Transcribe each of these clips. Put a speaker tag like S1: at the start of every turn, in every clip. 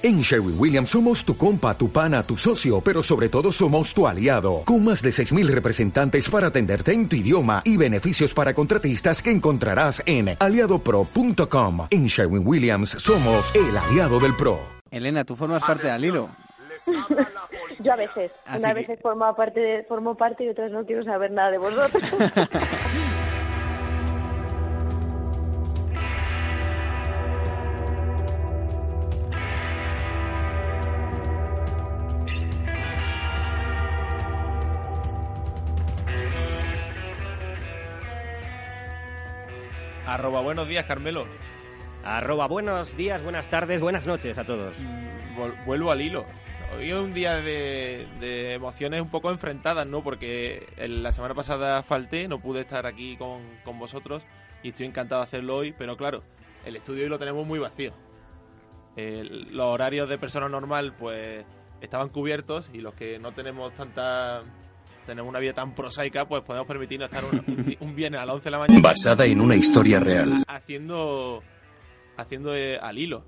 S1: En Sherwin Williams somos tu compa, tu pana, tu socio, pero sobre todo somos tu aliado, con más de 6.000 representantes para atenderte en tu idioma y beneficios para contratistas que encontrarás en aliadopro.com. En Sherwin Williams somos el aliado del PRO.
S2: Elena, tú formas parte del hilo.
S3: Yo a veces,
S2: Así
S3: unas
S2: que-
S3: veces formo parte, de- formo parte y otras no quiero saber nada de vosotros.
S4: Arroba buenos días, Carmelo.
S5: Arroba buenos días, buenas tardes, buenas noches a todos.
S4: Vuelvo al hilo. Hoy es un día de, de emociones un poco enfrentadas, ¿no? Porque el- la semana pasada falté, no pude estar aquí con, con vosotros y estoy encantado de hacerlo hoy, pero claro, el estudio hoy lo tenemos muy vacío. El- los horarios de persona normal, pues, estaban cubiertos y los que no tenemos tanta... Tenemos una vida tan prosaica, pues podemos permitirnos estar un, viernes a las 11 de la mañana
S6: Basada en una historia real.
S4: haciendo haciendo eh, al hilo.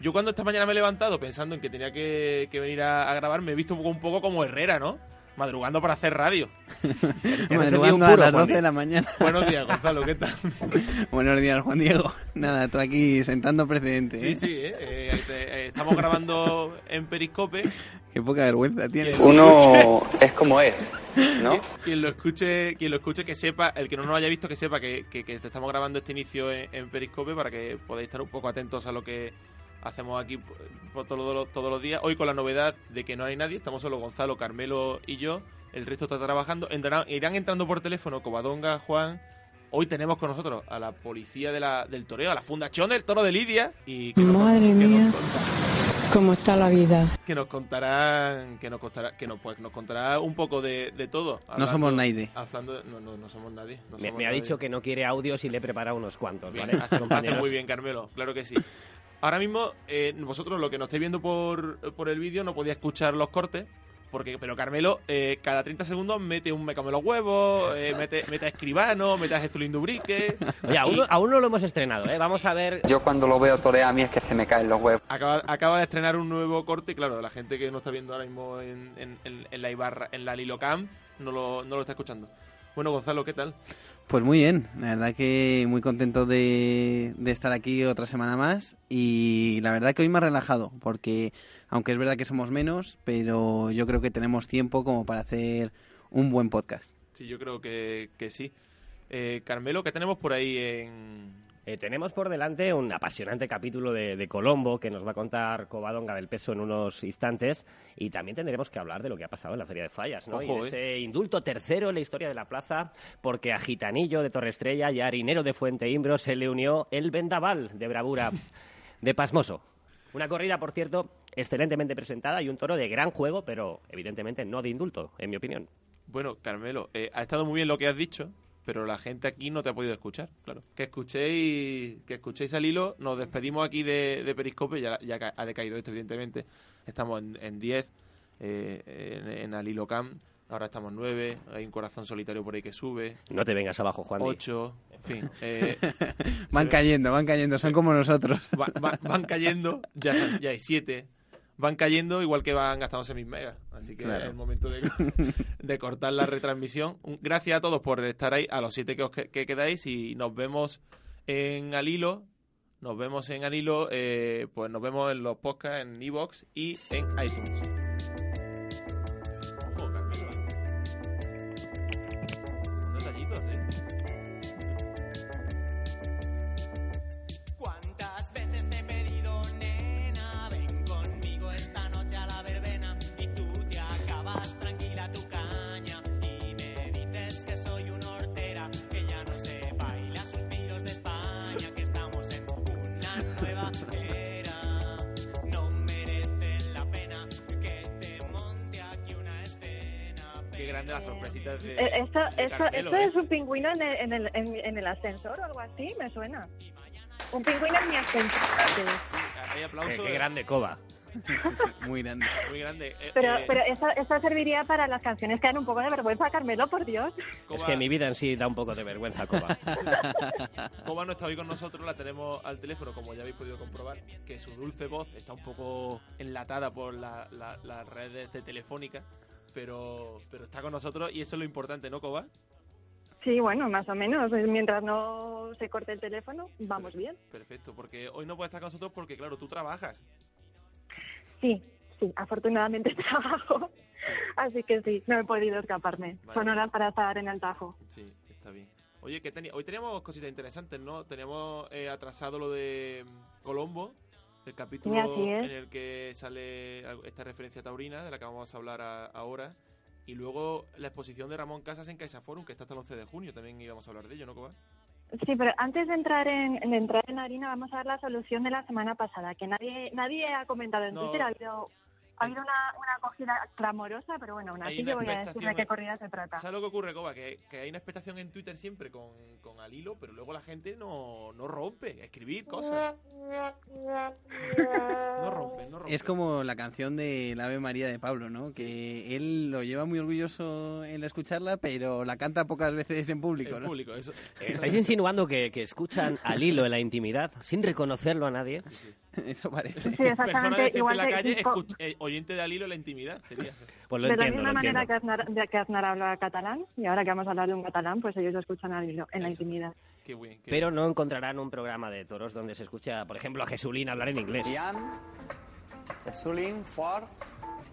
S4: Yo cuando esta mañana me he levantado pensando en que tenía que, que venir a, a grabar, me he visto un poco, un poco como Herrera, ¿no? Madrugando para hacer radio.
S2: Madrugando a las 12 de la mañana.
S4: Buenos días, Gonzalo, ¿qué tal?
S2: Buenos días, Juan Diego. Nada, tú aquí sentando precedentes.
S4: Sí,
S2: ¿eh?
S4: sí, ¿eh? Eh, eh, estamos grabando en Periscope.
S2: Qué poca vergüenza tienes.
S7: Uno es como es, ¿no?
S4: Quien lo escuche, quien lo escuche que sepa, el que no nos haya visto que sepa que, que- estamos grabando este inicio en, en Periscope para que podáis estar un poco atentos a lo que hacemos aquí por, todos, los, todos los días. Hoy con la novedad de que no hay nadie, estamos solo Gonzalo, Carmelo y yo. El resto está trabajando. Entrarán- irán entrando por teléfono Covadonga, Juan. Hoy tenemos con nosotros a la policía de la, del toreo, a la Fundación del Toro de Lidia. Y que nos-
S8: Madre
S4: que
S8: mía. ¿Cómo está la vida?
S4: que nos contarán que nos contará que nos, pues, nos contará un poco de, de todo
S2: No somos nadie.
S4: hablando no, no, no somos nadie no
S5: Me,
S4: somos
S5: me ha
S4: nadie.
S5: dicho que no quiere audios y le he preparado unos cuantos,
S4: Bien,
S5: ¿vale?
S4: hace, hace
S5: compañeros?
S4: muy bien Carmelo claro que sí ahora mismo eh, vosotros lo que nos estáis viendo por, por el vídeo no podía escuchar los cortes porque pero Carmelo eh, cada 30 segundos mete un me come los huevos eh, mete, mete a Escribano mete a Jesús Dubrique
S5: Oye, aún, no- aún no lo hemos estrenado, ¿eh? Vamos a ver...
S7: Yo cuando lo veo torear a mí es que se me caen los huevos.
S4: Acaba, acaba de estrenar un nuevo corte y claro, la gente que no está viendo ahora mismo en, en- en- en la Ibarra, en la Lilocam, no lo, no lo está escuchando. Bueno, Gonzalo, ¿qué tal?
S2: Pues muy bien, la verdad que muy contento de, de estar aquí otra semana más y la verdad que hoy más relajado porque aunque es verdad que somos menos, pero yo creo que tenemos tiempo como para hacer un buen podcast.
S4: Sí, yo creo que, que sí. Eh, Carmelo, ¿qué tenemos por ahí en...?
S5: Eh, tenemos por delante un apasionante capítulo de, de Colombo que nos va a contar Covadonga del Peso en unos instantes y también tendremos que hablar de lo que ha pasado en la Feria de Fallas, ¿no?
S4: Ojo,
S5: y de
S4: eh.
S5: ese indulto tercero en la historia de la plaza porque a Gitanillo de Torrestrella y a Harinero de Fuente Imbro se le unió el vendaval de bravura de Pasmoso. Una corrida, por cierto, excelentemente presentada y un toro de gran juego, pero evidentemente no de indulto, en mi opinión.
S4: Bueno, Carmelo, eh, ha estado muy bien lo que has dicho, pero la gente aquí no te ha podido escuchar, claro. Que escuchéis, que escuchéis al hilo, nos despedimos aquí de, de Periscope, ya, ha decaído esto, evidentemente. Estamos en, en 10, eh, en, en Alilocam, ahora estamos en 9, hay un corazón solitario por ahí que sube,
S5: No te vengas abajo, Juan.
S4: 8, en fin. eh,
S2: Van cayendo, van cayendo, son como nosotros.
S4: va- va- van cayendo, ya, ya hay 7. Van cayendo igual que van gastándose mis megas. Así que
S2: Claro.
S4: es el momento de, de cortar la retransmisión. Gracias a todos por estar ahí, a los siete que, os que, que quedáis y nos vemos en Alilo. Nos vemos en Alilo, eh, pues nos vemos en los podcasts, en Evox y en iTunes.
S3: Pingüino en el, en, el, en, en el ascensor o algo así? Me suena. Un pingüino en mi ascensor.
S4: Hay
S5: Qué,
S4: aplauso.
S5: qué
S4: de-
S5: grande Cova.
S2: Muy grande.
S4: Muy grande. Eh,
S8: Pero,
S4: eh,
S8: pero eso, eso serviría para las canciones que dan un poco de vergüenza, Carmelo, por Dios.
S5: Es
S4: Coba-
S5: que mi vida en sí da un poco de vergüenza, Coba.
S4: Coba no está hoy con nosotros, la tenemos al teléfono, como ya habéis podido comprobar, que su dulce voz está un poco enlatada por la- la- las redes de telefónica, pero, pero está con nosotros y eso es lo importante, ¿no, Coba?
S8: Sí, bueno, más o menos. Mientras no se corte el teléfono, vamos bien.
S4: Perfecto, porque hoy no puedes estar con nosotros porque, claro, tú trabajas.
S8: Sí, sí, afortunadamente trabajo. Así que sí, no he podido escaparme.
S4: Vale.
S8: Son horas para estar en el tajo.
S4: Sí, está bien. Oye, que hoy teníamos cositas interesantes, ¿no? Teníamos eh, atrasado lo de mm, Colombo, el capítulo
S8: Sí,
S4: en el que sale esta referencia taurina, de la que vamos a hablar a- ahora. Y luego la exposición de Ramón Casas en CaixaForum, que está hasta el 11 de junio, también íbamos a hablar de ello, ¿no, Coba?
S8: Sí, pero antes de entrar en, de entrar en harina, vamos a dar la solución de la semana pasada, que nadie nadie ha comentado en
S4: No.
S8: Twitter. Ha habido, ha habido una, una acogida clamorosa, pero bueno, aún así yo voy a decir de qué corrida se trata.
S4: ¿Sabes lo que ocurre, Coba? Que, que hay una expectación en Twitter siempre con, con al hilo, pero luego la gente no, no rompe, escribir cosas. No rompe, no rompe.
S2: Es como la canción de la Ave María de Pablo, ¿no? Que él lo lleva muy orgulloso en escucharla, pero la canta pocas veces en público,
S4: En
S2: ¿no?
S4: público, eso.
S5: ¿Estáis insinuando que, que escuchan al hilo en la intimidad sin reconocerlo a nadie?
S2: Eso parece.
S8: Sí,
S4: Persona
S8: Igual
S4: en la
S8: que-
S4: calle, eh, oyente de al hilo en la intimidad, sería.
S5: Pues lo
S8: de la misma
S5: lo
S8: manera
S5: entiendo.
S8: que Aznar, de que Aznar habla catalán, y ahora que vamos a hablar de un catalán, pues ellos lo escuchan al hilo, en la intimidad.
S4: Qué bien. qué
S5: Pero no encontrarán un programa de toros donde se escucha, por ejemplo, a Jesulín hablar en inglés.
S7: Ian, Sulin, Ford,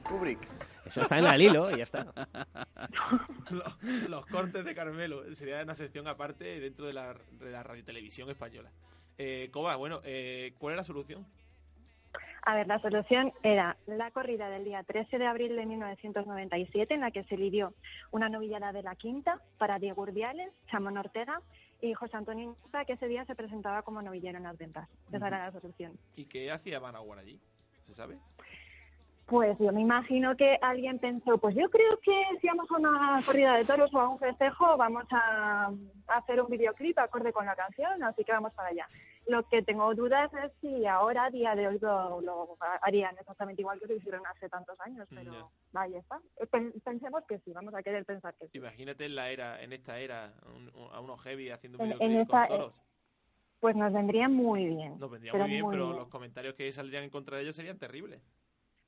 S7: Kubrick.
S5: Eso está en al hilo y ya está.
S4: los, los cortes de Carmelo. Sería una sección aparte dentro de la, de la radiotelevisión española. Eh, Coba, bueno, eh, ¿cuál es la solución?
S8: A ver, la solución era la corrida del día 13 de abril de 1997, en la que se lidió una novillada de la quinta para Diego Urdiales, Chamón Ortega y José Antonio Insta, que ese día se presentaba como novillero en las ventas. Esa era la solución.
S4: ¿Y qué hacía Managua allí? ¿Se sabe?
S8: Pues yo me imagino que alguien pensó, pues yo creo que si vamos a una corrida de toros o a un festejo, vamos a, hacer un videoclip acorde con la canción, así que vamos para allá. Lo que tengo dudas es si ahora, a día de hoy, lo, lo harían exactamente igual que lo hicieron hace tantos años, pero
S4: Ya.
S8: vaya está. Eh, pen- Pensemos que sí, vamos a querer pensar que sí.
S4: Imagínate en la era, en esta era, un- a unos heavy haciendo
S8: En-
S4: un
S8: en
S4: videoclip
S8: esa-
S4: con toros.
S8: Pues nos vendría muy bien.
S4: Nos vendría muy bien,
S8: muy
S4: pero
S8: bien.
S4: los comentarios que saldrían en contra de ellos serían terribles.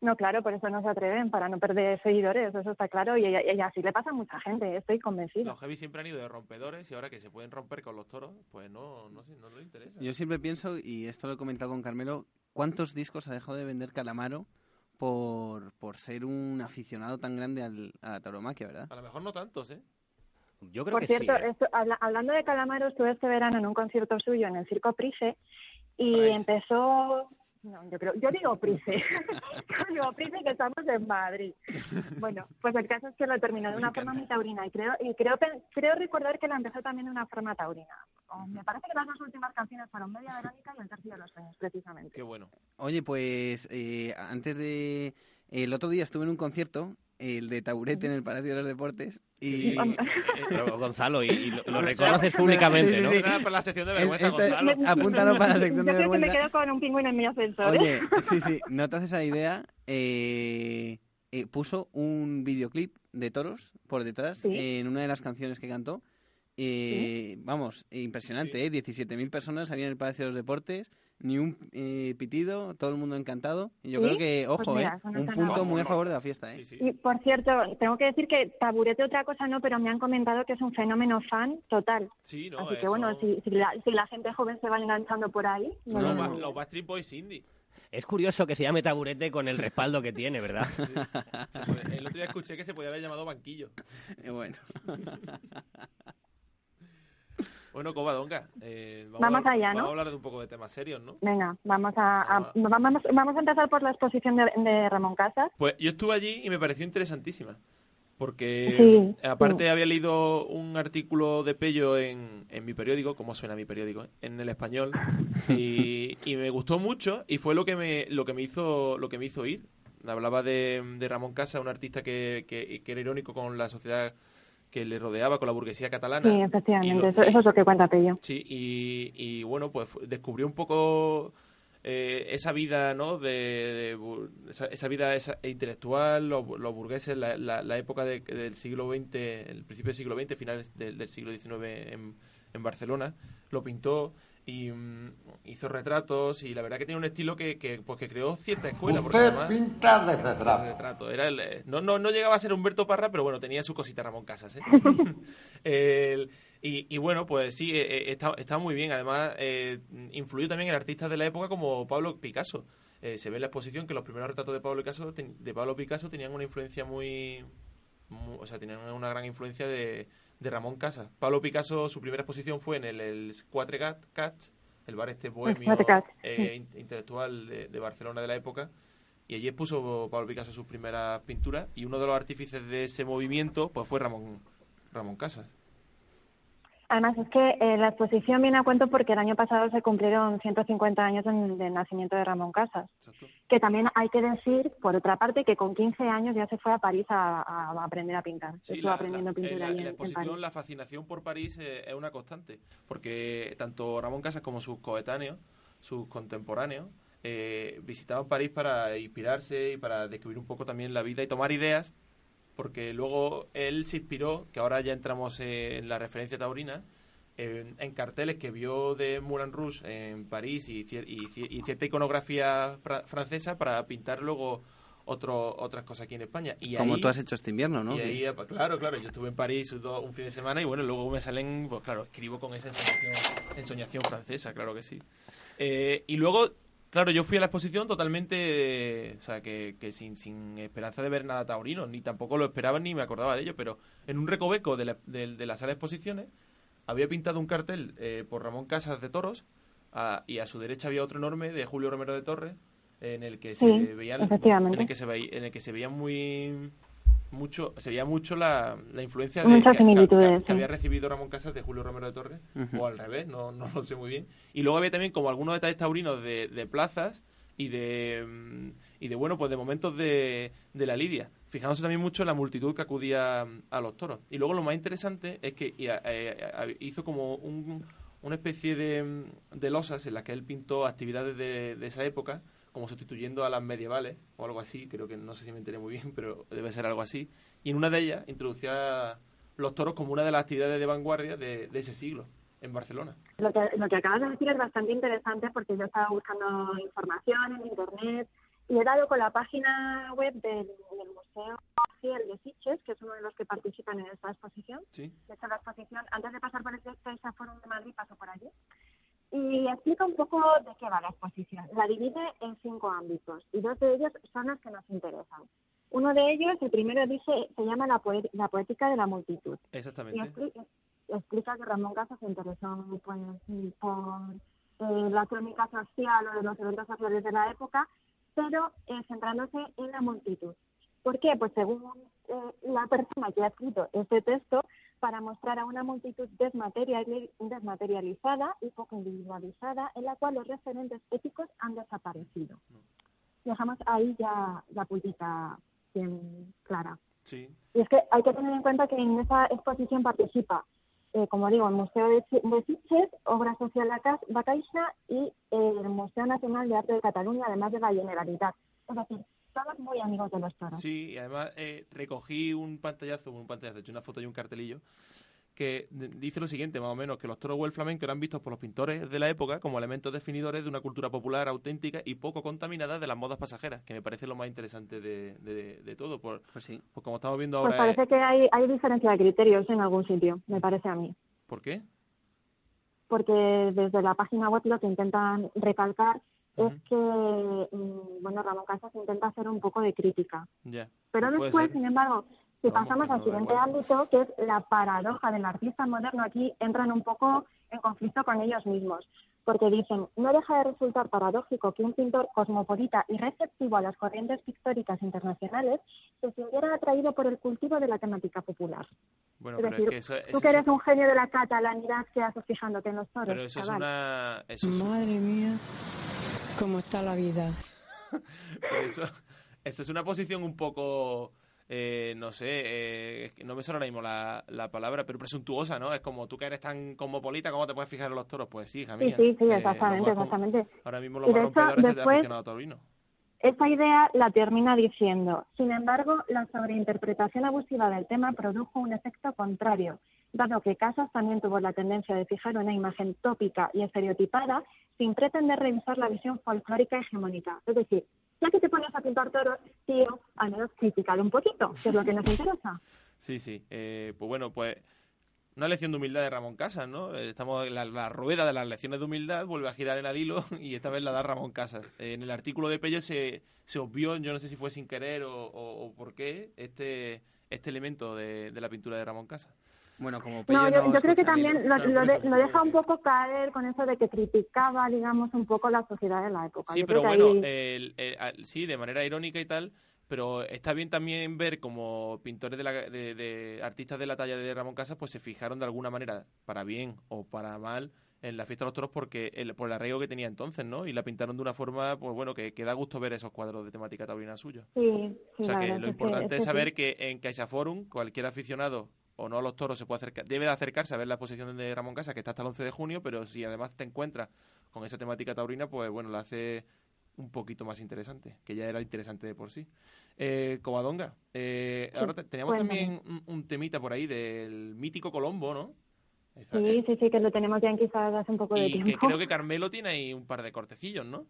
S8: No, claro, por eso no se atreven, para no perder seguidores, eso está claro, y, y así le pasa a mucha gente, estoy convencida.
S4: Los heavy siempre han ido de rompedores y ahora que se pueden romper con los toros, pues no, no, sé, no les interesa.
S2: Yo siempre pienso, y esto lo he comentado con Carmelo, ¿cuántos discos ha dejado de vender Calamaro por, por ser un aficionado tan grande al, a la tauromaquia, verdad?
S4: A lo mejor no tantos, ¿eh?
S5: Yo creo
S8: Por
S5: que
S8: cierto,
S5: sí. ¿eh?
S8: esto- habla- hablando de Calamaro, estuve este verano en un concierto suyo en el Circo Price y
S4: Price.
S8: empezó... No, yo creo, yo digo Price, yo digo Price que estamos en Madrid. Bueno, pues el caso es que lo terminó de una forma muy taurina y creo y creo creo recordar que la empezó también de una forma taurina. O me parece que las dos últimas canciones fueron Media Verónica y El Tercio de los Sueños, precisamente.
S4: Qué bueno.
S2: Oye, pues eh, antes de... El otro día estuve en un concierto, el de Taburete en el Palacio de los Deportes, y...
S5: Pero, Gonzalo, y, y lo, lo reconoces
S2: sí,
S5: públicamente,
S2: sí,
S5: ¿no?
S2: sí.
S4: Era para la sección de vergüenza,
S2: esta-
S4: Gonzalo.
S2: Apúntalo para la sección de
S8: Yo creo que me
S2: vergüenza.
S8: quedo con un pingüino en mi ascensor.
S2: Oye, sí, sí, no te haces esa idea. eh, eh, puso un videoclip de toros por detrás
S8: Sí.
S2: en una de las canciones que cantó. Eh, Vamos, impresionante,
S4: Sí.
S2: ¿eh? 17.000 personas había en el Palacio de los Deportes, ni un eh, pitido, todo el mundo encantado. Y yo
S8: ¿Sí?
S2: creo que,
S8: Pues
S2: ojo,
S8: mira,
S2: ¿eh?
S8: no
S2: un punto
S8: nada
S2: muy a favor de la fiesta, ¿eh?
S4: Sí, sí.
S8: Y por cierto, tengo que decir que Taburete otra cosa no, pero me han comentado que es un fenómeno fan total.
S4: Sí, no,
S8: Así que
S4: eso-
S8: bueno, si, si, la, si la gente joven se va enganchando por ahí, no, no, no.
S4: los Backstreet Boys Indie.
S5: Es curioso que se llame taburete con el respaldo que tiene, ¿verdad?
S4: Sí. El otro día escuché que se podía haber llamado banquillo.
S2: Eh, Bueno.
S4: Bueno, Covadonga, eh, vamos,
S8: Vamos
S4: a,
S8: allá, ¿no?
S4: vamos a hablar de un poco de temas serios, ¿no?
S8: Venga, vamos a, a- vamos, vamos a empezar por la exposición de, de Ramón Casas.
S4: Pues yo estuve allí y me pareció interesantísima. Porque
S8: Sí,
S4: aparte
S8: sí.
S4: había leído un artículo de Pello en, en mi periódico, ¿cómo suena mi periódico? En el español. Y, y me gustó mucho y fue lo que me, lo que me hizo, lo que me hizo ir. Hablaba de, de Ramón Casa, un artista que, que, que era irónico con la sociedad que le rodeaba, con la burguesía catalana.
S8: Sí, efectivamente,
S4: lo-
S8: eso, eso es lo que cuenta Pello.
S4: Sí, y, y bueno, pues descubrió un poco eh, esa vida, ¿no? De, esa, esa vida esa intelectual, los, los burgueses, la, la- la época de- del siglo XX, el principio del siglo XX, finales del, del siglo XIX en, en Barcelona, lo pintó y mm, hizo retratos y la verdad que tiene un estilo que, que, pues, que creó cierta escuela. porque además,
S9: pinta de
S4: de retrato. Era el, eh, no, no, no llegaba a ser Humberto Parra, pero bueno, tenía su cosita Ramón Casas. ¿eh? El- y, y bueno, pues sí, eh, está, está muy bien. Además, eh, influyó también en artistas de la época como Pablo Picasso. Eh, se ve en la exposición que los primeros retratos de Pablo Picasso, de Pablo Picasso tenían una influencia muy, mu- o sea, tenían una gran influencia de, de Ramón Casas. Pablo Picasso, su primera exposición fue en el, el Quatre Cats, el bar este bohemio eh, in- intelectual de, de Barcelona de la época. Y allí expuso Pablo Picasso sus primeras pinturas y uno de los artífices de ese movimiento pues fue Ramón, Ramón Casas.
S8: Además, es que eh, la exposición viene a cuento porque el año pasado se cumplieron 150 años del, nacimiento de Ramón Casas. Que también hay que decir, por otra parte, que con 15 años ya se fue a París a, aprender a pintar.
S4: Sí,
S8: Estuvo
S4: la,
S8: aprendiendo
S4: la-
S8: pintura
S4: en la-
S8: allí
S4: en la
S8: en, en París.
S4: exposición la fascinación por París eh, es una constante, porque tanto Ramón Casas como sus coetáneos, sus contemporáneos, eh, visitaban París para inspirarse y para descubrir un poco también la vida y tomar ideas, porque luego él se inspiró, que ahora ya entramos en la referencia taurina, en, en carteles que vio de Moulin Rouge en París y, cier- y y cierta iconografía fra- francesa para pintar luego otro, otras cosas aquí en España. Y
S2: Como
S4: ahí-
S2: tú has hecho este invierno, ¿no?
S4: y ahí, pues, claro, claro, yo estuve en París un fin de semana y bueno, luego me salen, pues claro, escribo con esa ensoñación, ensoñación francesa, claro que sí. Eh, y luego, claro, yo fui a la exposición totalmente, o sea, que, que sin, sin esperanza de ver nada taurino, ni tampoco lo esperaba ni me acordaba de ello, pero en un recoveco de la, de, de la sala de exposiciones había pintado un cartel eh, por Ramón Casas de Toros a- y a su derecha había otro enorme de Julio Romero de Torres en el que se
S8: Sí,
S4: veían
S8: efectivamente.
S4: en el que se veía, en el que se veía muy mucho se veía mucho la, la influencia
S8: Muchas
S4: de, que- que-
S8: similitudes,
S4: que, que
S8: sí.
S4: había recibido Ramón Casas de Julio Romero de Torres o al revés no, no lo sé muy bien. Y luego había también como algunos detalles taurinos de, de plazas y de mm, y de bueno pues de momentos de, de la lidia fijándose también mucho en la multitud que acudía mm, a los toros. Y luego lo más interesante es que y, eh, hizo como un, una especie de, mm, de losas en las que él pintó actividades de, de esa época como sustituyendo a las medievales o algo así, creo que no sé si me enteré muy bien, pero debe ser algo así. Y en una de ellas introducía los toros como una de las actividades de vanguardia de, de ese siglo en Barcelona.
S8: Lo que, lo que acabas de decir es bastante interesante porque yo estaba buscando información en internet y he dado con la página web del, del Museo Fiel de Sitges, que es uno de los que participan en esta exposición.
S4: Sí.
S8: De hecho, la exposición, antes de pasar por el Caixa Forum de Madrid, paso por allí. Y explica un poco de qué va la exposición. La divide en cinco ámbitos y dos de ellos son los que nos interesan. Uno de ellos, el primero dice, se llama la, poe- la poética de la multitud. Y
S4: Exactamente.
S8: expli- explica que Ramón Casas se interesó pues, por eh, la crónica social o de los eventos sociales de la época, pero eh, centrándose en la multitud. ¿Por qué? Pues según eh, la persona que ha escrito este texto, para mostrar a una multitud desmateriali- desmaterializada y poco individualizada, en la cual los referentes éticos han desaparecido. Dejamos ahí ya la pullita bien clara.
S4: Sí.
S8: Y es que hay que tener en cuenta que en esa exposición participa, eh, como digo, el Museo de, de Sitges, Obra Social Caixa y el Museo Nacional de Arte de Cataluña, además de la Generalitat. Es decir, todos muy amigos de los toros.
S4: Sí, y además eh, recogí un pantallazo, un pantallazo, he hecho una foto y un cartelillo, que dice lo siguiente, más o menos, que los toros o el flamenco eran vistos por los pintores de la época como elementos definidores de una cultura popular auténtica y poco contaminada de las modas pasajeras, que me parece lo más interesante de, de, de todo. Por,
S2: pues sí.
S4: Pues como estamos viendo
S8: Pues
S4: ahora... eh,
S8: parece que hay, hay diferencia de criterios en algún sitio, me parece a mí.
S4: ¿Por qué?
S8: Porque desde la página web lo que intentan recalcar es que, mm, bueno, Ramón Casas intenta hacer un poco de crítica.
S4: Ya.
S8: Pero después, sin embargo, si
S4: Vamos,
S8: pasamos
S4: que
S8: al siguiente ámbito, que es la paradoja del artista moderno, aquí entran un poco en conflicto con ellos mismos, porque dicen, no deja de resultar paradójico que un pintor cosmopolita y receptivo a las corrientes pictóricas internacionales se sintiera atraído por el cultivo de la temática popular.
S4: Bueno,
S8: es
S4: pero
S8: decir,
S4: es que eso,
S8: tú
S4: eso
S8: que
S4: es-
S8: eres un genio de la catalanidad, ¿qué haces fijándote en los toros?
S4: pero eso es una... Eso es,
S10: Madre mía, cómo está la vida.
S4: pero eso, eso es una posición un poco eh, no sé, eh, no me suena ahora mismo la, la palabra, pero presuntuosa, ¿no? Es como tú que eres tan cosmopolita, ¿cómo te puedes fijar en los toros? Pues sí, hija
S8: Sí,
S4: mía.
S8: sí, sí,
S4: Eh,
S8: exactamente,
S4: com-
S8: exactamente.
S4: Ahora mismo los más rompedores se te aficionado a taurino.
S8: Esta idea la termina diciendo, sin embargo, la sobreinterpretación abusiva del tema produjo un efecto contrario, dado que Casas también tuvo la tendencia de fijar una imagen tópica y estereotipada sin pretender revisar la visión folclórica hegemónica. Es decir, ya que te pones a pintar toros, tío, al menos criticalo un poquito, que es lo que nos interesa.
S4: Sí, sí. Eh, pues bueno, pues una lección de humildad de Ramón Casas, ¿no? Eh, Estamos la, la rueda de las lecciones de humildad vuelve a girar en el hilo y esta vez la da Ramón Casas. En el artículo de Pello se, se obvió, yo no sé si fue sin querer o, o- o por qué, este, este elemento de, de la pintura de Ramón Casas.
S2: Bueno, como
S8: No, yo, yo creo que también lo, de- deja un poco caer con eso de que criticaba, digamos, un poco la sociedad de la época.
S4: Sí,
S8: Yo
S4: pero bueno,
S8: ahí-
S4: el- el- al- sí, de manera irónica y tal, pero está bien también ver como pintores de, la- de- de artistas de la talla de Ramón Casas pues se fijaron de alguna manera, para bien o para mal, en la fiesta de los toros porque el, por el arraigo que tenía entonces, ¿no? Y la pintaron de una forma, pues bueno, que, que da gusto ver esos cuadros de temática taurina suyos.
S8: sí, sí,
S4: o sea que lo
S8: es que-
S4: importante
S8: es
S4: es
S8: que sí.
S4: saber que en CaixaForum cualquier aficionado o no a los toros se puede acercar, debe de acercarse a ver la exposición de Ramón Casas que está hasta el 11 de junio, pero si además te encuentras con esa temática taurina, pues bueno, la hace un poquito más interesante, que ya era interesante de por sí. Eh, Covadonga, eh,
S8: Sí,
S4: ahora te- teníamos también un, un temita por ahí del mítico Colombo, ¿no? Esa-
S8: Sí,
S4: eh,
S8: sí, sí, que lo tenemos ya quizás hace un poco de
S4: que
S8: tiempo.
S4: creo que Carmelo tiene ahí un par de cortecillos, ¿no?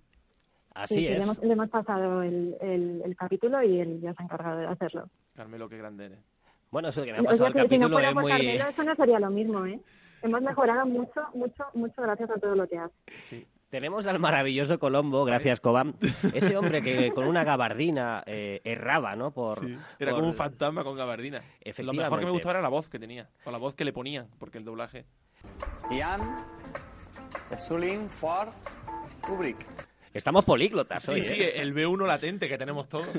S5: Así
S8: Sí, sí,
S5: es.
S8: Le hemos, le hemos pasado el, el, el capítulo y él ya se ha encargado de hacerlo.
S4: Carmelo, qué grande eres.
S5: Bueno, eso que me ha
S8: O
S5: pasado
S8: sea,
S5: el
S8: que si no
S5: capítulo es muy...
S8: Carmelo, eso no sería lo mismo, ¿eh? Hemos mejorado mucho, mucho, mucho gracias a todo lo que hace.
S4: Sí.
S5: Tenemos al maravilloso Colombo, gracias Cobam, ese hombre que con una gabardina eh, erraba, ¿no? Por,
S4: Sí, Era
S5: por-
S4: como un fantasma con gabardina. Lo mejor que me gustaba era la voz que tenía, o la voz que le ponían, porque el doblaje.
S7: Ian, Sulin, Ford, Kubrick.
S5: Estamos políglotas
S4: Sí,
S5: hoy,
S4: sí,
S5: ¿eh?
S4: el B1 latente que tenemos todos.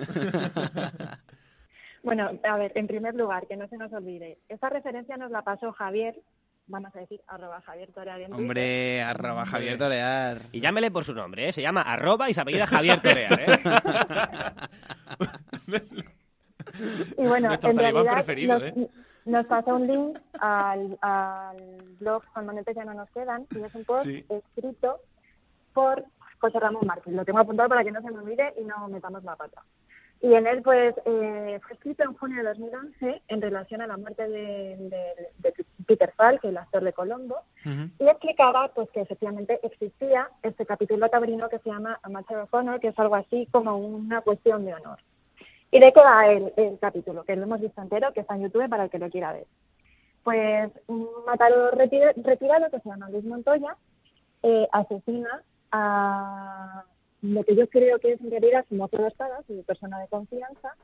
S8: Bueno, a ver, en primer lugar, que no se nos olvide, esta referencia nos la pasó Javier, vamos a decir, arroba Javier Torear en.
S2: Hombre, arroba Javier Torear.
S5: Y llámele por su nombre, ¿eh? Se llama arroba y se apellida Javier Torear, ¿eh?
S8: Y bueno,
S4: Nuestro
S8: en realidad
S4: preferido,
S8: nos,
S4: ¿eh?
S8: nos pasó un link al, al blog Con Monetes ya no nos quedan y es un post
S4: Sí.
S8: escrito por José Ramón Márquez. Lo tengo apuntado para que no se me olvide y no metamos la pata. Y en él, pues, eh, fue escrito en junio de 2011 en relación a la muerte de, de- de Peter Falk, el actor de Colombo, y explicaba pues que efectivamente existía este capítulo taurino que se llama A Matter of Honor, que es algo así como una cuestión de honor. ¿Y de qué va el, el capítulo? Que lo hemos visto entero, que está en YouTube para el que lo quiera ver. Pues un matador retira- retirado que se llama Luis Montoya eh, asesina a lo que yo creo que es en realidad su mozo de espada, su persona de confianza,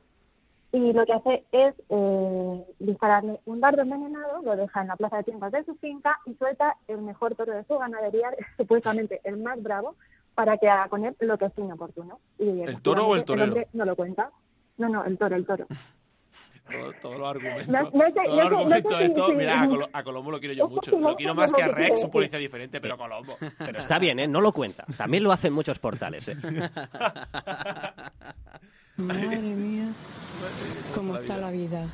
S8: y lo que hace es eh, dispararle un dardo envenenado, lo deja en la plaza de tiendas de su finca y suelta el mejor toro de su ganadería, supuestamente el más bravo, para que haga con él lo que estime oportuno. Y
S4: ¿El toro o el torero?
S8: no lo cuenta. No, no, el toro, el toro.
S4: Todo- todos los argumentos.
S8: No- no sé-
S4: todos
S8: no
S4: los
S8: sé- no
S4: argumentos estos,
S8: si-
S4: mira, a, Colo- a Colombo lo quiero yo mucho. Lo quiero más que a Rex, un policía diferente, pero Colombo.
S5: Pero está bien, ¿eh? No lo cuenta. También lo hacen muchos portales, ¿eh?
S9: Madre mía, cómo está la vida.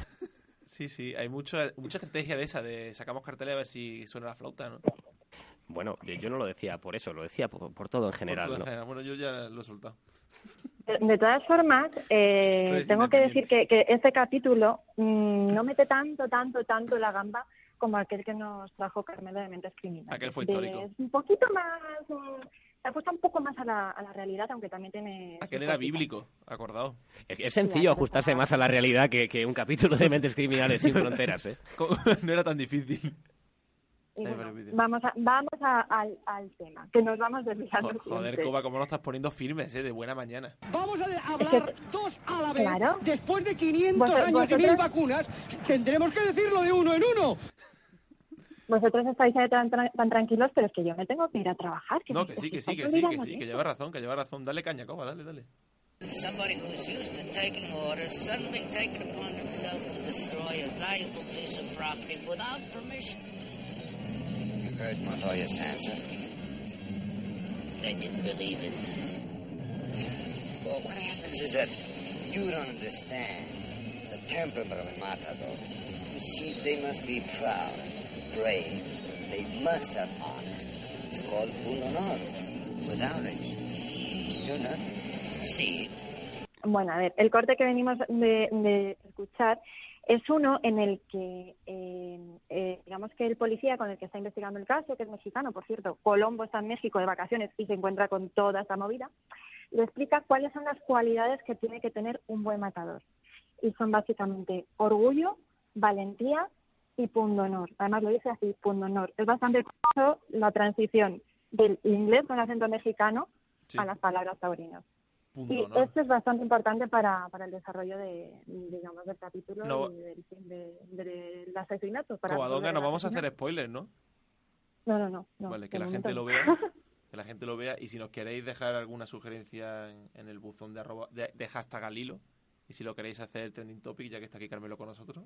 S4: Sí, sí, hay mucha, mucha estrategia de esa, de sacamos carteles a ver si suena la flauta, ¿no?
S5: Bueno, yo no lo decía por eso, lo decía por, por todo en general,
S4: Por todo en
S5: ¿no?
S4: general. Bueno, yo ya lo he soltado.
S8: De todas formas, eh, tengo que decir que, que este capítulo mm, no mete tanto, tanto, tanto la gamba como aquel que nos trajo Carmelo de Mentes Criminales.
S4: Aquel fue histórico.
S8: Es un poquito más, mm, se apuesta un poco más a la, a la realidad, aunque también tiene...
S4: Aquel era bíblico, acordado.
S5: Es, es sencillo ajustarse más a la realidad que, que un capítulo de Mentes Criminales sin fronteras, ¿eh?
S4: no era tan difícil.
S8: Y bueno, vamos a, vamos a- al, al tema, que nos vamos desviando.
S4: Jo- Joder,
S8: siempre.
S4: Coba, cómo lo estás poniendo firmes, ¿eh? De buena mañana.
S10: Vamos a de-
S8: Es
S10: hablar
S8: que-
S10: dos a la vez.
S8: Claro.
S10: Después de 500
S8: Vos-
S10: años y
S8: vosotros-
S10: mil vacunas, tendremos que decirlo de uno en uno.
S8: Vosotros estáis ahí tan, tan, tan tranquilos, pero es que yo me tengo que ir a trabajar.
S4: No,
S8: me-
S4: que sí, que sí, que sí, que sí, que lleva razón, que lleva razón. Dale caña, Coba, dale, dale.
S11: Somebody who's used to taking orders suddenly taken upon themselves to destroy a valuable piece of property without permission.
S12: Heard Montoya's answer?
S11: They didn't believe it.
S12: Well, what happens is that you don't understand. The temperament of a matador. You see, they must be proud, brave. They must have honor. It's called un honor. Without it, you're nothing. See,
S8: Bueno, a ver, el corte que venimos de, de escuchar es uno en el que, eh, eh, digamos que el policía con el que está investigando el caso, que es mexicano, por cierto, Colombo está en México de vacaciones y se encuentra con toda esta movida, le explica cuáles son las cualidades que tiene que tener un buen matador. Y son básicamente orgullo, valentía y pundonor. Además lo dice así, pundonor. Es bastante curioso la transición del inglés con acento mexicano
S4: Sí.
S8: a las palabras taurinas.
S4: Punto,
S8: Y
S4: ¿no?
S8: esto es bastante importante para, para el desarrollo de, digamos, del capítulo
S4: No.
S8: y del, de, del asesinato. Para
S4: Covadonga, no vamos a hacer spoilers, ¿no?
S8: No, no, no. no,
S4: vale, que
S8: de
S4: la gente lo vea. Que la gente lo vea. Y si nos queréis dejar alguna sugerencia en, en el buzón de, arroba, de, de hashtag al hilo, y si lo queréis hacer trending topic, ya que está aquí Carmelo con nosotros,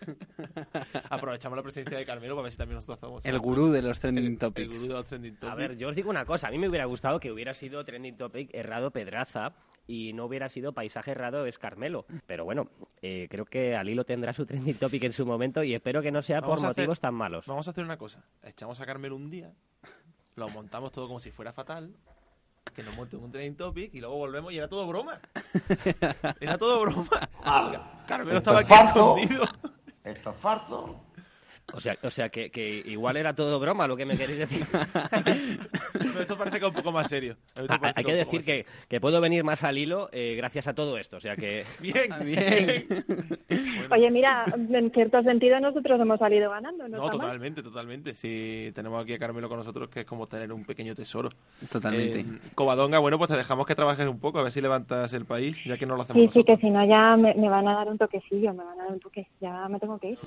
S4: aprovechamos la presencia de Carmelo para ver si también nosotros hacemos
S2: El gurú de los trending
S4: el
S2: topics.
S4: gurú de los trending topics.
S5: A ver, yo os digo una cosa. A mí me hubiera gustado que hubiera sido trending topic errado Pedraza y no hubiera sido paisaje errado es Carmelo. Pero bueno, eh, creo que Alilo tendrá su trending topic en su momento y espero que no sea
S4: Vamos
S5: por
S4: hacer-
S5: motivos tan malos.
S4: Vamos a hacer una cosa. Echamos a Carmelo un día, lo montamos todo como si fuera fatal, que nos monte un trending topic y luego volvemos y era todo broma. Era todo broma. Carmelo estaba aquí escondido.
S13: Esto es farso.
S5: O sea, o sea que, que igual era todo broma lo que me queréis decir.
S4: Pero esto parece que es un poco más serio.
S5: Ah, Hay que decir que, que puedo venir más al hilo eh, gracias a todo esto. O sea que.
S4: Bien,
S2: bien.
S8: Oye, mira, en cierto sentido nosotros hemos salido ganando, ¿no?
S4: No,
S8: mal.
S4: totalmente, totalmente. Si tenemos aquí a Carmelo con nosotros, que es como tener un pequeño tesoro.
S2: Totalmente.
S4: Eh, Covadonga, bueno, pues te dejamos que trabajes un poco, a ver si levantas el país, ya que no lo hacemos
S8: Sí, sí, que si no ya me, me van a dar un toquecillo, me van a dar un toque. Ya me tengo que ir.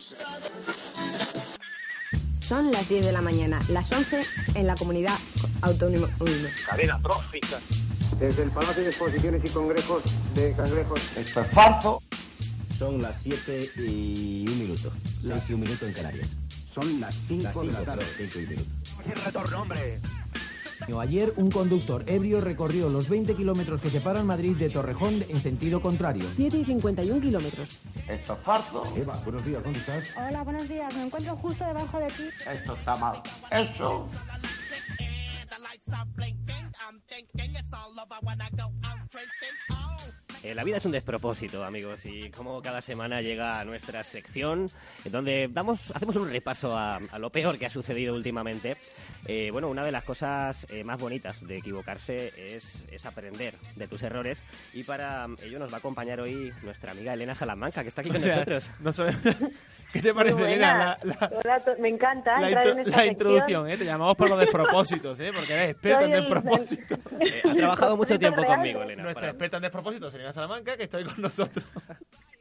S14: Son las 10 de la mañana, las 11 en la comunidad autónoma.
S13: Cadena trófica.
S15: Desde el Palacio de Exposiciones y Congresos de Cangrejos.
S13: Esto es farso.
S16: Son las 7 y un minuto. 6 y un minuto en Canarias.
S15: Son las 5 de la tarde.
S16: 5 y minuto.
S13: El retorno, hombre.
S17: Ayer un conductor ebrio recorrió los 20 kilómetros que separan Madrid de Torrejón en sentido contrario.
S14: 7 y 51 kilómetros.
S13: Esto es farso.
S16: Eva, buenos días, ¿dónde estás?
S18: Hola, buenos días. Me encuentro justo debajo de ti.
S13: Esto está mal. Eso.
S5: Eh, la vida es un despropósito, amigos, y como cada semana llega a nuestra sección, donde damos, hacemos un repaso a, a lo peor que ha sucedido últimamente. Eh, bueno, una de las cosas eh, más bonitas de equivocarse es, es aprender de tus errores, y para ello nos va a acompañar hoy nuestra amiga Elena Salamanca, que está aquí
S4: O
S5: con
S4: sea,
S5: nosotros.
S4: no sabe- ¿Qué te parece, Elena, la, la-
S3: Hola, me encanta
S4: la
S3: entrar en esta
S4: la introducción? ¿eh? Te llamamos por los despropósitos, ¿eh? porque eres experta
S3: Soy
S4: en
S3: el-
S4: despropósitos.
S5: Eh, ha trabajado mucho tiempo
S3: real.
S5: conmigo, Elena.
S4: Nuestra
S5: para-
S4: experta en despropósitos, Elena Salamanca, que estoy con nosotros.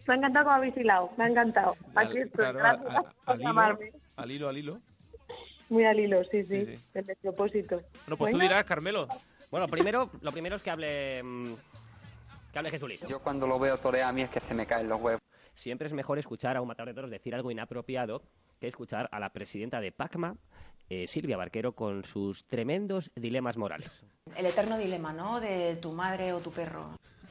S3: Me ha encantado como habéis hilado, me ha encantado. Aquí estoy,
S4: Claro,
S3: gracias
S4: a- a-
S3: por
S4: al, hilo,
S3: llamarme.
S4: al hilo, al hilo.
S3: Muy al hilo, sí, sí,
S4: Sí, sí.
S3: el despropósito.
S4: Bueno, pues tú dirás, Carmelo.
S5: Bueno, primero, lo primero es que hable, mm, que hable Jesulito.
S7: Yo cuando lo veo torear a mí es que se me caen los huevos.
S5: Siempre es mejor escuchar a un matador de toros decir algo inapropiado que escuchar a la presidenta de PACMA, eh, Silvia Barquero, con sus tremendos dilemas morales.
S19: El eterno dilema, ¿no? De tu madre o tu perro.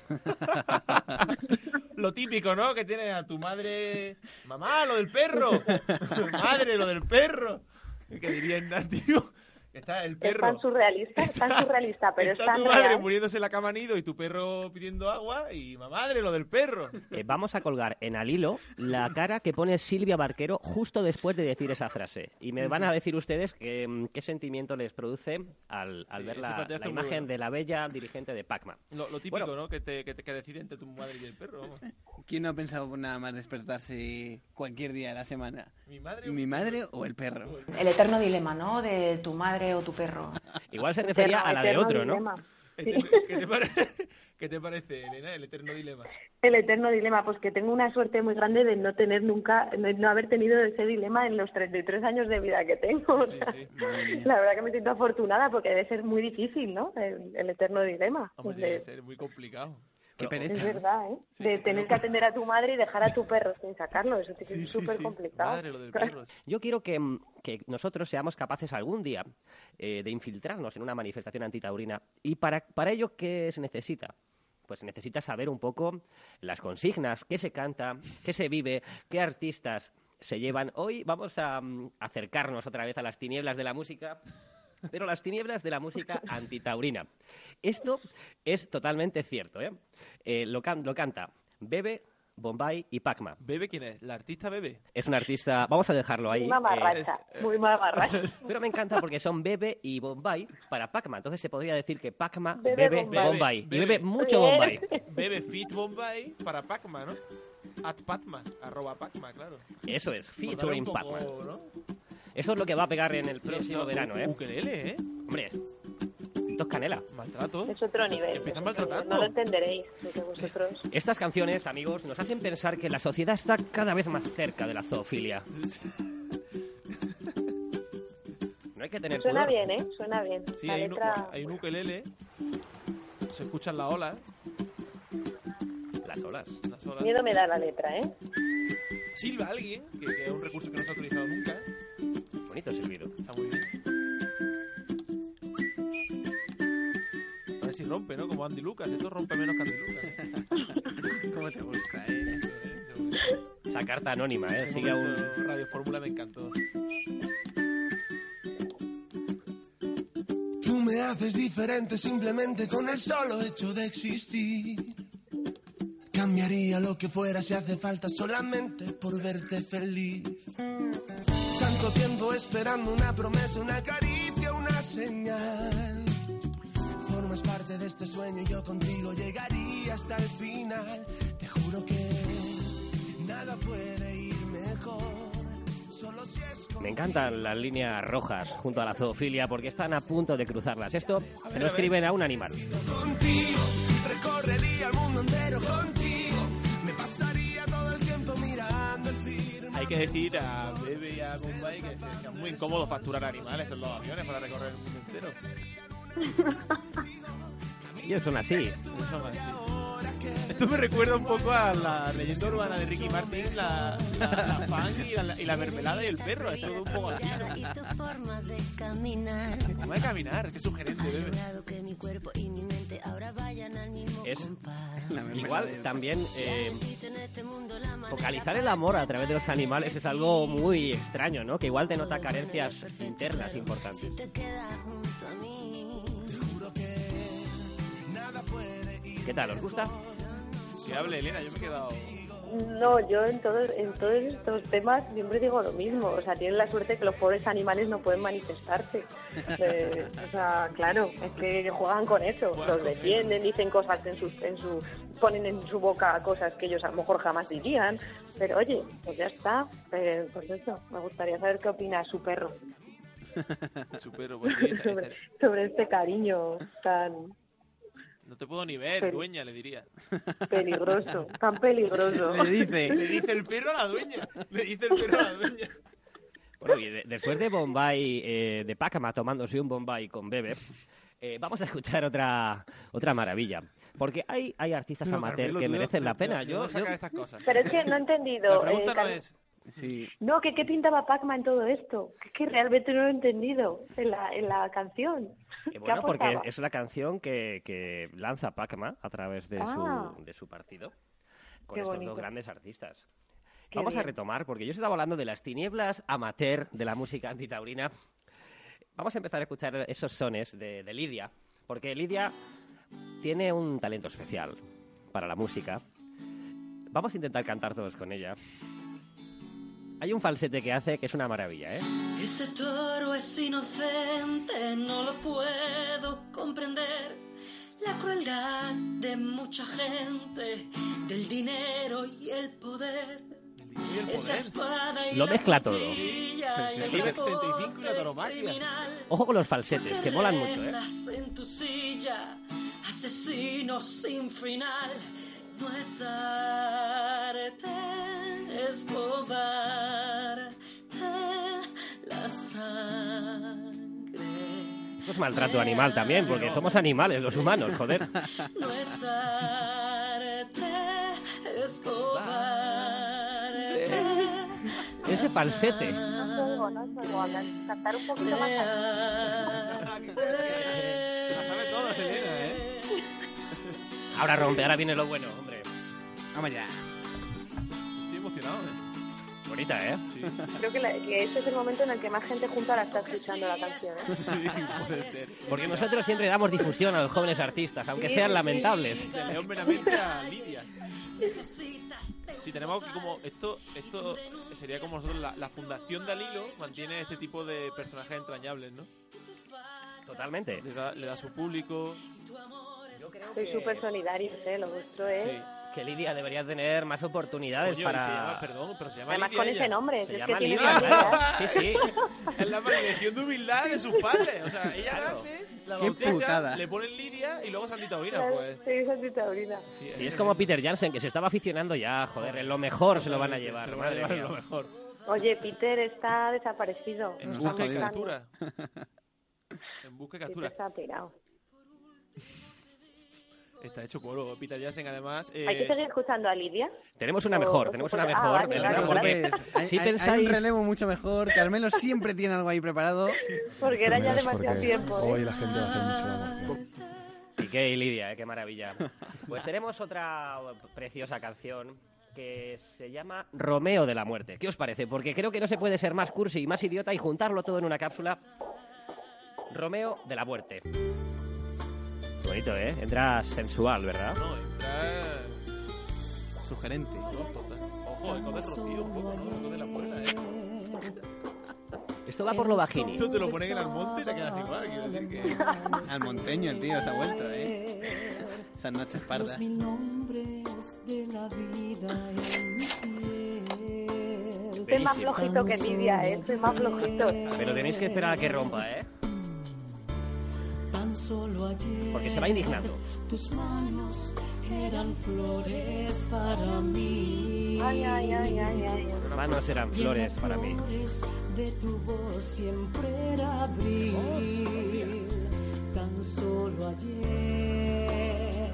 S4: Lo típico, ¿no? Que tiene a tu madre... Mamá, lo del perro. Madre, lo del perro. ¿Qué diría tío? Está el
S3: Es
S4: perro.
S3: tan surrealista, es tan surrealista, pero es
S4: Está
S3: tan
S4: tu madre
S3: real.
S4: muriéndose en la cama nido y tu perro pidiendo agua y madre, lo del perro.
S5: Eh, vamos a colgar en al hilo la cara que pone Silvia Barquero justo después de decir esa frase. Y me
S4: Sí,
S5: van
S4: sí.
S5: a decir ustedes que, mm, qué sentimiento les produce al, al
S4: Sí,
S5: ver la, la
S4: es
S5: imagen
S4: bueno.
S5: de la bella dirigente de PACMA.
S4: Lo, lo típico,
S5: Bueno.
S4: ¿no? Que, te, que, te- que decide entre tu madre y el perro. vamos.
S2: ¿Quién no ha pensado nada más despertarse cualquier día de la semana?
S4: ¿Mi madre
S2: ¿Mi madre o el perro?
S19: El eterno dilema, ¿no? De tu madre o tu perro.
S5: Igual se refería a la de otro, ¿no?
S3: dilema.
S4: ¿Qué te, pare- ¿Qué te parece, Elena, el eterno dilema?
S3: El eterno dilema, pues que tengo una suerte muy grande de no tener nunca, de no haber tenido ese dilema en los 33 años de vida que tengo. O sea, La verdad que me siento afortunada porque debe ser muy difícil, ¿no? El, el eterno dilema.
S4: Hombre,
S3: De-
S4: tiene que ser muy complicado.
S2: Qué
S3: es verdad, ¿eh? de tener que atender a tu madre y dejar a tu perro sin sacarlo. Eso que ser súper complicado.
S5: Yo quiero que, que nosotros seamos capaces algún día eh, de infiltrarnos en una manifestación antitaurina. ¿Y para, para ello qué se necesita? pues necesita saber un poco las consignas, qué se canta, qué se vive, qué artistas se llevan. Hoy vamos a mm, acercarnos otra vez a las tinieblas de la música, pero las tinieblas de la música antitaurina. Esto es totalmente cierto, ¿eh? Eh, lo, can- lo canta Bebe, Bombay y Pacma.
S4: ¿Bebe quién es? ¿La artista Bebe?
S5: Es un artista, vamos a dejarlo ahí.
S3: Muy
S5: eh,
S3: mamarracha, muy mamarracha.
S5: pero me encanta porque son Bebe y Bombay para Pacma. Entonces se podría decir que Pacma
S3: Bebe
S5: bebe,
S3: Bombay.
S5: Bombay. Y
S4: Bebe.
S5: bebe mucho Bombay.
S4: Bebe Fit Bombay para Pacma, ¿no? At Pacma, arroba Pacma, claro.
S5: Eso es, featuring Pacma.
S4: ¿no?
S5: Eso es lo que va a pegar en el próximo
S4: Esto,
S5: verano, ¿eh?
S4: Ukelele, ¿eh?
S5: Hombre, dos canela.
S4: Maltrato.
S3: Es otro nivel.
S4: Empiezan
S3: es
S4: maltratando.
S3: No lo entenderéis, porque vosotros...
S5: Estas canciones, amigos, nos hacen pensar que la sociedad está cada vez más cerca de la zoofilia. No hay que tener
S3: Suena
S5: pudor.
S3: bien, ¿eh? Suena bien.
S4: Sí,
S3: la
S4: hay, un-
S3: letra...
S4: hay un ukelele. Se escuchan las olas.
S5: Las olas.
S4: Las olas.
S3: Miedo me da la letra, ¿eh?
S4: Silba alguien, que, que es un recurso que no se ha utilizado nunca.
S5: Bonito silbido.
S4: Está muy bien. A ver si rompe, ¿no? Como Andy Lucas. Esto rompe menos que Andy Lucas. ¿eh?
S2: ¿Cómo te gusta, eh?
S5: Esa carta anónima, ¿eh? Sigue aún...
S4: momento Radio Fórmula me encantó.
S20: Tú me haces diferente simplemente con el solo hecho de existir. Cambiaría lo que fuera si hace falta solamente por verte feliz. Tanto tiempo esperando una promesa, una caricia, una señal. Formas parte de este sueño y yo contigo llegaría hasta el final. Te juro que nada puede ir mejor. Solo si es
S5: Me encantan las líneas rojas junto a la zoofilia porque están a punto de cruzarlas. Esto se lo escriben a un animal.
S20: contigo. Recorrería el mundo entero contigo.
S4: Hay que decir a Bebe y a Bombay que, es muy incómodo facturar animales en los aviones para recorrer el mundo entero.
S5: Ellos son así.
S4: Son así. Esto me recuerda un poco a la leyenda urbana de Ricky Martin, la, la, la fan y la, y la mermelada y el perro. Es todo un poco así, ¿no?
S21: Y tu forma de caminar.
S4: Forma de caminar, qué sugerente,
S21: logrado que mi cuerpo y mi mente ahora vayan al mismo
S5: Es igual también eh,
S21: este
S5: focalizar el amor a través de los animales es algo muy extraño, ¿no? Que igual denota carencias internas importantes.
S21: te queda junto a mí.
S5: ¿Qué tal? ¿Os gusta?
S4: Que hable Elena, yo me he quedado...
S3: No, yo en todos, en todos estos temas siempre digo lo mismo. O sea, tienen la suerte que los pobres animales no pueden manifestarse. Eh, o sea, claro, es que juegan con eso. Los defienden, dicen cosas en su, en su, ponen en su boca cosas que ellos a lo mejor jamás dirían. Pero oye, pues ya está. Eh, pues eso, me gustaría saber qué opina su perro
S4: pues sí, está-
S3: sobre,
S4: está-
S3: sobre este cariño tan
S4: no te puedo ni ver,
S3: Pero-
S4: dueña, le diría.
S3: peligroso, tan peligroso.
S2: Le dice.
S4: Le dice el perro a la dueña. Le dice el perro a la dueña.
S5: Bueno, y de- después de Bombay, eh, de Pacama tomándose un Bombay con Bebe, eh, vamos a escuchar otra otra maravilla. Porque hay, hay artistas
S4: Pero,
S5: amateur
S4: Carmelo,
S5: que
S4: ¿tú de-
S5: merecen la pena. Yo,
S4: sacas
S5: yo-
S4: estas cosas?
S3: Pero es que no he entendido.
S4: La pregunta
S3: eh,
S4: no es...
S2: Sí.
S3: No, que qué pintaba Pac-Man en todo esto. Que es que realmente no lo he entendido en la, en la canción.
S5: Eh,
S3: ¿Qué
S5: bueno, porque es la canción que, que lanza Pacma a través de,
S3: Ah.
S5: su, de su partido con
S3: Qué
S5: estos
S3: bonito.
S5: dos grandes artistas.
S3: Qué
S5: Vamos a
S3: bien.
S5: retomar, porque yo estaba hablando de las tinieblas amateur de la música antitaurina. Vamos a empezar a escuchar esos sones de, de Lidia, porque Lidia tiene un talento especial para la música. Vamos a intentar cantar todos con ella. Hay un falsete que hace que es una maravilla, ¿eh?
S21: Ese toro es inocente, no lo puedo comprender. La crueldad de mucha gente, del dinero y el poder. Esa espada y
S5: Lo
S21: la
S5: mezcla todo.
S21: cuchilla y el
S4: Escribe
S21: reporte
S4: 35 y la tauromaquia.
S21: criminal.
S5: Ojo con los falsetes, que molan mucho, ¿eh?
S21: Reglas en tu silla, asesino sin final. No es es
S5: maltrato animal también, porque somos animales los humanos, joder.
S21: No es arte, es cobarde.
S5: Ese falsete.
S3: No te oigo, no te oigo hablar. Cantar un poquito más.
S4: La sabe todas, Elena, ¿eh?
S5: Ahora rompe, ahora viene lo bueno, hombre.
S2: Vamos ya.
S4: ¿Eh?
S5: Bonita, ¿eh?
S4: Sí.
S3: Creo que, la- que este es el momento en el que más gente junta la está escuchando la canción. ¿eh?
S4: puede ser.
S5: Porque nosotros siempre damos difusión a los jóvenes artistas, aunque
S3: Sí,
S5: sean
S3: sí.
S5: lamentables.
S4: De León Benavente a Lidia. Sí, tenemos que como esto esto sería como nosotros la, la fundación de Alilo mantiene este tipo de personajes entrañables, ¿no?
S5: Totalmente.
S4: Le da, le da su público.
S3: Soy súper solidario, ¿eh? Lo vuestro es...
S4: Sí.
S5: Que Lidia debería tener más oportunidades
S4: Coño,
S5: para...
S4: se llama, perdón, pero se llama
S3: Además
S4: Lidia
S3: con
S4: ella.
S3: ese nombre,
S5: Se
S3: es
S5: llama
S3: que tiene
S5: Lidia,
S3: que.
S5: Sí, sí.
S4: Es la maldición de humildad de sus padres. O sea, ella
S5: Claro.
S4: nace, la
S2: Qué
S4: bautiza,
S2: putada.
S4: le ponen Lidia y luego Santita Taurina, pues.
S3: Sí, Santita Taurina.
S4: Sí,
S5: Sí, es como Peter Jansen, que se estaba aficionando ya, joder, en lo mejor se lo van a
S4: Se
S5: llevar.
S4: lo van a
S5: madre
S4: llevar en
S5: mía.
S4: lo mejor.
S3: Oye, Peter está desaparecido.
S4: En busca y captura. En busca y
S3: Peter
S4: captura.
S3: está pirado.
S4: Está hecho polvo. Peter Jansen, además. eh,
S3: ¿Hay que seguir escuchando a Lidia?
S5: Tenemos una mejor,
S3: o
S5: tenemos una
S3: ah,
S5: mejor.
S3: vale,
S5: Elena,
S3: vale,
S5: porque
S2: Pues, hay,
S5: si
S2: hay- hay
S5: pensáis...
S2: un relevo mucho mejor. Carmelo siempre tiene algo ahí preparado.
S3: Porque era ya demasiado
S22: porque
S3: tiempo. ¿eh?
S22: Hoy la gente va a hacer mucho amor.
S5: Y Lidia, eh, qué maravilla. Pues tenemos otra preciosa canción que se llama Romeo de la Muerte. ¿Qué os parece? Porque creo que no se puede ser más cursi y más idiota y juntarlo todo en una cápsula. Romeo de la Muerte. Bonito, ¿eh? Entra sensual, ¿verdad?
S4: No, entra.
S2: Sugerente.
S4: Ojo, eco de Rocío un poco, ¿no? Eco de la puerta, ¿eh?
S5: Esto va por lo bajini.
S4: Esto te lo ponen en el monte y te quedas igual. Quiero decir que.
S2: Al monteño, el tío, se ha vuelto, ¿eh? Esas noches pardas.
S9: mil nombres de la vida.
S3: Estoy más flojito que Lidia, ¿eh? Estoy más flojito.
S5: Pero tenéis que esperar a que rompa, ¿eh?
S9: Tan solo ayer
S5: Porque se va indignando.
S9: tus manos eran flores para mí.
S3: Ay, ay, ay, ay, ay.
S5: Manos eran
S9: Y en
S5: flores para mí.
S9: de tu voz siempre era abril. Tan solo ayer.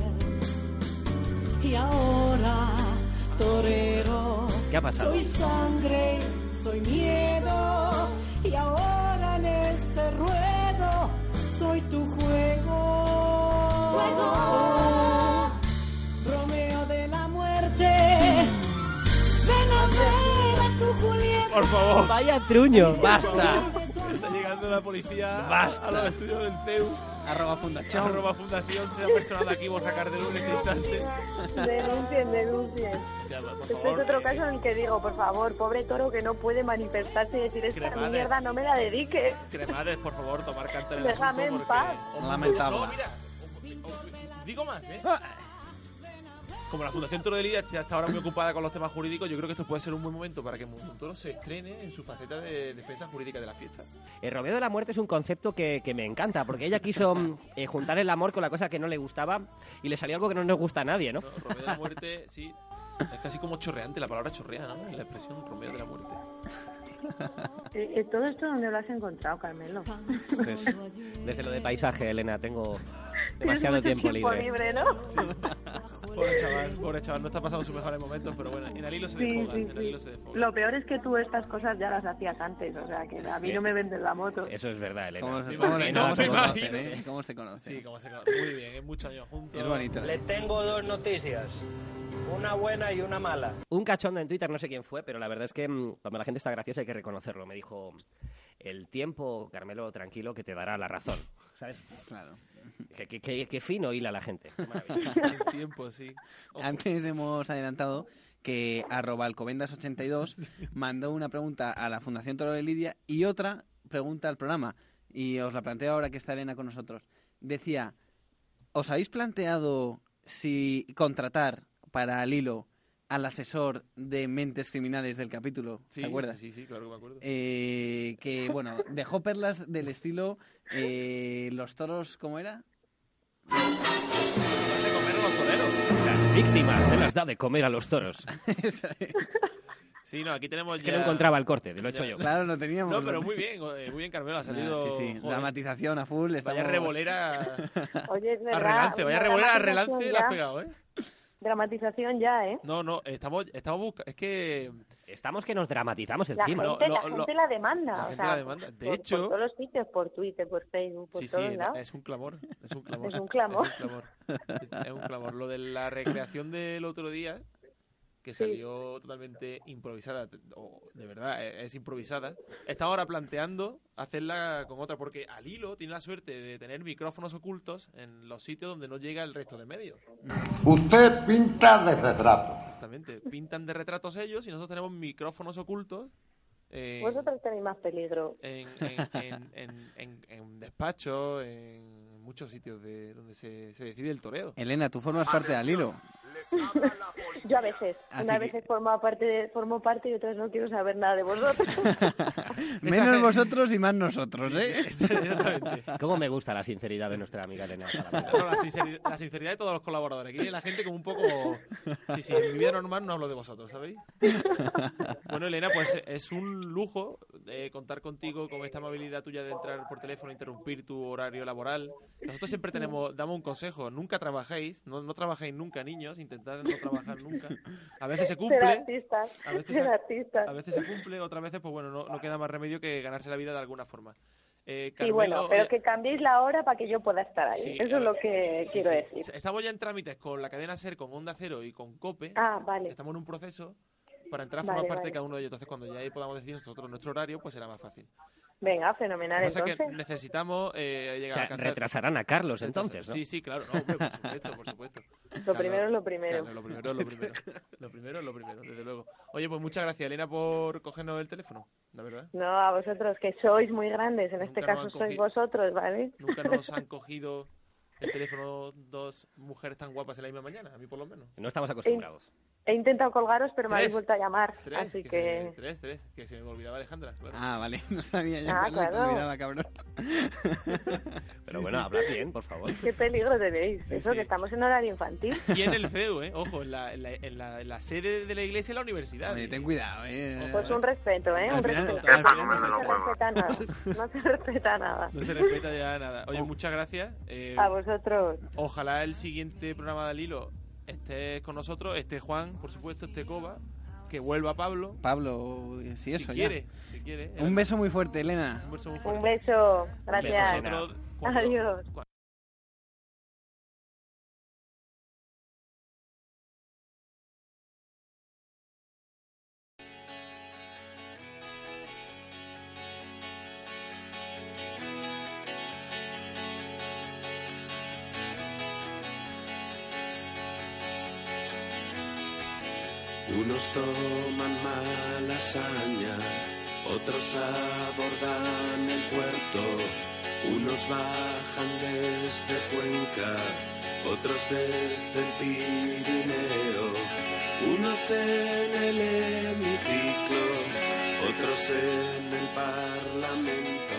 S9: Y ahora, torero.
S5: ¿Qué ha pasado?
S9: Soy sangre, soy miedo. Y ahora en este ruedo
S4: Por favor.
S5: Vaya truño, basta.
S4: Está llegando la policía
S5: Basta.
S4: a los estudios del CEU.
S2: Arroba fundación.
S4: Arroba fundación, sea personal de aquí por sacar de lunes instante.
S3: Denuncien, denuncien.
S4: Ya, por
S3: Este
S4: favor,
S3: es otro caso en el que digo, por favor, pobre toro que no puede manifestarse y decir esta
S4: Cremades.
S3: mierda no me la dediques.
S4: Cremades, por favor, tomar carta en el
S3: Déjame en paz.
S2: Lamentable.
S4: No, mira, digo más, ¿eh? Como la Fundación Toro de Lidia está hasta ahora muy ocupada con los temas jurídicos, yo creo que esto puede ser un buen momento para que Mundo Toro se estrene en su faceta de defensa jurídica de la fiesta.
S5: El Romeo de la Muerte es un concepto que, que me encanta, porque ella quiso mm, eh, juntar el amor con la cosa que no le gustaba y le salió algo que no nos gusta a nadie, ¿no?
S4: ¿no? Romeo de la Muerte, sí, es casi como chorreante, la palabra chorrea, ¿no? La expresión Romeo de la Muerte.
S3: Eh, eh, ¿Todo esto dónde lo has encontrado, Carmelo?
S5: Pues, desde lo de paisaje, Elena, tengo demasiado
S3: mucho
S5: tiempo
S3: tiempo
S5: libre.
S3: libre, ¿no?
S4: Pobre chaval, pobre chaval, no está pasando sus mejores momentos, pero bueno, en Alilo se
S3: Sí,
S4: desfoga,
S3: sí,
S4: en Alilo
S3: sí.
S4: se desfoga.
S3: Lo peor es que tú estas cosas ya las hacías antes, o sea, que a mí no me vendes la moto.
S5: Eso es verdad, Elena.
S2: ¿Cómo se, cómo- cómo se conocen, eh? ¿Cómo se conocen?
S4: Sí, como se conoce. Muy bien, es muchos años juntos.
S2: Es bonito.
S23: Le tengo dos noticias, una buena y una mala.
S5: Un cachondo en Twitter, no sé quién fue, pero la verdad es que mm, cuando la gente está graciosa hay que reconocerlo. Me dijo, el tiempo, Carmelo, tranquilo, que te dará la razón. ¿Sabes?
S2: Claro.
S5: Que fino hila la gente. Qué maravilla.
S4: El tiempo, sí. Ojo.
S2: Antes hemos adelantado que arroba alcobendas82 mandó una pregunta a la Fundación Toro de Lidia y otra pregunta al programa. Y os la planteo ahora que está Elena con nosotros. Decía, ¿os habéis planteado si contratar para Lilo al asesor de mentes criminales del capítulo?
S4: Sí,
S2: ¿Te acuerdas?
S4: Sí, sí, claro que me acuerdo.
S2: Eh, que, bueno, dejó perlas del estilo eh, los toros, ¿cómo era?
S4: de comer a los toreros.
S5: Las víctimas se las da de comer a los toros.
S2: Esa es.
S4: Sí, no, aquí tenemos
S5: Es
S4: ya...
S5: que no encontraba el corte, te lo he hecho
S4: Ya.
S5: yo.
S2: Claro, lo teníamos.
S4: No, pero muy bien, eh, muy bien, Carmelo, ha
S2: Ah,
S4: salido...
S2: sí, sí.
S4: joder,
S2: Dramatización a full.
S4: Vaya
S2: Estamos...
S4: revolera
S3: Oye, es
S4: a
S3: verdad.
S4: relance, vaya revolera a relance la has pegado, ¿eh?
S3: Dramatización ya, ¿eh?
S4: No, no, estamos, estamos buscando. Es que.
S5: Estamos que nos dramatizamos
S3: La
S5: encima.
S3: gente,
S4: Lo-
S3: la,
S4: lo-
S3: gente la demanda.
S4: la
S3: o
S4: gente
S3: sea,
S4: la demanda. De
S3: por-
S4: hecho-
S3: Por todos los sitios, por Twitter, por Facebook, por
S4: Sí, sí,
S3: todos lados.
S4: es un clamor. Es un clamor.
S3: Es un clamor.
S4: Es un clamor. Es un clamor. Lo de la recreación del otro día, que
S3: Sí.
S4: salió totalmente improvisada, o de verdad, e- es improvisada. Está ahora planteando hacerla con otra, porque al hilo tiene la suerte de tener micrófonos ocultos en los sitios donde no llega el resto de medios.
S13: Usted pinta de retrato.
S4: Exactamente. Pintan de retratos ellos y nosotros tenemos micrófonos ocultos. En-
S3: Vosotros tenéis más peligro.
S4: en, en, en, en, en- en despachos, en muchos sitios de donde se, se decide el toreo.
S2: Elena, tú formas parte del hilo.
S3: Yo a veces,
S2: Así
S3: una
S2: que-
S3: veces formo parte, de, formo parte y otras no quiero saber nada de vosotros.
S2: Menos vosotros y más nosotros, ¿eh?
S5: ¿Cómo me gusta la sinceridad de nuestra amiga Elena?
S4: No, la, sinceridad, la sinceridad de todos los colaboradores. Aquí la gente como un poco... Sí, sí, en mi vida normal no hablo de vosotros, ¿sabéis? Bueno, Elena, pues es un lujo eh, contar contigo con esta amabilidad tuya de entrar por teléfono, interrumpir tu horario laboral. Nosotros siempre tenemos, damos un consejo, nunca trabajéis, no, no trabajéis nunca, niños, intentad no trabajar nunca. A veces se cumple,
S3: artistas,
S4: a veces a veces se cumple, otras veces, pues bueno, no, no queda más remedio que ganarse la vida de alguna forma. Eh,
S3: Sí, bueno, pero que cambiéis la hora para que yo pueda estar ahí.
S4: Sí,
S3: Eso es lo que
S4: sí,
S3: quiero
S4: sí.
S3: decir.
S4: Estamos ya en trámites con la cadena SER, con Onda Cero y con COPE.
S3: Ah, vale.
S4: Estamos en un proceso para entrar a formar
S3: Vale,
S4: parte
S3: vale.
S4: de cada uno de ellos. Entonces, cuando ya ahí podamos decir nosotros nuestro horario, pues será más fácil.
S3: Venga,
S4: Lo
S3: fenomenal,
S4: que pasa es que
S3: entonces.
S4: necesitamos eh,
S5: O
S4: llegar
S5: sea,
S4: a
S5: retrasarán a Carlos entonces, ¿no?
S4: Sí, sí, claro. No, hombre, por supuesto, por supuesto.
S3: Lo primero es lo primero.
S4: Claro, lo primero es lo primero. Lo primero es lo primero, desde luego. Oye, pues muchas gracias, Elena, por cogernos el teléfono, la verdad.
S3: No, a vosotros, que sois muy grandes. En este
S4: Nunca
S3: caso sois vosotros, ¿vale?
S4: Nunca nos han cogido el teléfono dos mujeres tan guapas en la misma mañana, a mí por lo menos.
S5: No estamos acostumbrados.
S3: He intentado colgaros, pero me habéis vuelto a llamar.
S4: Tres,
S3: así
S4: que tres, tres, que se me olvidaba Alejandra, claro.
S2: Ah, vale, no sabía yo
S3: Ah,
S2: que se
S3: claro.
S2: olvidaba, cabrón.
S5: Pero
S4: Sí,
S5: bueno,
S4: sí.
S5: habla bien, por favor.
S3: Qué peligro tenéis.
S4: Sí,
S3: Eso
S4: sí.
S3: que estamos en horario infantil.
S4: Y en el CEU, ¿eh? Ojo, en la, en la, en la, en la sede de la iglesia y la universidad.
S2: Hombre,
S4: ¿eh?
S2: ten cuidado, ¿eh?
S3: Pues un respeto, ¿eh? Un
S2: final-
S3: respeto.
S2: al final
S3: no, se respeta nada. No se respeta nada.
S4: No se respeta ya nada. Oye, muchas gracias. Eh,
S3: A vosotros.
S4: Ojalá el siguiente programa de Lilo esté con nosotros, esté Juan, por supuesto, esté Coba, que vuelva Pablo.
S2: Pablo, sí, eso
S4: si
S2: ya.
S4: quiere, si quiere.
S2: Un beso muy fuerte, Elena.
S4: Un beso muy
S3: Un
S4: fuerte.
S3: beso. Gracias.
S4: Nosotros, cuando-
S3: Adiós.
S24: Unos toman mala hazaña, otros abordan el puerto, unos bajan desde Cuenca, otros desde el Pirineo, unos en el hemiciclo, otros en el Parlamento.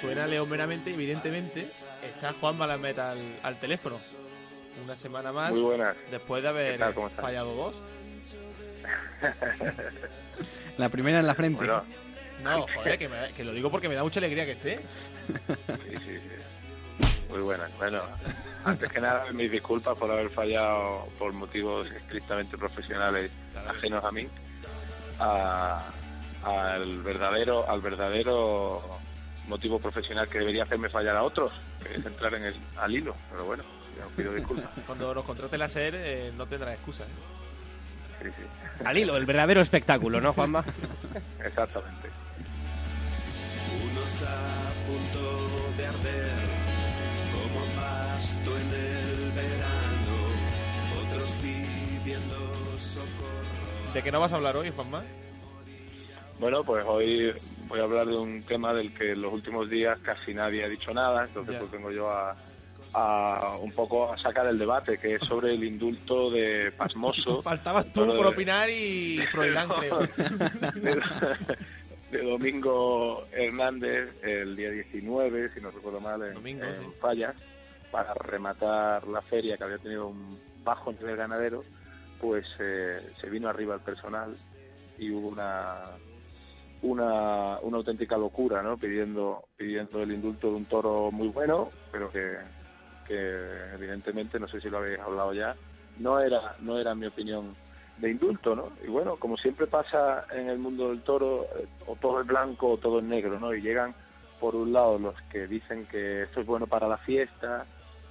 S4: Suena León meramente, evidentemente, está Juan Malameta al, al teléfono. Una semana más.
S25: Muy buenas.
S4: Después de haber fallado dos.
S2: La primera en la frente.
S25: Bueno,
S4: No, joder, que, me- que lo digo porque me da mucha alegría que esté.
S25: sí, sí, sí. Muy buenas. Bueno, antes que nada, mis disculpas por haber fallado por motivos estrictamente profesionales ajenos a mí. A- al verdadero, al verdadero motivo profesional que debería hacerme fallar a otros, que es entrar en el, al hilo. Pero bueno, ya os pido disculpas.
S4: Cuando nos contrate la SER eh, no tendrá excusa. ¿eh?
S25: Sí, sí.
S5: Al hilo, el verdadero espectáculo, ¿no, Juanma?
S25: Exactamente.
S24: Unos a punto de arder, como pasto en el verano, otros pidiendo socorro.
S4: ¿De qué no vas a hablar hoy, Juanma?
S25: Bueno, pues hoy voy a hablar de un tema del que en los últimos días casi nadie ha dicho nada, entonces
S4: Ya.
S25: pues vengo yo a, a un poco a sacar el debate, que es sobre el indulto de Pasmoso.
S4: Faltabas tú por
S25: de-
S4: opinar y Froilán, creo.
S25: de, de Domingo Hernández el día 19, si no recuerdo mal, en,
S4: Domingo,
S25: en
S4: sí.
S25: Fallas, para rematar la feria que había tenido un bajo nivel ganadero, pues eh, se vino arriba el personal y hubo una una, una auténtica locura, ¿no? Pidiendo pidiendo el indulto de un toro muy bueno, pero que, que evidentemente, no sé si lo habéis hablado ya, no era, no era mi opinión de indulto, ¿no? Y bueno, como siempre pasa en el mundo del toro, eh, o todo es blanco o todo es negro, ¿no? Y llegan, por un lado, los que dicen que esto es bueno para la fiesta,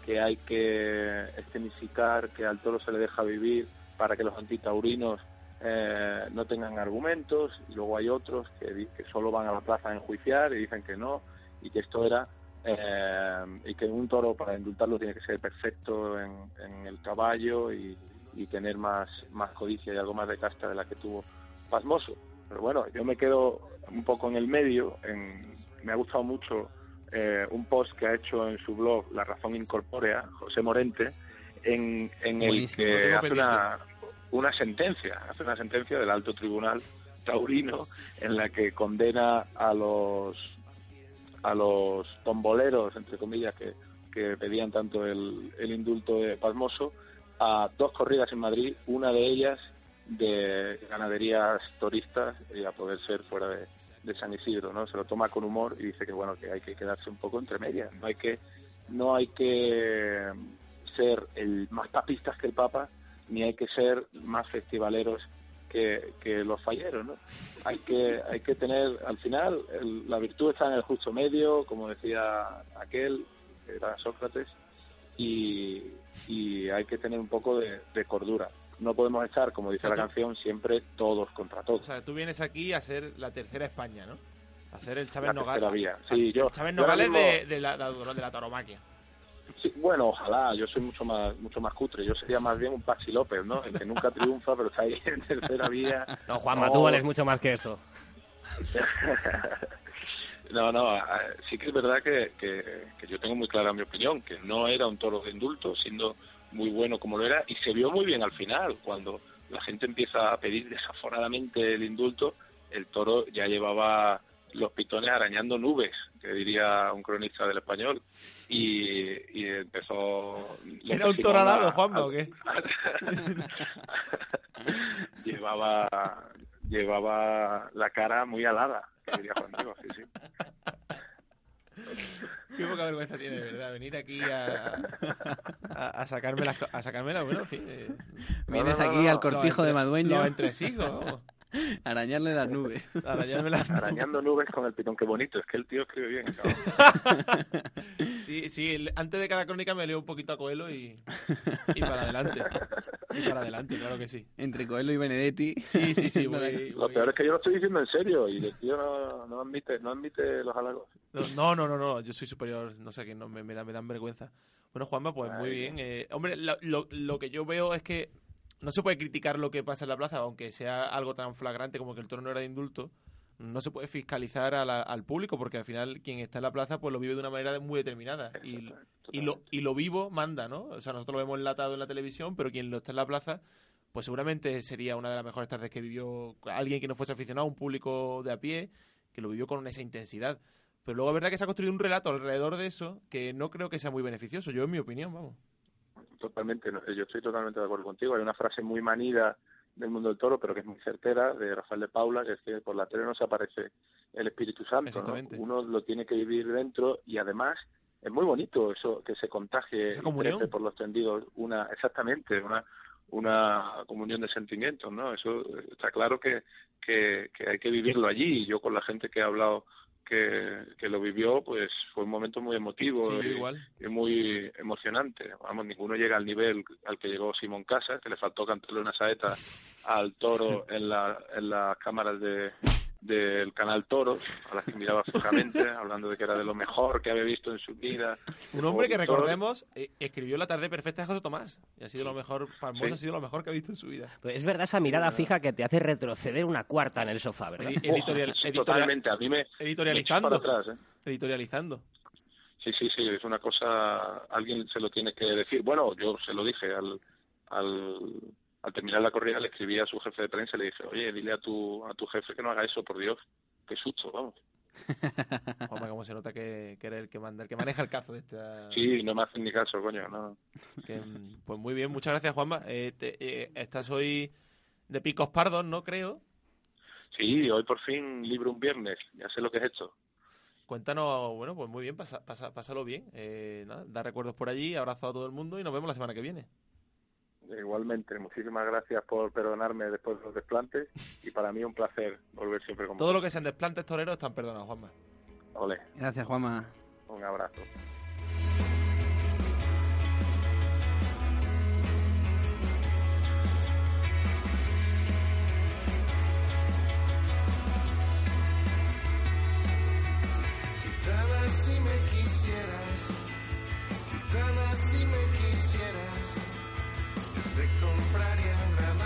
S25: que hay que escenificar, que al toro se le deja vivir para que los antitaurinos eh, no tengan argumentos, y luego hay otros que, que solo van a la plaza a enjuiciar y dicen que no, y que esto era, eh, y que un toro para indultarlo tiene que ser perfecto en, en el caballo y, y tener más, más codicia y algo más de casta de la que tuvo Pasmoso. Pero bueno, yo me quedo un poco en el medio, en, me ha gustado mucho eh, un post que ha hecho en su blog La Razón Incorpórea, José Morente, en, en el que hace una, una sentencia, hace una sentencia del alto tribunal taurino en la que condena a los a los tomboleros, entre comillas, que, que pedían tanto el, el indulto de Pasmoso, a dos corridas en Madrid, una de ellas de ganaderías turistas y a poder ser fuera de, de San Isidro, ¿no? Se lo toma con humor y dice que bueno que hay que quedarse un poco entre medias, no hay que no hay que ser el más papistas que el Papa ni hay que ser más festivaleros que, que los falleros, ¿no? Hay que hay que tener al final el- la virtud está en el justo medio, como decía aquel que era Sócrates y, y hay que tener un poco de, de cordura. No podemos estar, como dice la canción, siempre todos contra
S4: O
S25: todos.
S4: sea, tú vienes aquí a ser la tercera España, ¿no? A ser el Chávez Nogales.
S25: Sí, yo-
S4: Chávez
S25: yo ahora
S4: Nogales
S25: mismo-
S4: de, de la, de la tauromaquia.
S25: Sí, bueno, ojalá, yo soy mucho más mucho más cutre, yo sería más bien un Pachi López, ¿no? El que nunca triunfa, pero está ahí en tercera vía.
S5: No, Juanma, tú vales mucho más que eso.
S25: No, no, sí que es verdad que, que, que yo tengo muy clara mi opinión, que no era un toro de indulto, siendo muy bueno como lo era, y se vio muy bien al final, cuando la gente empieza a pedir desaforadamente el indulto, el toro ya llevaba los pitones arañando nubes, que diría un cronista del español, y, y empezó...
S4: ¿Era un
S25: López
S4: toro
S25: Simón a-
S4: alado, Juanma, o qué?
S25: llevaba llevaba la cara muy alada, que diría Juan Diego, sí, sí.
S4: Qué poca vergüenza tiene, de verdad, venir aquí a, a, a sacarme las... A sacarme las... Bueno, en fin... eh,
S2: Vienes
S4: no, no,
S2: aquí
S4: no,
S2: al
S4: no,
S2: cortijo
S4: los
S2: de
S4: entre-
S2: Madueño.
S4: Los entresijos.
S2: Arañarle las nubes.
S4: Arañarme las nubes.
S25: Arañando nubes con el pitón, qué bonito, es que el tío escribe bien.
S4: Sí, sí, antes de cada crónica me leo un poquito a Coelho y, y para adelante. Y para adelante, claro que sí.
S2: Entre Coelho y Benedetti.
S4: Sí, sí, sí, voy-
S25: Lo peor es que yo lo estoy diciendo en serio y el tío no, no admite no admite los halagos.
S4: No, no, no, no, yo soy superior, no sé, que no, me, me, da- me dan vergüenza. Bueno, Juanma, pues muy bien. Eh, hombre, lo, lo, lo que yo veo es que no se puede criticar lo que pasa en la plaza, aunque sea algo tan flagrante como que el toro no era de indulto. No se puede fiscalizar a la- al público porque al final quien está en la plaza pues lo vive de una manera muy determinada y, y, lo, y lo vivo manda, ¿no? O sea, nosotros lo vemos enlatado en la televisión, pero quien lo está en la plaza pues seguramente sería una de las mejores tardes que vivió alguien que no fuese aficionado, un público de a pie, que lo vivió con esa intensidad. Pero luego es verdad que se ha construido un relato alrededor de eso que no creo que sea muy beneficioso, yo en mi opinión, vamos.
S25: Totalmente, yo estoy totalmente de acuerdo contigo. Hay una frase muy manida del mundo del toro, pero que es muy certera, de Rafael de Paula, que es que por la tele no se aparece el Espíritu Santo. ¿no? Uno lo tiene que vivir dentro y además es muy bonito eso que se contagie y por los tendidos una exactamente una una comunión de sentimientos no eso eh, está claro que, que que hay que vivirlo allí yo con la gente que he hablado que, que lo vivió pues fue un momento muy emotivo
S4: Sí,
S25: y,
S4: igual.
S25: y muy emocionante vamos ninguno llega al nivel al que llegó Simón Casas que le faltó cantarle una saeta al toro en la en las cámaras de del canal Toros, a las que miraba fijamente, hablando de que era de lo mejor que había visto en su vida.
S4: Un hombre que recordemos eh, escribió La tarde perfecta de José Tomás y ha sido lo mejor, Palmosa
S25: Sí.
S4: ha sido lo mejor que ha visto en su vida.
S5: Pues es verdad esa mirada fija que te hace retroceder una cuarta en el sofá, ¿verdad?
S4: Edi- editorial,
S25: Sí,
S4: editorial-
S25: totalmente, a mí me,
S4: editorializando.
S25: me echa para atrás, ¿eh?
S4: Editorializando.
S25: Sí, sí, sí, es una cosa, alguien se lo tiene que decir. Bueno, yo se lo dije al, al, al terminar la corrida, le escribí a su jefe de prensa y le dije, oye, dile a tu, a tu jefe que no haga eso, por Dios. Qué susto, vamos.
S4: Juanma, cómo se nota que, que eres el que manda, el que maneja el cazo de esta...
S25: Sí, no me hacen ni caso, coño, no.
S4: Que, mm, pues muy bien, muchas gracias, Juanma. Eh, te- eh, estás hoy de picos pardos, ¿no? Creo.
S25: Sí, hoy por fin libre un viernes, ya sé lo que es esto.
S4: Cuéntanos, bueno, pues muy bien, pasa, pasa, pásalo bien. Eh, nada, da recuerdos por allí, abrazo a todo el mundo y nos vemos la semana que viene.
S25: Igualmente, muchísimas gracias por perdonarme después de los desplantes y para mí un placer volver siempre con
S4: Todo lo que sean desplantes toreros están perdonados, Juanma.
S25: Ole,
S2: Gracias, Juanma.
S25: un abrazo.
S20: Gitana si me quisieras, gitana si me quisieras, te compraría Granada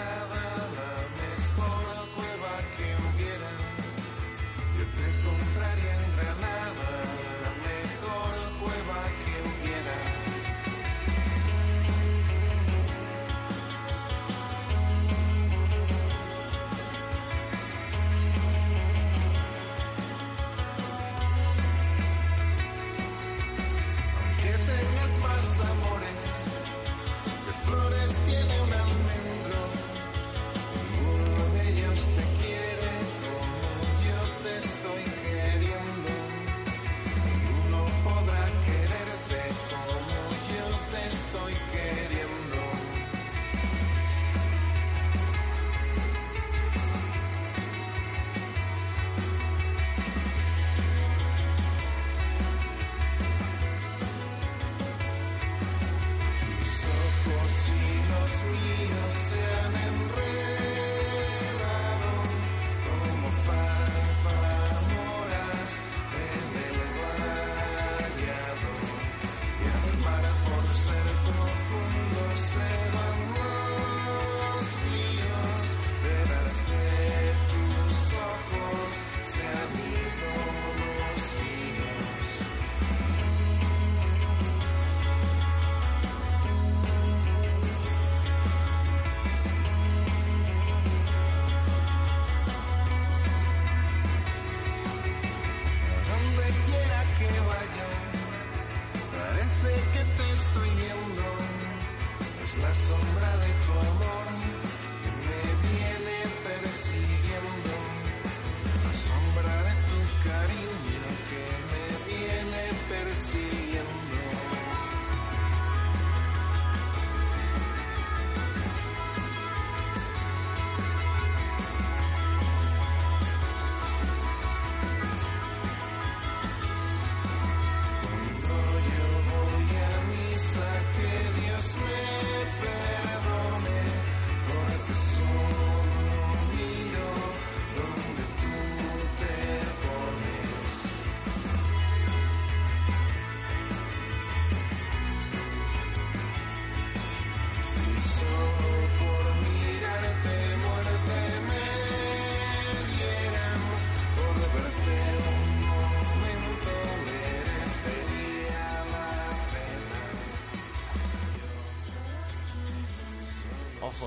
S20: sombra de tu amor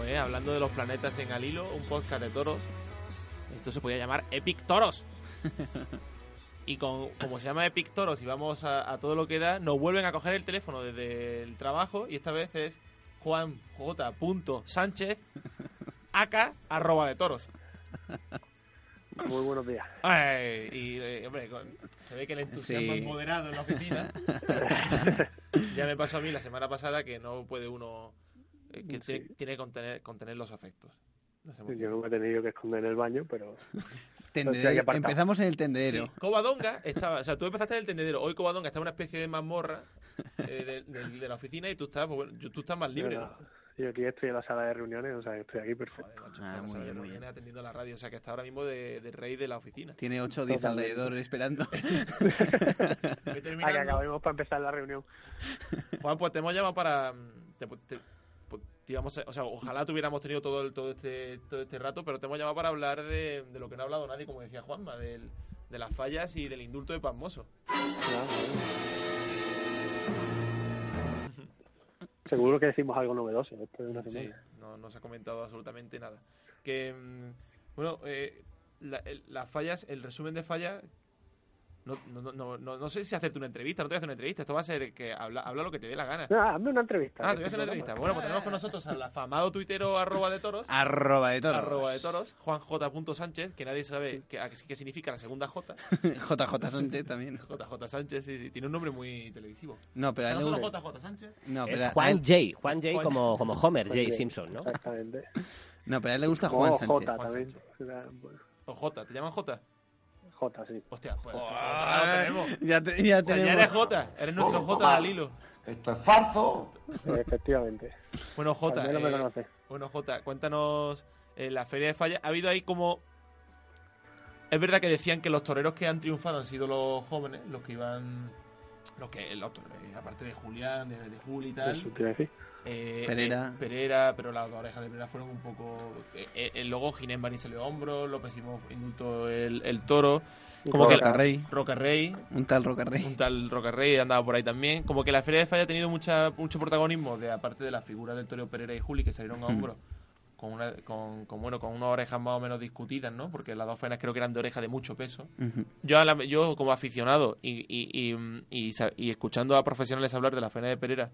S4: eh, hablando de los planetas en Alilo, un podcast de toros. Esto se podía llamar Epic Toros. Y con, como se llama Epic Toros y vamos a, a todo lo que da, nos vuelven a coger el teléfono desde el trabajo y esta vez es Juan J. Sánchez acá arroba de toros.
S26: Muy buenos días.
S4: Ay, y eh, hombre, con- se ve que el entusiasmo
S2: Sí.
S4: es moderado en la oficina. ya me pasó a mí la semana pasada que no puede uno eh, que tiene, tiene que contener, contener los afectos.
S26: Yo no me he tenido que esconder en el baño, pero...
S2: Tendedero- empezamos en el tendedero.
S4: Sí, Covadonga estaba, o sea, tú empezaste en el tendedero, hoy Covadonga está en una especie de mazmorra eh, de, de- de la oficina y tú estás, pues bueno, yo- tú estás más libre,
S26: Yo,
S4: ¿no?
S26: Yo aquí estoy en la sala de reuniones, o sea, que estoy aquí perfecto.
S2: Ah, muy bien, muy bien.
S4: Atendiendo la radio, o sea, que está ahora mismo de, de rey de la oficina.
S2: Tiene 8 o 10
S26: Totalmente.
S2: alrededor esperando.
S26: A que acabemos para empezar la reunión.
S4: Juan, pues te hemos llamado para. mm, te- te- o sea, ojalá tuviéramos tenido todo, el- todo, este, todo este rato, pero te hemos llamado para hablar de, de lo que no ha hablado nadie, como decía Juanma, del, de las fallas y del indulto de Pasmoso.
S26: Seguro que decimos algo novedoso después de una
S4: Sí,
S26: semana.
S4: no, no se ha comentado absolutamente nada. Que, mm, bueno, eh, la- el- las fallas, el resumen de fallas, No, no, no, no, no sé si hacerte una entrevista, no te voy a hacer una entrevista. Esto va a ser que habla, habla lo que te dé la gana.
S26: Ah, hazme una entrevista.
S4: Ah, te voy a hacer una entrevista. Bueno, pues tenemos con nosotros al afamado tuitero arroba de toros.
S2: Arroba de toros.
S4: Arroba de toros. Juan J. Sánchez, que nadie sabe qué, qué significa la segunda J.
S2: JJ Sánchez también.
S4: JJ Sánchez, sí, sí. Tiene un nombre muy televisivo.
S2: No, pero a él
S4: no
S2: le
S4: solo JJ Sánchez.
S2: No,
S5: Es
S2: pero a
S5: Juan J. Juan J
S4: Juan-
S5: como, como Homer J. Simpson, ¿no?
S26: Exactamente.
S2: No, pero a él le gusta Juan
S26: J
S2: Sánchez.
S4: Juan
S26: también.
S4: O J, ¿te llaman J?
S26: J, sí.
S4: Hostia, pues.
S2: Ah,
S4: lo tenemos.
S2: Ya, te- ya
S4: O sea, ya
S2: tenemos.
S4: eres J, eres nuestro J al hilo.
S13: Esto es falso.
S26: Efectivamente.
S4: Bueno, J,
S26: me
S4: eh,
S26: conoce.
S4: bueno, J, cuéntanos eh, la Feria de Falla. Ha habido ahí como... Es verdad que decían que los toreros que han triunfado han sido los jóvenes, los que iban... Los que, los toreros, aparte de Julián, de, de Juli y tal.
S26: Eso quiero decir.
S4: Eh,
S2: Pereira.
S4: eh, Pereira, pero las orejas de Pereira fueron un poco. Eh, eh, el logo Ginés Marín salió a hombros, López Simón indultó el, el toro. Como que
S2: Roca Rey.
S4: Roca Rey.
S2: Un tal Roca Rey.
S4: Un tal Roca Rey andaba por ahí también. Como que la Feria de Falla ha tenido mucha, mucho protagonismo, de aparte de las figuras del Toreo Pereira y Juli que salieron a hombros. Con, una, con, con, bueno, con unas orejas más o menos discutidas, ¿no? Porque las dos faenas creo que eran de oreja de mucho peso. Yo, a la- yo como aficionado y, y escuchando a profesionales hablar de la faena de Pereira,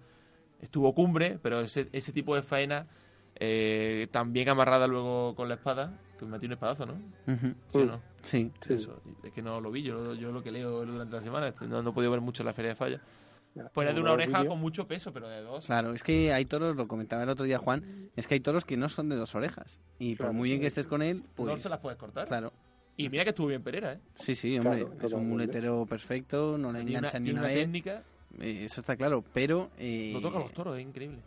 S4: estuvo cumbre, pero ese, ese tipo de faena eh, también amarrada luego con la espada, que me metió un espadazo, ¿no?
S2: Ujú.
S4: ¿Sí o no?
S2: Sí.
S4: Eso, es que no lo vi, yo, yo lo que leo durante la semana, no, no he podido ver mucho la feria de falla. Pues era de una oreja con mucho peso, pero de dos.
S2: Claro, es que hay toros, lo comentaba el otro día Juan, es que hay toros que no son de dos orejas. Y por
S4: Claro.
S2: muy bien que estés con él, pues...
S4: no se las puedes cortar.
S2: Claro.
S4: Y mira que estuvo bien Pereira, ¿eh?
S2: Sí, sí, hombre,
S4: Claro,
S2: es un muletero perfecto, no le enganchan ni una,
S4: una
S2: vez.
S4: técnica.
S2: Eh, eso está claro, pero... eh,
S4: No toca los toros, es increíble.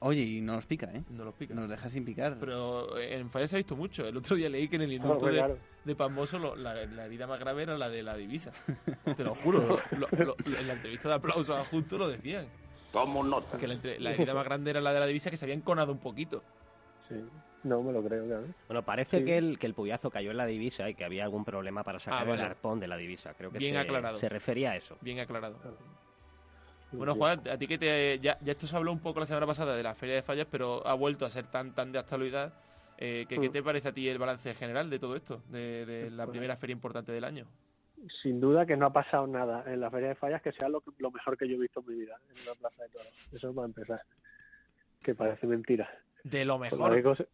S2: Oye, y no los pica, ¿eh?
S4: No los pica.
S2: Nos deja sin picar.
S4: Pero en falla se ha visto mucho. El otro día leí que en el indulto de,
S2: claro.
S4: de lo- la, la herida más grave era la de la divisa. Te lo juro. lo- lo- lo- en la entrevista de aplausos a Justo lo decían.
S13: Tomo nota.
S4: Que la, la herida más grande era la de la divisa que se había enconado un poquito.
S26: Sí. No me lo creo, claro.
S5: Bueno, parece
S26: Sí.
S5: que el, que el puyazo cayó en la divisa y que había algún problema para sacar
S4: Ah, vale.
S5: el arpón de la divisa. Creo que
S4: Bien
S5: se,
S4: aclarado.
S5: se refería a eso.
S4: Bien aclarado. Bueno, Juan, a ti que te. Ya, ya esto se habló un poco la semana pasada de la Feria de Fallas, pero ha vuelto a ser tan tan de actualidad. Eh, que, ¿Qué
S26: Mm.
S4: te parece a ti el balance general de todo esto? De, de la primera feria importante del año.
S26: Sin duda que no ha pasado nada en la Feria de Fallas que sea lo, que- lo mejor que yo he visto en mi vida en una plaza de toros. Eso va a empezar. Que parece mentira.
S4: De lo mejor.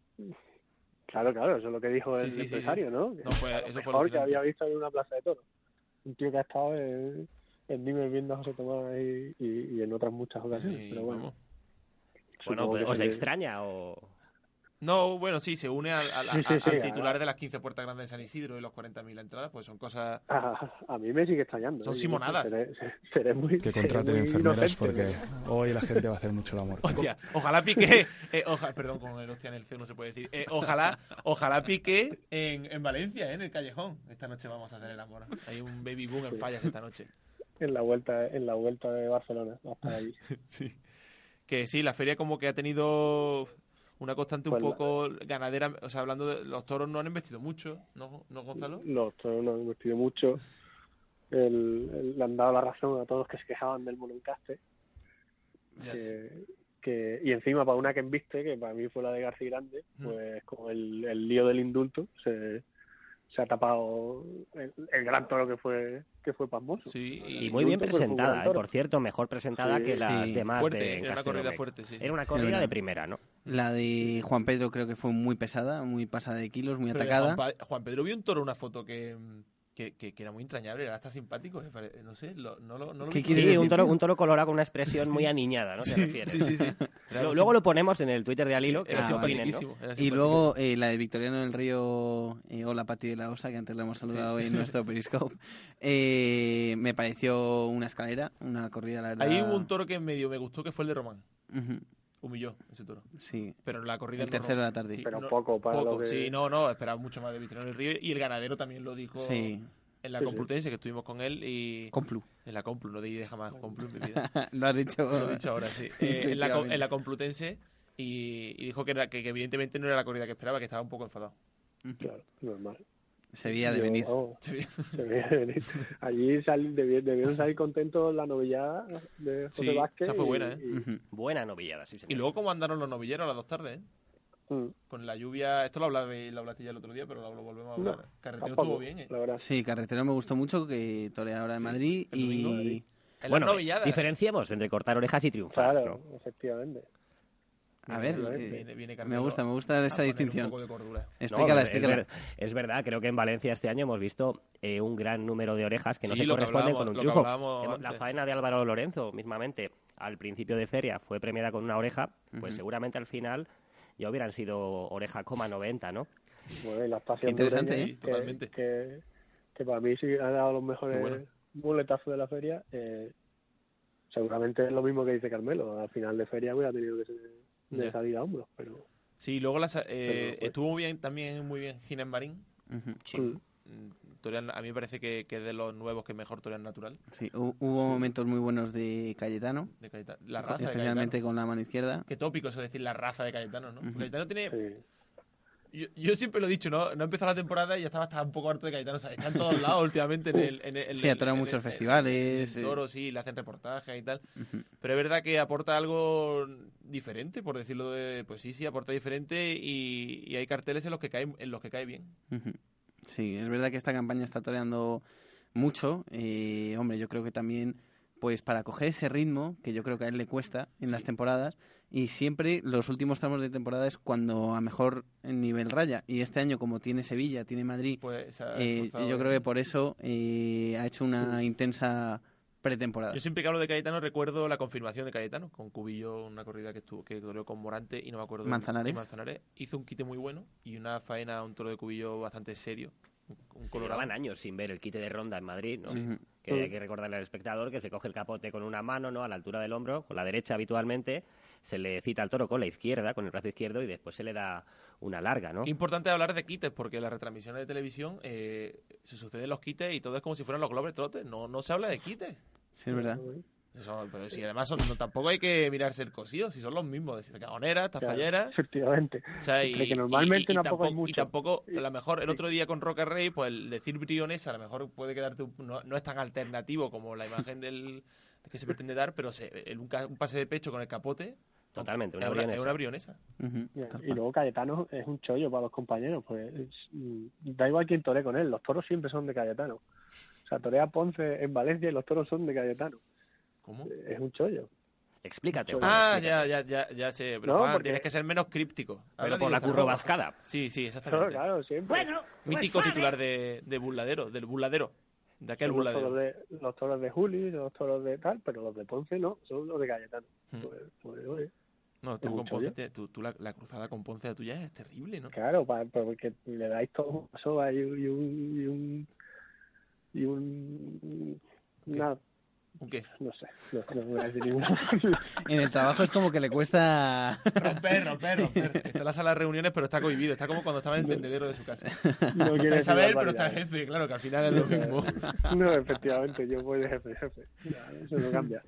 S26: Claro, claro, eso es lo que dijo
S4: Sí,
S26: el
S4: sí, sí, sí.
S26: empresario, ¿no?
S4: No, fue-
S26: lo
S4: eso fue
S26: mejor que
S4: alucinante.
S26: había visto en una plaza de toros. Un tío que ha estado en, en Nimes viendo a José Tomás y, y, y en otras muchas ocasiones. Pero bueno.
S5: Bueno, pues,
S26: que
S5: ¿os
S26: se-
S5: extraña o...?
S4: No, bueno, sí, se une al, al-
S26: Sí, sí,
S4: al-
S26: sí,
S4: al
S26: a-
S4: titular de las 15 puertas grandes de San Isidro y los 40.000 entradas, pues son cosas...
S26: A, a mí me sigue extrañando.
S4: Son
S26: ¿eh?
S4: Simonadas.
S26: Seré, seré muy,
S22: Que contraten
S26: muy
S22: enfermeras
S26: inocente,
S22: porque hoy la gente va a hacer mucho el amor.
S4: Hostia, ojalá pique... eh, oja- perdón, con el hostia en el C no se puede decir. Eh, ojalá ojalá pique en, en Valencia, eh, en el Callejón. Esta noche vamos a hacer el amor. Hay un baby boom en fallas esta noche.
S26: En la vuelta, en la vuelta de Barcelona, hasta ahí.
S4: sí. Que sí, la feria como que ha tenido una constante un
S26: Pues la-
S4: poco ganadera. O sea, hablando de los toros no han investido mucho, ¿no, ¿No Gonzalo?
S26: Los toros no han invertido mucho. El- el- le han dado la razón a todos los que se quejaban del mononcaste. Que, que- y encima, para una que enviste, que para mí fue la de García Grande,
S4: Mm.
S26: pues con el, el lío del indulto se, se ha tapado el, el gran toro que fue que fue pasmoso.
S4: Sí,
S5: Y muy bien presentada, eh, por cierto, mejor presentada
S26: Sí,
S5: que las
S2: sí.
S5: demás
S4: Fuerte,
S5: de
S4: era una corrida fuerte, sí.
S5: Era una corrida de primera, ¿no?
S2: La de Juan Pedro creo que fue muy pesada, muy pasada de kilos, muy
S4: Pero
S2: atacada.
S4: Juan, Pedro vio un toro, una foto que, que, que, que era muy entrañable, era hasta simpático. me pare- No sé, lo- no lo, no lo
S2: ¿Qué
S4: vi.
S2: quieres
S5: Sí, un toro, un toro colorado con una expresión muy aniñada, ¿no? ¿Te
S4: Sí,
S5: refieres?
S4: sí, sí, sí.
S5: Lo- luego lo ponemos en el Twitter de Alilo, que
S4: era
S5: así opinen, ¿no?
S2: Y luego eh, la de Victoriano del Río, eh, Hola Pati de la Osa, que antes la hemos saludado en nuestro Periscope, eh, me pareció una escalera, una corrida, la verdad.
S4: Ahí hubo un toro que medio me gustó, que fue el de Román.
S2: Ujú,
S4: Humilló ese toro.
S2: Sí.
S4: Pero en la corrida
S2: El tercero
S4: no.
S2: de la tarde.
S26: Pero
S4: no-
S26: poco para lo que-
S4: Sí, no, no, esperaba mucho más de Victoriano del Río. Y el ganadero también lo dijo
S2: Sí.
S4: en la
S26: Sí, sí.
S4: Complutense, que estuvimos con él. y
S2: Complu.
S4: En la Complu, no de jamás Complu en mi vida.
S2: Lo has dicho.
S4: Lo he dicho ahora, sí. Eh, en, la, en Complutense y, y dijo que, era- que, que evidentemente no era la corrida que esperaba, que estaba un poco enfadado.
S26: Claro, normal.
S2: Se veía de venir.
S4: veía
S26: de venir. Allí sal- debi- debieron salir contentos la novillada de José
S4: Sí,
S26: Vázquez.
S4: esa fue
S26: y-
S4: buena, ¿eh?
S26: y-.
S5: Buena novillada, sí, señor.
S4: Y luego cómo andaron los novilleros a las dos tardes, ¿eh?
S26: Mm.
S4: Con la lluvia, esto lo hablaba- lo hablaste ya el otro día, pero lo, lo volvemos a hablar.
S26: No,
S4: Carretero
S26: tampoco,
S4: estuvo bien, ¿eh?
S26: la verdad.
S2: Sí, Carretero me gustó mucho, que torea ahora en Madrid
S4: el domingo,
S2: y...
S4: Madrid. En
S5: Bueno, diferenciemos entre cortar orejas y triunfar.
S26: Claro,
S5: ¿no?
S26: efectivamente.
S2: A ver,
S26: Efectivamente.
S2: eh,
S4: Viene- viene
S2: me gusta, me gusta
S4: a
S2: esta
S4: poner
S2: distinción.
S4: Un poco de cordura.
S2: Explícala,
S5: No,
S2: explícala.
S5: Es, ver- es verdad, creo que en Valencia este año hemos visto eh, un gran número de orejas que no
S4: Sí,
S5: se corresponden con un
S4: lo que
S5: triunfo. La
S4: antes.
S5: faena de Álvaro Lorenzo, mismamente, al principio de feria fue premiada con una oreja, pues seguramente al final ya hubieran sido oreja coma 90, ¿no?
S26: Bueno, y la estación
S2: Interesante, sí,
S26: que,
S4: totalmente.
S26: Que, que para mí sí ha dado los
S4: Qué
S26: mejores
S4: bueno.
S26: muletazos de la feria. Eh, seguramente es lo mismo que dice Carmelo. Al final de feria hubiera tenido que ser de
S4: Ya.
S26: salir a hombros, pero
S4: Sí, luego las, eh,
S26: Pero, pues-
S4: estuvo muy bien, también muy bien Ginés Marín.
S2: Ujú.
S5: Sí.
S26: mm,
S4: Mm, a mí me parece que, que es de los nuevos que mejor torean natural.
S2: Sí, hu- hubo momentos muy buenos de Cayetano,
S4: De Cayetano. La raza de
S2: especialmente
S4: Cayetano.
S2: con la mano izquierda.
S4: Qué tópico eso de decir la raza de Cayetano, ¿no?
S2: Ujú.
S4: Cayetano tiene...
S26: sí.
S4: Yo, yo siempre lo he dicho, ¿no? No ha empezado la temporada y ya estaba hasta un poco harto de Cayetano. O sea, está en todos lados últimamente. En el, en el-
S2: Sí,
S4: en
S2: muchos
S4: el-
S2: festivales,
S4: el toro, sí, le hacen reportajes y tal. Pero es verdad que aporta algo diferente, por decirlo de... Pues sí, sí, aporta diferente y, y hay carteles en los que cae, en los que cae bien.
S2: Sí, es verdad que esta campaña está toreando mucho. eh, hombre, yo creo que también, pues para coger ese ritmo, que yo creo que a él le cuesta en las temporadas, y siempre los últimos tramos de temporada es cuando a mejor nivel raya. Y este año, como tiene Sevilla, tiene Madrid,
S4: Pues
S2: eh, yo creo que por eso eh, ha hecho una intensa pretemporada.
S4: Yo siempre que hablo de Cayetano recuerdo la confirmación de Cayetano, con Cubillo, una corrida que estuvo, que toreó con Morante y no me acuerdo.
S2: Manzanares.
S4: Manzanares. Hizo un quite muy bueno y una faena a un toro de Cubillo bastante serio. Un, un
S5: Se
S4: colorado.
S5: llevaban años sin ver el quite de ronda en Madrid, ¿no?
S2: Ujú.
S5: Que hay que recordarle al espectador que se coge el capote con una mano, ¿no? A la altura del hombro, con la derecha habitualmente, se le cita al toro con la izquierda, con el brazo izquierdo, y después se le da una larga, ¿no?
S4: Qué importante hablar de quites, porque en las retransmisiones de televisión eh, se suceden los quites y todo es como si fueran los Globetrotters. Trotes. No, no se habla de quites.
S2: Sí, es verdad.
S4: Eso, pero si además son- no, tampoco hay que mirarse el cosido, si son los mismos, de cagonera,
S26: Claro,
S4: tafallera.
S26: efectivamente.
S4: O sea, y,
S26: que normalmente
S4: y- y
S26: tampoco hay
S4: tampoco, y
S26: mucho.
S4: tampoco, a lo mejor el otro día con Roca Rey, pues el decir brionesa a lo mejor puede quedarte, un- no, no es tan alternativo como la imagen del que se pretende dar, pero se, el- un, pase de pecho con el capote
S5: Totalmente, una
S4: es, una, es
S5: brionesa.
S4: una
S26: Y luego Cayetano es un chollo para los compañeros, pues es- mm, da igual quién tore con él, los toros siempre son de Cayetano. O sea, torea Ponce en Valencia y los toros son de Cayetano.
S4: ¿Cómo?
S26: Es un chollo.
S5: Explícate,
S26: Ah,
S5: Juan,
S4: Ah,
S5: explícate.
S4: ya, ya, ya, ya sé. Pero
S26: No,
S4: Juan,
S26: porque-
S4: tienes que ser menos críptico.
S5: Pero
S4: Habla
S5: por la currobascada.
S4: Sí, sí,
S26: Claro,
S4: exactamente.
S26: claro, siempre.
S4: Mítico titular de, de burladero, del burladero. De aquel
S26: los,
S4: burladero.
S26: toros de, los toros de Juli, los toros de tal, pero los de Ponce no, son los de Cayetano.
S4: Hmm.
S26: Pues, pues, oye,
S4: No, tú con Ponce, te- tú, tú la, la cruzada con Ponce la tuya es terrible, ¿no?
S26: Claro, pa- porque le dais todo un paso y un... Y un, y un, y un una,
S4: ¿Un qué?
S26: no sé, no, no voy a decir ninguna.
S2: En el trabajo es como que le cuesta...
S4: Romper, romper, romper. Está en la sala de reuniones, pero está cohibido. Está como cuando estaba en el tendedero de su casa.
S26: No quiere
S4: Está Isabel, pero está el jefe. Claro, que al final es lo mismo.
S26: No, efectivamente, yo voy de jefe, jefe. Eso no cambia.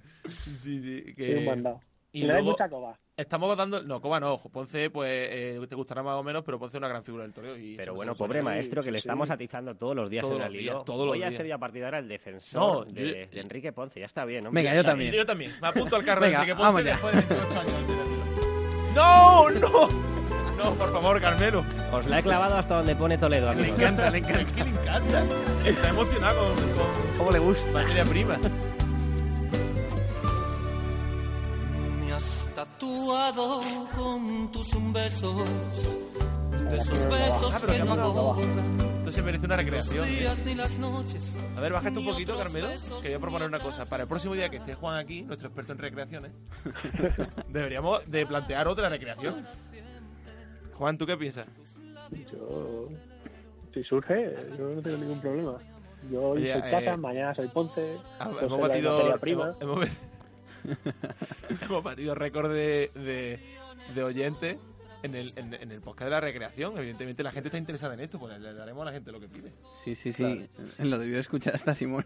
S4: Sí, sí.
S26: Soy un
S4: Que...
S26: mandado.
S4: Y
S26: le
S4: luego
S26: mucha coba.
S4: estamos dando... No, Coba no. ojo. Ponce, pues, eh, te gustará más o menos, pero Ponce es una gran figura del toreo. Y
S5: Pero bueno, pobre maestro, que le
S26: sí.
S5: estamos atizando todos los días
S4: Todos
S5: en
S4: los
S5: el
S4: días,
S5: hilo.
S4: todos los
S5: Voy a
S4: días.
S5: ser yo a partir de ahora el defensor
S4: No,
S5: de,
S4: yo-
S5: de Enrique Ponce. Ya está bien, hombre.
S2: Venga, yo también.
S4: Yo también. Me apunto al carro
S2: Venga,
S4: de Enrique
S2: vamos
S4: Ponce
S2: ya.
S4: después de 28 años de retiro. ¡No, no! No, por favor, Carmelo.
S5: Os la he clavado hasta donde pone Toledo,
S2: Le
S5: amigos.
S2: encanta, le
S4: Es
S2: encanta.
S4: que le encanta. Está emocionado con, con
S2: ¿Cómo le gusta?
S4: materia prima.
S20: Tatuado con tus besos, de esos besos
S4: Ah, pero
S20: que no borran
S4: Entonces merece una recreación. ¿eh?
S20: días.
S4: A ver, bájate un poquito, Carmelo, que voy a proponer una cosa. Para el próximo día que esté Juan aquí, nuestro experto en recreaciones, deberíamos de plantear otra recreación. Juan, ¿tú qué piensas?
S26: Yo, si surge, yo no tengo ningún problema. Yo hoy
S4: Oye,
S26: soy
S4: eh,
S26: Plata, mañana soy Ponce,
S4: Ah, hemos
S26: la
S4: batido,
S26: prima.
S4: hemos, hemos- hemos batido récord de, de, de oyentes en el, en, en el podcast de la recreación. Evidentemente la gente está interesada en esto, pues le daremos a la gente lo que pide.
S2: Sí, sí, sí. Lo debió escuchar hasta Simón.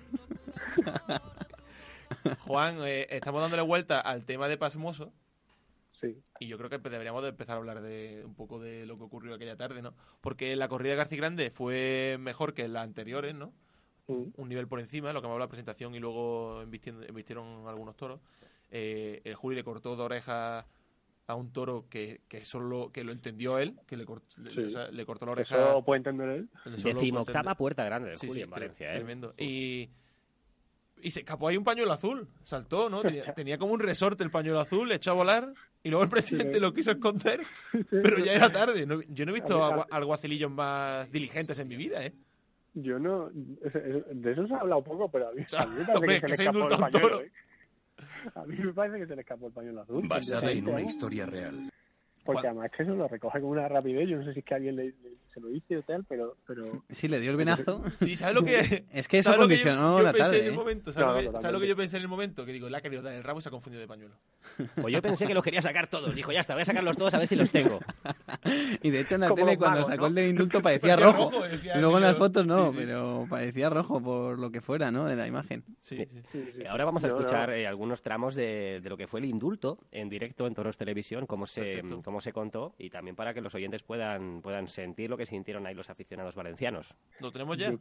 S4: Juan, eh, estamos dándole vuelta al tema de Pasmoso.
S26: Sí.
S4: Y yo creo que deberíamos de empezar a hablar de un poco de lo que ocurrió aquella tarde, ¿no? Porque la corrida de García Grande fue mejor que las anteriores, ¿no?
S26: Mm.
S4: Un nivel por encima, lo que me habló la presentación y luego embistieron algunos toros. Eh, el Juli le cortó de orejas a un toro que, que solo que lo entendió él, que le, cort- le-
S26: Sí.
S4: o sea, le cortó la oreja.
S26: Eso lo puede entender él.
S5: Decimoctava puerta grande del
S4: Sí,
S5: Juli
S4: sí,
S5: en Valencia, ¿eh?
S4: Tremendo. Y, y se escapó ahí un pañuelo azul. Saltó, ¿no? Tenía, tenía como un resorte el pañuelo azul, le echó a volar. Y luego el presidente
S26: Sí.
S4: lo quiso esconder, pero ya era tarde. No- yo no he visto agua- alguacilillos más diligentes en mi vida, ¿eh?
S26: Yo no. De eso se ha hablado poco, pero a mí, a mí me parece
S4: hombre,
S26: que se
S4: que se a un
S26: pañuelo.
S4: toro.
S26: ¿eh? A mí me parece que se le escapó el pañuelo azul.
S27: Basada en una historia real.
S26: Porque además que eso lo recoge con una rapidez. Yo no sé si es que alguien le, le- se lo dice o tal, pero. pero...
S2: Sí, le dio el venazo.
S4: Sí, ¿sabes lo que...?
S2: Es que eso
S4: ¿sabes lo que yo-
S2: condicionó
S4: yo
S2: la
S4: pensé
S2: tarde.
S4: en el
S2: ¿eh?
S4: momento? ¿sabes,
S26: No,
S4: lo que, sabes lo que yo pensé en el momento? Que digo, le ha querido dar el rabo y se ha confundido de pañuelo.
S5: Pues yo pensé que los quería sacar todos. Dijo, ya está, voy a sacarlos todos a ver si los tengo.
S2: Y de hecho en la
S5: Como
S2: tele cuando sacó
S5: ¿no?
S2: el del indulto parecía
S4: Parecía
S2: rojo.
S4: rojo, decía
S2: y luego en las fotos no,
S4: Sí, sí.
S2: pero parecía rojo por lo que fuera, ¿no? De la imagen.
S4: Sí,
S5: Eh, Ahora vamos a escuchar eh, algunos tramos de, de lo que fue el indulto en directo en Toros Televisión, cómo se,
S4: Perfecto.
S5: cómo se contó y también para que los oyentes puedan, puedan sentir lo que sintieron ahí los aficionados valencianos.
S4: ¿Lo tenemos ya?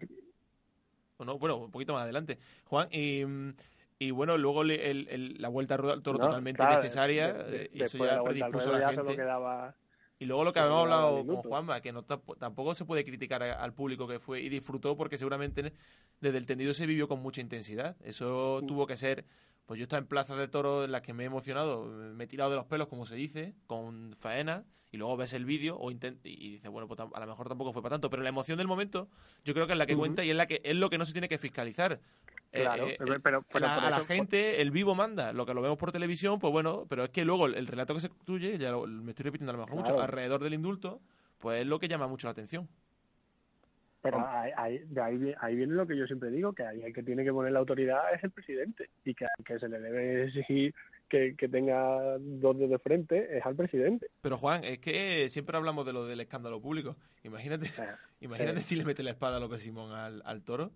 S4: Bueno, un poquito más adelante. Juan, y, mm, y bueno, luego le- el- el- la vuelta al toro
S26: No,
S4: totalmente
S26: claro,
S4: necesaria.
S26: de- de-
S4: eh, y eso ya predispuso a la gente.
S26: quedaba-
S4: Y luego lo que habíamos hablado con. Juanma, que no tamp- tampoco se puede criticar a- al público que fue y disfrutó porque seguramente desde el tendido se vivió con mucha intensidad. Eso tuvo que ser, pues yo estaba en plazas de toro en las que me he emocionado, me he tirado de los pelos, como se dice, con faena, y luego ves el vídeo o intent- y dices, bueno, pues a lo mejor tampoco fue para tanto, pero la emoción del momento yo creo que es la que cuenta y es la que es lo que no se tiene que fiscalizar. Eh,
S26: Claro,
S4: eh,
S26: pero- pero- pero
S4: la-
S26: por
S4: a la gente el vivo manda, lo que lo vemos por televisión, pues bueno, pero es que luego el, el relato que se construye, ya lo- me estoy repitiendo a lo mejor mucho, alrededor del indulto, pues es lo que llama mucho la atención.
S26: Pero ahí, de ahí, ahí viene lo que yo siempre digo, que ahí el que tiene que poner la autoridad es el presidente y que, que se le debe exigir que, que tenga dos dedos de frente es al presidente.
S4: Pero Juan, es que siempre hablamos de lo del escándalo público. Imagínate, imagínate
S26: eh.
S4: si le mete la espada a López Simón al, al toro,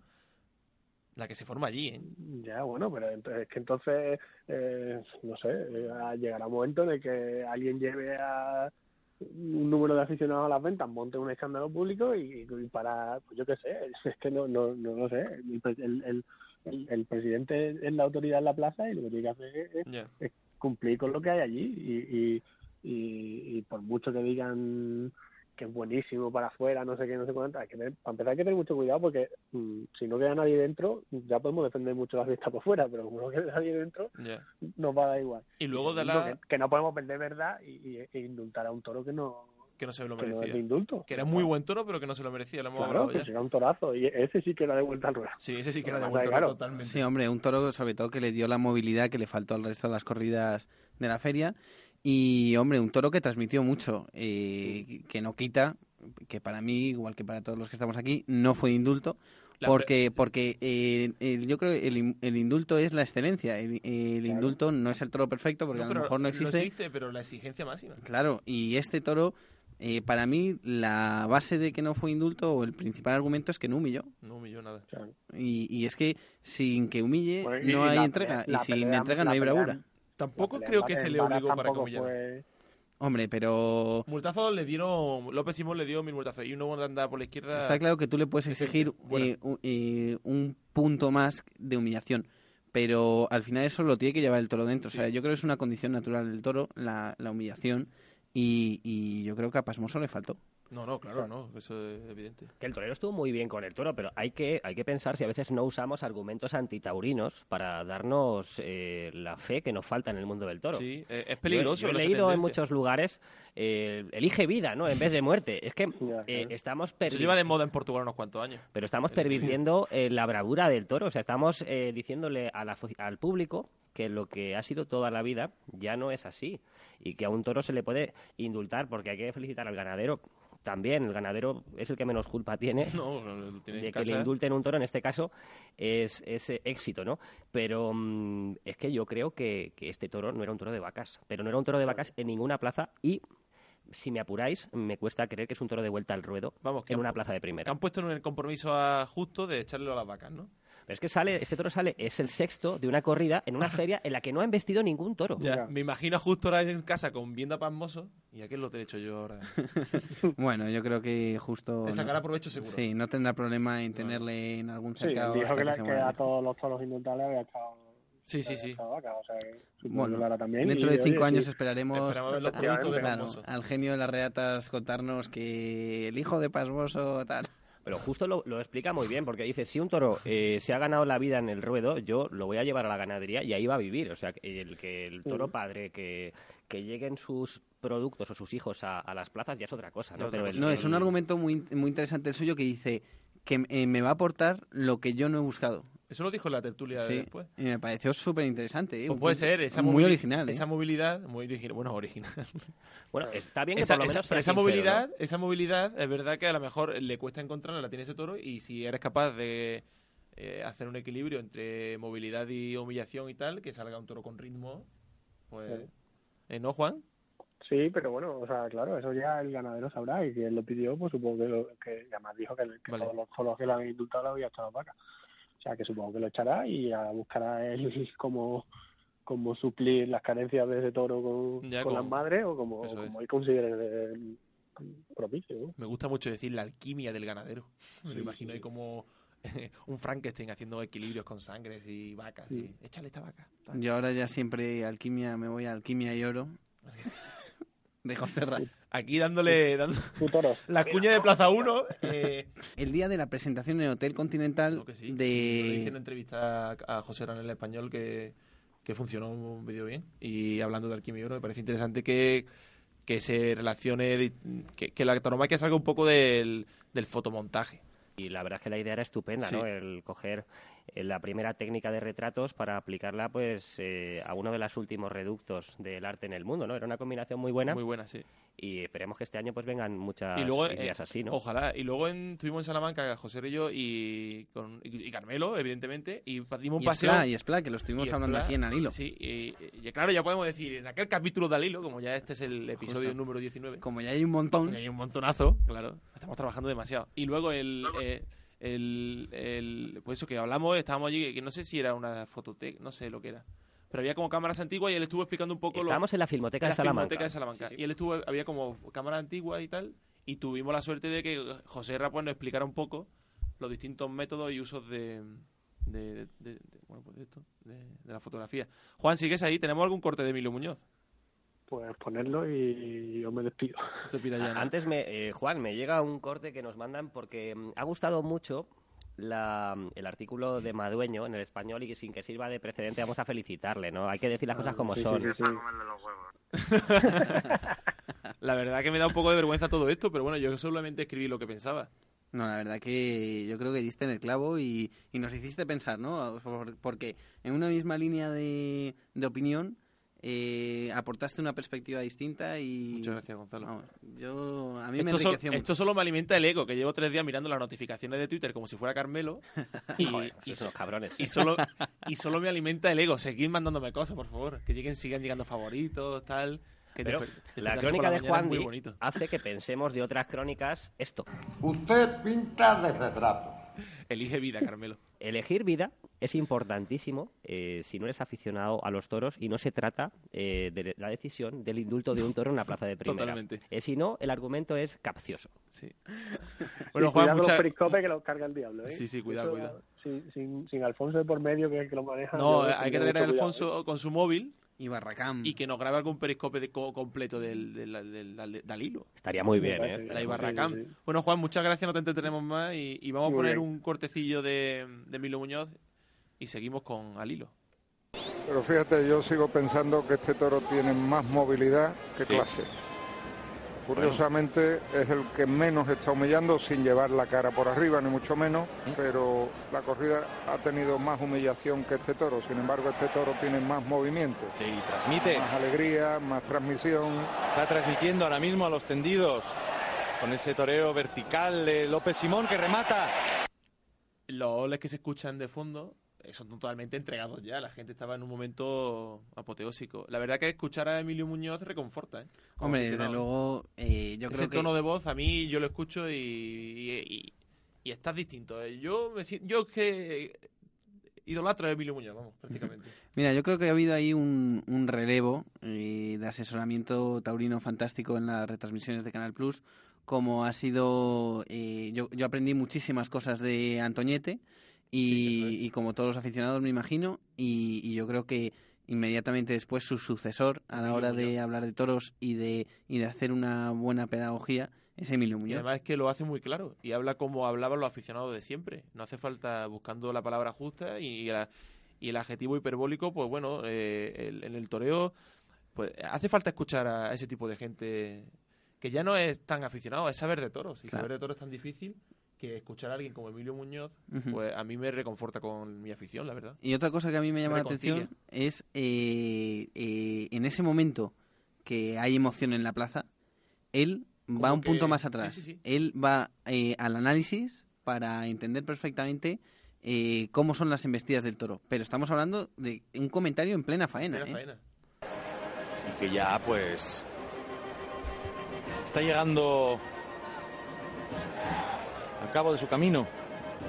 S4: la que se forma allí, ¿eh?
S26: Ya, bueno, pero entonces, es que entonces, eh, no sé, eh, llegará un momento en el que alguien lleve a un número de aficionados a las ventas, monte un escándalo público y, y para, pues yo qué sé, es que no, no, no lo sé, el, el, el, presidente es la autoridad en la plaza y lo que tiene que hacer es, es-
S4: Ya.
S26: es cumplir con lo que hay allí y, y, y, y por mucho que digan que es buenísimo para afuera, no sé qué, no sé cuánto, hay que tener, para empezar hay que tener mucho cuidado porque mm, si no queda nadie dentro, ya podemos defender mucho la fiesta por fuera, pero como no queda nadie dentro, nos va a dar igual.
S4: Y luego de la...
S26: que, que no podemos perder verdad y, y- e indultar a un toro que no,
S4: que no se lo
S26: que no es
S4: merecía.
S26: de indulto.
S4: Que era muy buen toro, pero que no se lo merecía, lo hemos
S26: Claro, que
S4: ya.
S26: será un torazo y ese sí que era de vuelta al ruedo.
S4: Sí, ese sí que era de buen toro
S26: claro,
S4: totalmente.
S2: Sí, hombre, un toro sobre todo que le dio la movilidad que le faltó al resto de las corridas de la feria. Y, hombre, un toro que transmitió mucho, eh, que no quita, que para mí, igual que para todos los que estamos aquí, no fue indulto. Porque, porque eh, el- yo creo que el, el indulto es la excelencia. El, el indulto no es el toro perfecto, porque
S4: No,
S2: a lo mejor no existe.
S4: pero la exigencia máxima.
S2: Claro, y este toro, eh, para mí, la base de que no fue indulto, o el principal argumento es que no humilló.
S4: No humilló nada.
S2: Y, y es que sin que humille
S26: Bueno,
S2: no hay
S26: la
S2: entrega,
S26: pelea-
S2: y sin
S26: pelea-
S2: entrega no hay
S26: pelea-
S2: bravura.
S4: Tampoco creo que se le obligó para que humillara.
S26: fue-
S2: Hombre, pero
S4: Multazos le dieron... López Simón le dio mil multazos y uno andaba por la izquierda...
S2: está claro que tú le puedes exigir
S4: Bueno.
S2: eh, un, eh, un punto más de humillación. Pero al final eso lo tiene que llevar el toro dentro. O sea, yo creo que es una condición natural del toro, la, la humillación. Y, y yo creo que a Pasmoso le faltó.
S4: No, no, claro, no, eso es evidente.
S5: Que el torero estuvo muy bien con el toro, pero hay que, hay que pensar si a veces no usamos argumentos antitaurinos para darnos eh, la fe que nos falta en el mundo del toro.
S4: Sí, eh, es peligroso
S5: Yo, he leído en muchos lugares, eh, elige vida, ¿no? En vez de muerte. Es que eh, estamos
S4: Se lleva de moda en Portugal unos cuantos años.
S5: pero estamos pervirtiendo eh, la bravura del toro. O sea, estamos eh, diciéndole a la al público que lo que ha sido toda la vida ya no es así. Y que a un toro se le puede indultar, porque hay que felicitar al ganadero. También, el ganadero es el que menos culpa tiene
S4: No, tiene
S5: de que
S4: casa.
S5: le indulten un toro. En este caso es, es éxito, ¿no? Pero mm, es que yo creo que, que este toro no era un toro de vacas. Pero no era un toro de vacas en ninguna plaza y si me apuráis, me cuesta creer que es un toro de vuelta al ruedo
S4: Vamos, que
S5: en una plaza de
S4: Que
S5: primera.
S4: han puesto en el compromiso a justo de echarle a las vacas, ¿no?
S5: Pero es que sale, este toro sale, es el sexto de una corrida en una feria en la que no ha investido ningún toro.
S4: Ya, me imagino a justo ahora en casa con viendo a Pasmoso y aquí es lo que he hecho yo ahora.
S2: Bueno, yo creo que justo...
S4: Le sacará provecho seguro.
S2: Sí, no tendrá problema en tenerle en algún
S26: Sí,
S2: cercado
S26: dijo
S2: hasta
S26: que,
S2: que se
S26: que a todos los toros indultables había estado
S4: Sí, sí, sí.
S26: vaca, o sea,
S2: Bueno,
S26: también.
S2: dentro de cinco
S26: oye,
S2: años
S26: sí.
S2: esperaremos a-
S4: de
S2: claro, al genio de las reatas contarnos que el hijo de Pasmoso tal.
S5: Pero justo lo, lo explica muy bien, porque dice, si un toro eh, se ha ganado la vida en el ruedo, yo lo voy a llevar a la ganadería y ahí va a vivir. O sea, que el que el toro padre, que, que lleguen sus productos o sus hijos a, a las plazas ya es otra cosa, ¿no? Pero el-
S2: No, es un argumento muy, muy interesante el suyo que dice que eh, me va a aportar lo que yo no he buscado.
S4: Eso lo dijo en la tertulia
S2: Sí,
S4: después.
S2: y me pareció súper interesante. ¿eh?
S4: Pues puede ser, esa
S2: muy original. ¿eh?
S4: Esa movilidad, muy original, bueno, original.
S5: Bueno, está bien que
S4: esa,
S5: por lo
S4: esa-
S5: menos
S4: pero
S5: sea
S4: esa
S5: sincero,
S4: movilidad,
S5: ¿no?
S4: esa movilidad es verdad que a lo mejor le cuesta encontrarla, la tiene ese toro y si eres capaz de eh, hacer un equilibrio entre movilidad y humillación y tal, que salga un toro con ritmo, pues...
S26: Sí.
S4: ¿Eh, ¿No, Juan?
S26: Sí, pero bueno, o sea, claro, eso ya el ganadero sabrá y que él lo pidió, pues supongo que, lo, que además dijo que, que
S4: Vale.
S26: todos los que le han indultado le había echado vaca. O sea, que supongo que lo echará y ya buscará él cómo, cómo suplir las carencias de ese toro con,
S4: Ya,
S26: con
S4: como-
S26: las madres o como, como él considere propicio. ¿no?
S4: Me gusta mucho decir la alquimia del ganadero. Me lo imagino ahí como un Frankenstein haciendo equilibrios con sangres y vacas. y, Échale esta vaca. tal.
S2: Yo ahora ya siempre alquimia, me voy a alquimia y oro. De José Ra.
S4: Aquí dándole, dando la cuña de Plaza 1. Eh,
S2: El día de la presentación en el Hotel Continental
S4: Lo hice en una
S2: de...
S4: entrevista a José Ranel Español que, que funcionó un vídeo bien. Y hablando de alquimia y oro, me parece interesante que, que se relacione, que, que la tauromaquia salga un poco del, del fotomontaje.
S5: Y la verdad es que la idea era estupenda,
S4: Sí.
S5: ¿no? El coger la primera técnica de retratos para aplicarla, pues, eh, a uno de los últimos reductos del arte en el mundo, ¿no? Era una combinación muy buena.
S4: Muy buena, sí.
S5: Y esperemos que este año, pues, vengan muchas
S4: y luego,
S5: ideas
S4: eh,
S5: así, ¿no?
S4: Ojalá. Y luego en, estuvimos en Salamanca, José Rillo y, con, y, y Carmelo, evidentemente, y dimos un
S2: Y
S4: paseo.
S2: Y Spla, que lo estuvimos
S4: y
S2: hablando aquí en Alilo.
S4: Sí, y, y claro, ya podemos decir, en aquel capítulo de Alilo, como ya este es el episodio
S2: Justo.
S4: número 19.
S2: Como ya hay un montón.
S4: Ya hay un montonazo, claro. Estamos trabajando demasiado. Y luego el, eh, el, el- pues eso que hablamos, estábamos allí, que no sé si era una fototeca, no sé lo que era. Pero había como cámaras antiguas y él estuvo explicando un poco lo-
S5: Estábamos en la Filmoteca
S4: en
S5: de
S4: la
S5: Salamanca.
S4: Filmoteca de Salamanca. Y él estuvo, había como cámaras antiguas y tal, y tuvimos la suerte de que José Ra pues, nos explicara un poco los distintos métodos y usos de, de, de- de- de- bueno, pues de esto, de, de la fotografía. Juan, ¿sigues ahí? ¿Tenemos algún corte de Emilio Muñoz?
S26: Pues ponerlo y yo me despido.
S4: Te pira ya, ¿no?
S5: Antes, me, eh, Juan, me llega un corte que nos mandan porque mm, ha gustado mucho la, el artículo de Madueño en el español y que sin que sirva de precedente vamos a felicitarle, ¿no? Hay que decir las cosas como
S26: sí,
S5: son.
S26: sí, sí.
S4: La verdad que me da un poco de vergüenza todo esto, pero bueno, yo solamente escribí lo que pensaba.
S2: No, la verdad que yo creo que diste en el clavo y, y nos hiciste pensar, ¿no? Por- Porque en una misma línea de, de opinión eh, aportaste una perspectiva distinta y...
S4: Muchas gracias, Gonzalo.
S2: Vamos, yo, a mí me
S4: esto, sol-
S2: enriqueció mucho.
S4: esto solo me alimenta el ego, que llevo tres días mirando las notificaciones de Twitter como si fuera Carmelo. y,
S5: Joder,
S4: y
S5: esos
S4: so-
S5: cabrones.
S4: y solo, y solo me alimenta el ego. Seguid mandándome cosas, por favor. Que lleguen, sigan llegando favoritos, tal. Que
S5: Pero
S4: desper-
S5: la crónica
S4: por
S5: de Juan
S4: muy
S5: Di
S4: bonito.
S5: hace que pensemos de otras crónicas esto.
S13: Usted pinta de retrato.
S4: Elige vida, Carmelo.
S5: Elegir vida es importantísimo eh, si no eres aficionado a los toros y no se trata eh, de la decisión del indulto de un toro en una plaza de primera.
S4: Totalmente.
S5: Eh, si no, el argumento es capcioso.
S4: Sí.
S26: Bueno,
S4: Juan,
S26: cuidado
S4: mucha-
S26: los periscopes que los carga el diablo, ¿eh?
S4: Sí, sí, cuidado,
S26: Eso,
S4: cuidado.
S26: Sin, sin, sin Alfonso de por medio, que es el que lo maneja.
S4: No,
S26: yo
S4: hay que a
S26: cuidado,
S4: Alfonso
S26: ¿eh?
S4: con su móvil
S2: Y Barracam.
S4: y que nos grabe algún periscope de co- completo del, del, del, del- del hilo.
S5: Estaría muy bien, ¿eh?
S4: La
S26: sí, sí.
S4: Bueno, Juan, muchas gracias, no te entretenemos más y, y vamos a poner
S26: bien.
S4: un cortecillo de, de Emilio Muñoz y seguimos con al hilo.
S27: Pero fíjate, yo sigo pensando que este toro tiene más movilidad que
S4: Sí.
S27: Curiosamente es el que menos está humillando sin llevar la cara por arriba, ni mucho menos, pero la corrida ha tenido más humillación que este toro. Sin embargo, este toro tiene más movimiento,
S28: Sí, transmite.
S27: más alegría, más transmisión.
S28: Está transmitiendo ahora mismo a los tendidos con ese toreo vertical de López Simón que remata.
S4: Los oles que se escuchan de fondo son totalmente entregados ya. La gente estaba en un momento apoteósico. La verdad que escuchar a Emilio Muñoz reconforta, ¿eh? Como
S2: Hombre, desde luego, eh, yo
S4: Ese
S2: creo que...
S4: tono de voz, a mí yo lo escucho y, y, y- y estás distinto. ¿eh? Yo me siento, yo que idolatro a Emilio Muñoz, vamos, prácticamente.
S2: Mira, yo creo que ha habido ahí un, un relevo eh, de asesoramiento taurino fantástico en las retransmisiones de Canal Plus, como ha sido... eh, yo, yo aprendí muchísimas cosas de Antoñete y, y como todos los aficionados me imagino, y, y yo creo que inmediatamente después su sucesor a la hora de hablar de toros y de, y de hacer una buena pedagogía es Emilio
S4: Y
S2: Muñoz.
S4: además es que lo hace muy claro y habla como hablaban los aficionados de siempre. No hace falta buscando la palabra justa y, la- y el adjetivo hiperbólico, pues bueno, eh, el- en el toreo, pues hace falta escuchar a ese tipo de gente que ya no es tan aficionado, es saber de toros. Y
S2: Claro.
S4: saber de toros es tan difícil que escuchar a alguien como Emilio Muñoz, pues a mí me reconforta con mi afición, la verdad.
S2: Y otra cosa que a mí me llama la atención es eh, eh, en ese momento que hay emoción en la plaza, él va
S4: Como
S2: un punto más atrás.
S4: sí, sí.
S2: Él va eh, al análisis para entender perfectamente eh, cómo son las embestidas del toro. Pero estamos hablando de un comentario en plena faena.
S4: Plena
S2: ¿eh?
S4: faena.
S28: y que ya pues está llegando al cabo de su camino.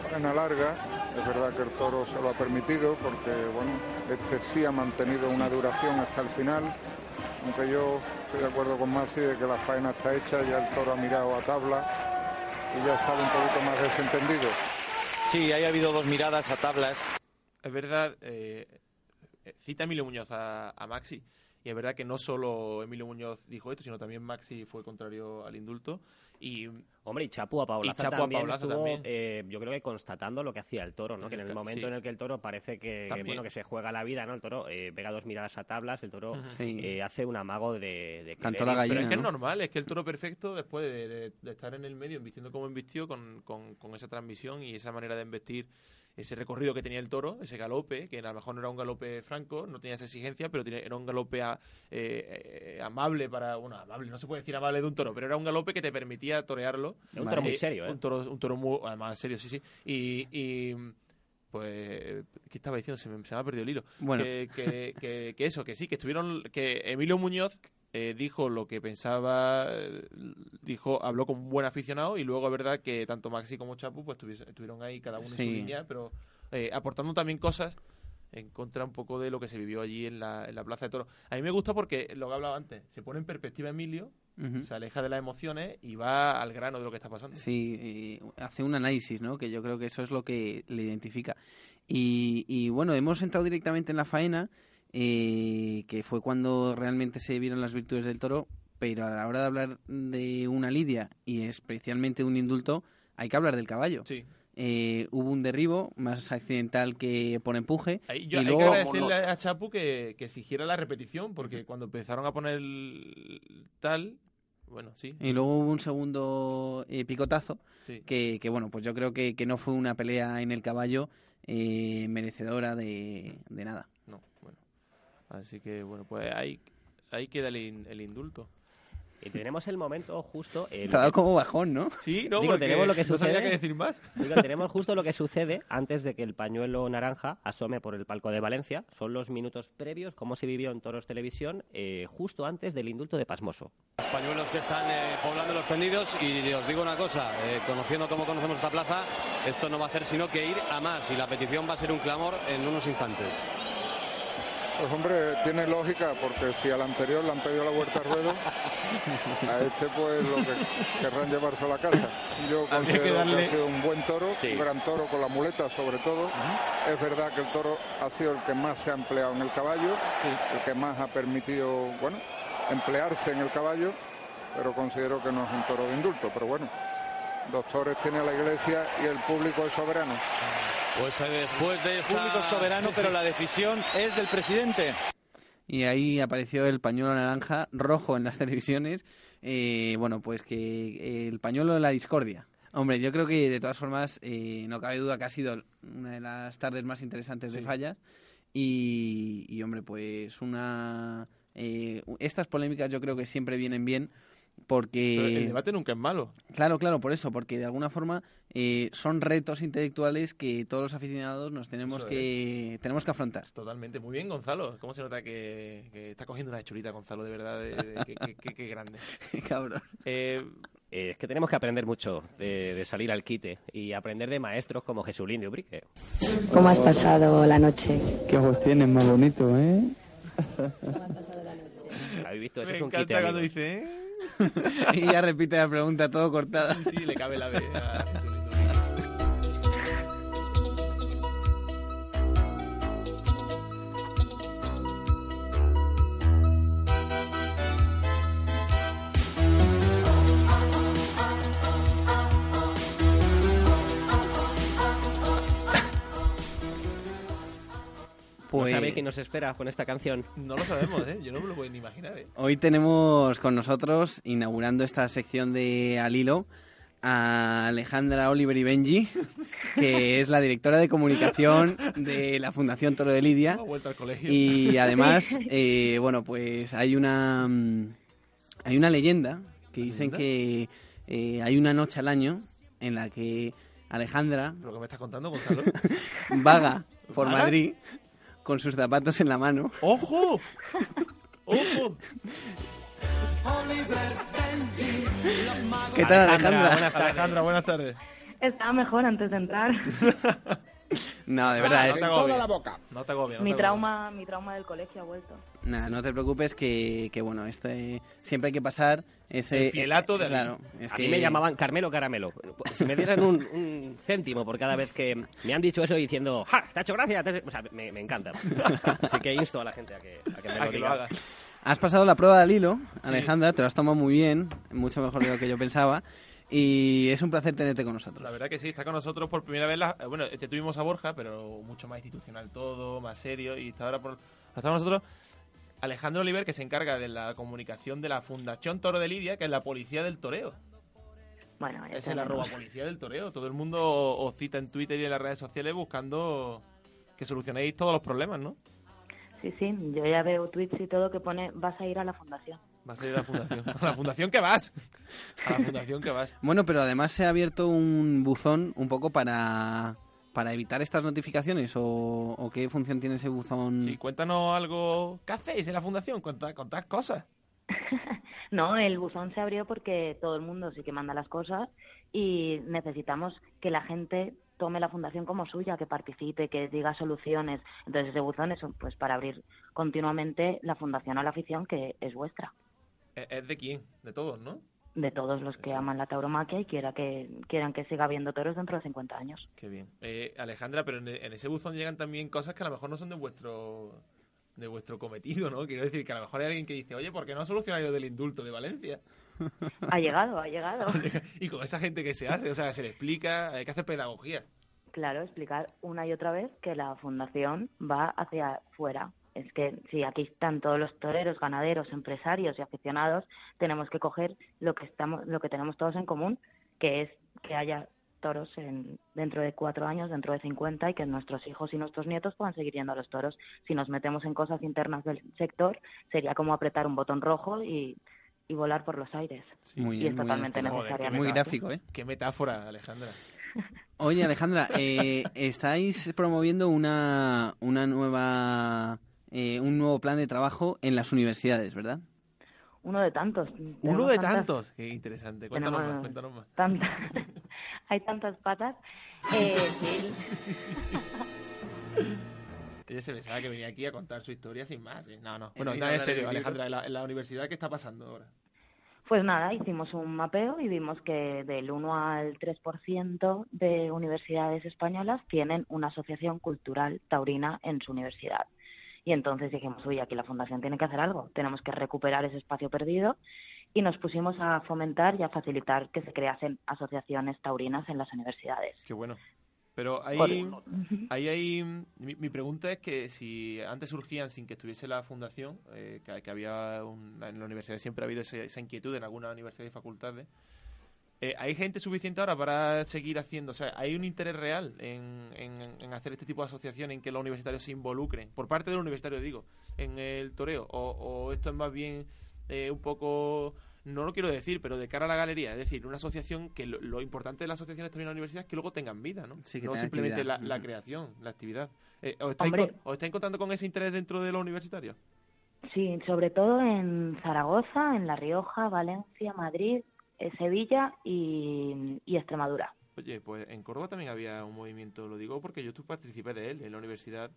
S27: Faena larga, es verdad que el toro se lo ha permitido porque, bueno, este sí ha mantenido una duración hasta el final, aunque yo estoy de acuerdo con Maxi de que la faena está hecha, ya el toro ha mirado a tabla y ya sale un poquito más desentendido.
S28: Sí, ahí ha habido dos miradas a tablas.
S4: Es verdad, eh, eh, cita Emilio Muñoz a, a Maxi. Y es verdad que no solo Emilio Muñoz dijo esto, sino también Maxi fue contrario al indulto. Y,
S5: Hombre, y Chapu a Paulaza
S4: Y Chapu a
S5: también
S4: Paulaza
S5: estuvo,
S4: también.
S5: eh, yo creo que constatando lo que hacía el toro, ¿no? Que en el
S4: Sí.
S5: momento en el que el toro parece que, bueno, que se juega la vida, ¿no? El toro eh, pega dos miradas a tablas, el toro.
S2: Sí.
S5: eh, hace un amago de... de
S2: Cantó la gallina,
S4: Pero es que
S2: ¿no?
S4: es normal, es que el toro perfecto, después de, de- de estar en el medio, embistiendo como embistió, con, con, con esa transmisión y esa manera de embestir, ese recorrido que tenía el toro, ese galope, que a lo mejor no era un galope franco, no tenía esa exigencia, pero tenía- era un galope a- eh, eh, amable para. Bueno, amable, no se puede decir amable de un toro, pero era un galope que te permitía torearlo.
S5: Es un toro muy serio, ¿eh?
S4: Un toro, un toro muy. Además, serio, sí, sí. Y. y pues, ¿qué estaba diciendo? Se me, se me ha perdido el hilo.
S2: Bueno.
S4: Que, que, que- que eso, que sí, que estuvieron, que Emilio Muñoz eh, dijo lo que pensaba, dijo, habló con un buen aficionado y luego es verdad que tanto Maxi como Chapu pues estuvieron ahí cada uno en su línea, pero eh, aportando también cosas en contra un poco de lo que se vivió allí en la, en la Plaza de Toro. A mí me gusta porque, lo que he hablado antes, se pone en perspectiva Emilio, se aleja de las emociones y va al grano de lo que está pasando.
S2: Sí, hace un análisis, ¿no? Que yo creo que eso es lo que le identifica. Y, y, bueno, hemos entrado directamente en la faena, eh, que fue cuando realmente se vieron las virtudes del toro, pero a la hora de hablar de una lidia y especialmente un indulto, hay que hablar del caballo.
S4: Sí.
S2: Eh, hubo un derribo más accidental que por empuje.
S4: Ahí yo,
S2: y
S4: hay
S2: luego,
S4: que agradecerle a Chapu que, que exigiera la repetición, porque cuando empezaron a poner tal, bueno, sí.
S2: Y luego hubo un segundo eh, picotazo
S4: Sí.
S2: que, que, bueno, pues yo creo que, que no fue una pelea en el caballo eh, merecedora de, de nada.
S4: Así que, bueno, pues ahí, ahí queda el, in- el indulto.
S5: Y tenemos el momento justo... eh,
S2: Te ha dado como bajón, ¿no?
S4: Sí, no,
S5: Digo,
S4: porque
S5: tenemos lo que
S4: no sabía
S5: sucede.
S4: qué decir más.
S5: Digo, tenemos justo lo que sucede antes de que el pañuelo naranja asome por el palco de Valencia. Son los minutos previos, cómo se vivió en Toros Televisión, eh, justo antes del indulto de Pasmoso.
S29: Los pañuelos que están eh, poblando los tendidos y os digo una cosa, eh, conociendo cómo conocemos esta plaza, esto no va a hacer sino que ir a más y la petición va a ser un clamor en unos instantes.
S27: Pues hombre, tiene lógica, porque si al anterior le han pedido la vuelta al ruedo, a este pues lo que querrán llevarse a la casa. Yo
S4: Habría
S27: considero que,
S4: darle-
S27: ha sido un buen toro, un gran toro con la muleta sobre todo. Es verdad que el toro ha sido el que más se ha empleado en el caballo, el que más ha permitido, bueno, emplearse en el caballo, pero considero que no es un toro de indulto. Pero bueno, dos toros tiene la iglesia y el público es soberano.
S29: Pues después de esta...
S28: Público soberano, pero la decisión es del presidente.
S2: Y ahí apareció el pañuelo naranja rojo en las televisiones. Eh, bueno, pues que eh, el pañuelo de la discordia. Hombre, yo creo que de todas formas eh, no cabe duda que ha sido una de las tardes más interesantes de fallas. Y, y, hombre, pues una... eh, estas polémicas yo creo que siempre vienen bien porque...
S4: Pero el debate nunca es malo.
S2: Claro, claro, por eso, porque de alguna forma eh, son retos intelectuales que todos los aficionados nos tenemos
S4: Eso
S2: que tenemos que afrontar.
S4: Totalmente. Muy bien, Gonzalo. ¿Cómo se nota que, que está cogiendo una chulita, Gonzalo? De verdad, de- de- qué- qué- qué- qué grande.
S2: Cabrón.
S5: Eh, eh, es que tenemos que aprender mucho de, de salir al quite y aprender de maestros como Jesulín de Ubrique.
S14: ¿Cómo has pasado la noche?
S22: Qué ojos tienes más bonito, ¿eh?
S5: ¿Habéis visto? Eso
S4: Me
S5: es un
S4: encanta
S5: quite,
S4: cuando
S5: amigos.
S4: dice, ¿eh?
S2: y ya repite la pregunta todo cortada.
S4: Le cabe la B.
S5: sabéis quién nos espera con esta canción?
S4: No lo sabemos, ¿eh? Yo no me lo puedo ni imaginar, ¿eh?
S2: Hoy tenemos con nosotros, inaugurando esta sección de Al Hilo, a Alejandra Oliver y Benji, que es la directora de comunicación de la Fundación Toro de Lidia.
S4: Ha vuelto al colegio.
S2: Y además, eh, bueno, pues hay una mm, hay una leyenda que dicen
S4: ¿Leyenda?
S2: que eh, hay una noche al año en la que Alejandra
S4: ¿Lo que me estás contando, Gonzalo?
S2: vaga por
S4: ¿Vaga?
S2: Madrid con sus zapatos en la mano.
S4: ¡Ojo! ¡Ojo!
S2: ¿Qué tal,
S4: Alejandra,
S2: Alejandra?
S4: buenas tardes. Alejandra, buenas tardes.
S30: Estaba mejor antes de entrar.
S2: No, de verdad.
S4: no
S2: es-
S4: te agobies. No te agobies, no
S30: mi
S4: te
S30: trauma, mi trauma del colegio ha vuelto.
S2: Nada, no te preocupes que, que bueno, este siempre hay que pasar ese...
S4: El fielato de
S2: Claro, es
S5: a
S2: que...
S5: mí me llamaban Carmelo Caramelo. Si me dieran un, un céntimo por cada vez que me han dicho eso diciendo ¡Ja! ¿Te ha hecho gracia? ¿Te ha hecho-?". O sea, me, me encanta. Así que insto a la gente a que, a que me
S4: A
S5: lo
S4: que lo haga.
S2: Has pasado la prueba del hilo,
S4: Sí.
S2: Alejandra, te lo has tomado muy bien, mucho mejor de lo que yo pensaba, y es un placer tenerte con nosotros.
S4: La verdad que sí, está con nosotros por primera vez. La, eh, bueno, te tuvimos a Borja, pero mucho más institucional todo, más serio. Y está ahora por, está con nosotros Alejandro Oliver, que se encarga de la comunicación de la Fundación Toro de Lidia, que es la policía del toreo.
S30: Bueno,
S4: Es el arroba policía del toreo. Todo el mundo os cita en Twitter y en las redes sociales buscando que solucionéis todos los problemas, ¿no?
S30: Sí, sí, yo ya veo tweets y todo que pone vas a ir a la fundación.
S4: Vas a ir a la fundación. a la fundación que vas. A la fundación que vas.
S2: Bueno, pero además se ha abierto un buzón un poco para, para evitar estas notificaciones, o, o qué función tiene ese buzón.
S4: Sí, cuéntanos algo. ¿Qué hacéis en la fundación? Contad, contad cosas.
S30: No, el buzón se abrió porque todo el mundo sí que manda las cosas y necesitamos que la gente tome la fundación como suya, que participe, que diga soluciones. Entonces ese buzón es pues para abrir continuamente la fundación a la afición que es vuestra,
S4: ¿Es de quién? De todos, ¿no?
S30: de todos los que aman la tauromaquia y quiera que quieran que siga habiendo toros dentro de 50 años.
S4: Qué bien. Eh, Alejandra, pero en, en ese buzón llegan también cosas que a lo mejor no son de vuestro de vuestro cometido, ¿no? Quiero decir que a lo mejor hay alguien que dice, oye, ¿por qué no solucionáis lo del indulto de Valencia?
S30: Ha llegado, ha llegado.
S4: y con esa gente que se hace, o sea, se le explica, hay que hacer pedagogía.
S30: Claro, explicar una y otra vez que la fundación va hacia fuera. Es que si aquí están todos los toreros, ganaderos, empresarios y aficionados, tenemos que coger lo que estamos, lo que tenemos todos en común, que es que haya toros en, dentro de cuatro años, dentro de 50 y que nuestros hijos y nuestros nietos puedan seguir yendo a los toros. Si nos metemos en cosas internas del sector, sería como apretar un botón rojo y, y volar por los aires.
S2: Muy
S30: y
S2: bien,
S30: es
S2: muy
S30: totalmente
S2: bien.
S30: necesaria.
S2: Muy gráfico, ¿eh?
S4: Qué metáfora, Alejandra.
S2: Oye, Alejandra, eh, estáis promoviendo una, una nueva, eh, un nuevo plan de trabajo en las universidades, ¿verdad?
S30: Uno de tantos.
S4: Uno de
S30: tantas-
S4: tantos. Qué interesante. Cuéntanos
S30: Tenemos
S4: más, cuéntanos más.
S30: tantas- hay tantas patas. Eh, sí.
S4: Ella se pensaba que venía aquí a contar su historia sin más. ¿eh? No, no. Bueno, nada, en serio. Alejandra, en la, en la universidad, ¿qué está pasando ahora?
S30: Pues nada, hicimos un mapeo y vimos que del 1 al 3% de universidades españolas tienen una asociación cultural taurina en su universidad. Y entonces dijimos, uy, aquí la Fundación tiene que hacer algo, tenemos que recuperar ese espacio perdido y nos pusimos a fomentar y a facilitar que se creasen asociaciones taurinas en las universidades.
S4: Qué bueno. Pero ahí, ahí hay... Mi, mi pregunta es que si antes surgían sin que estuviese la fundación, eh, que, que había un- en la universidad siempre ha habido ese- esa inquietud en algunas universidades y facultades, eh, ¿hay gente suficiente ahora para seguir haciendo? O sea, ¿hay un interés real en, en- en hacer este tipo de asociación, en que los universitarios se involucren? Por parte del universitario, digo, en el toreo. ¿O, o esto es más bien eh, un poco no lo quiero decir, pero de cara a la galería, es decir, una asociación que lo, lo importante de las asociaciones también en la universidad es que luego tengan vida, ¿no?
S2: Sí, que
S4: no simplemente la, creación, la actividad. Eh, ¿os, estáis
S30: Hombre.
S4: con- ¿Os estáis contando con ese interés dentro de los universitarios?
S30: Sí, sobre todo en Zaragoza, en La Rioja, Valencia, Madrid, Sevilla y, y Extremadura.
S4: Oye, pues en Córdoba también había un movimiento, lo digo porque yo tú participé de él en la universidad,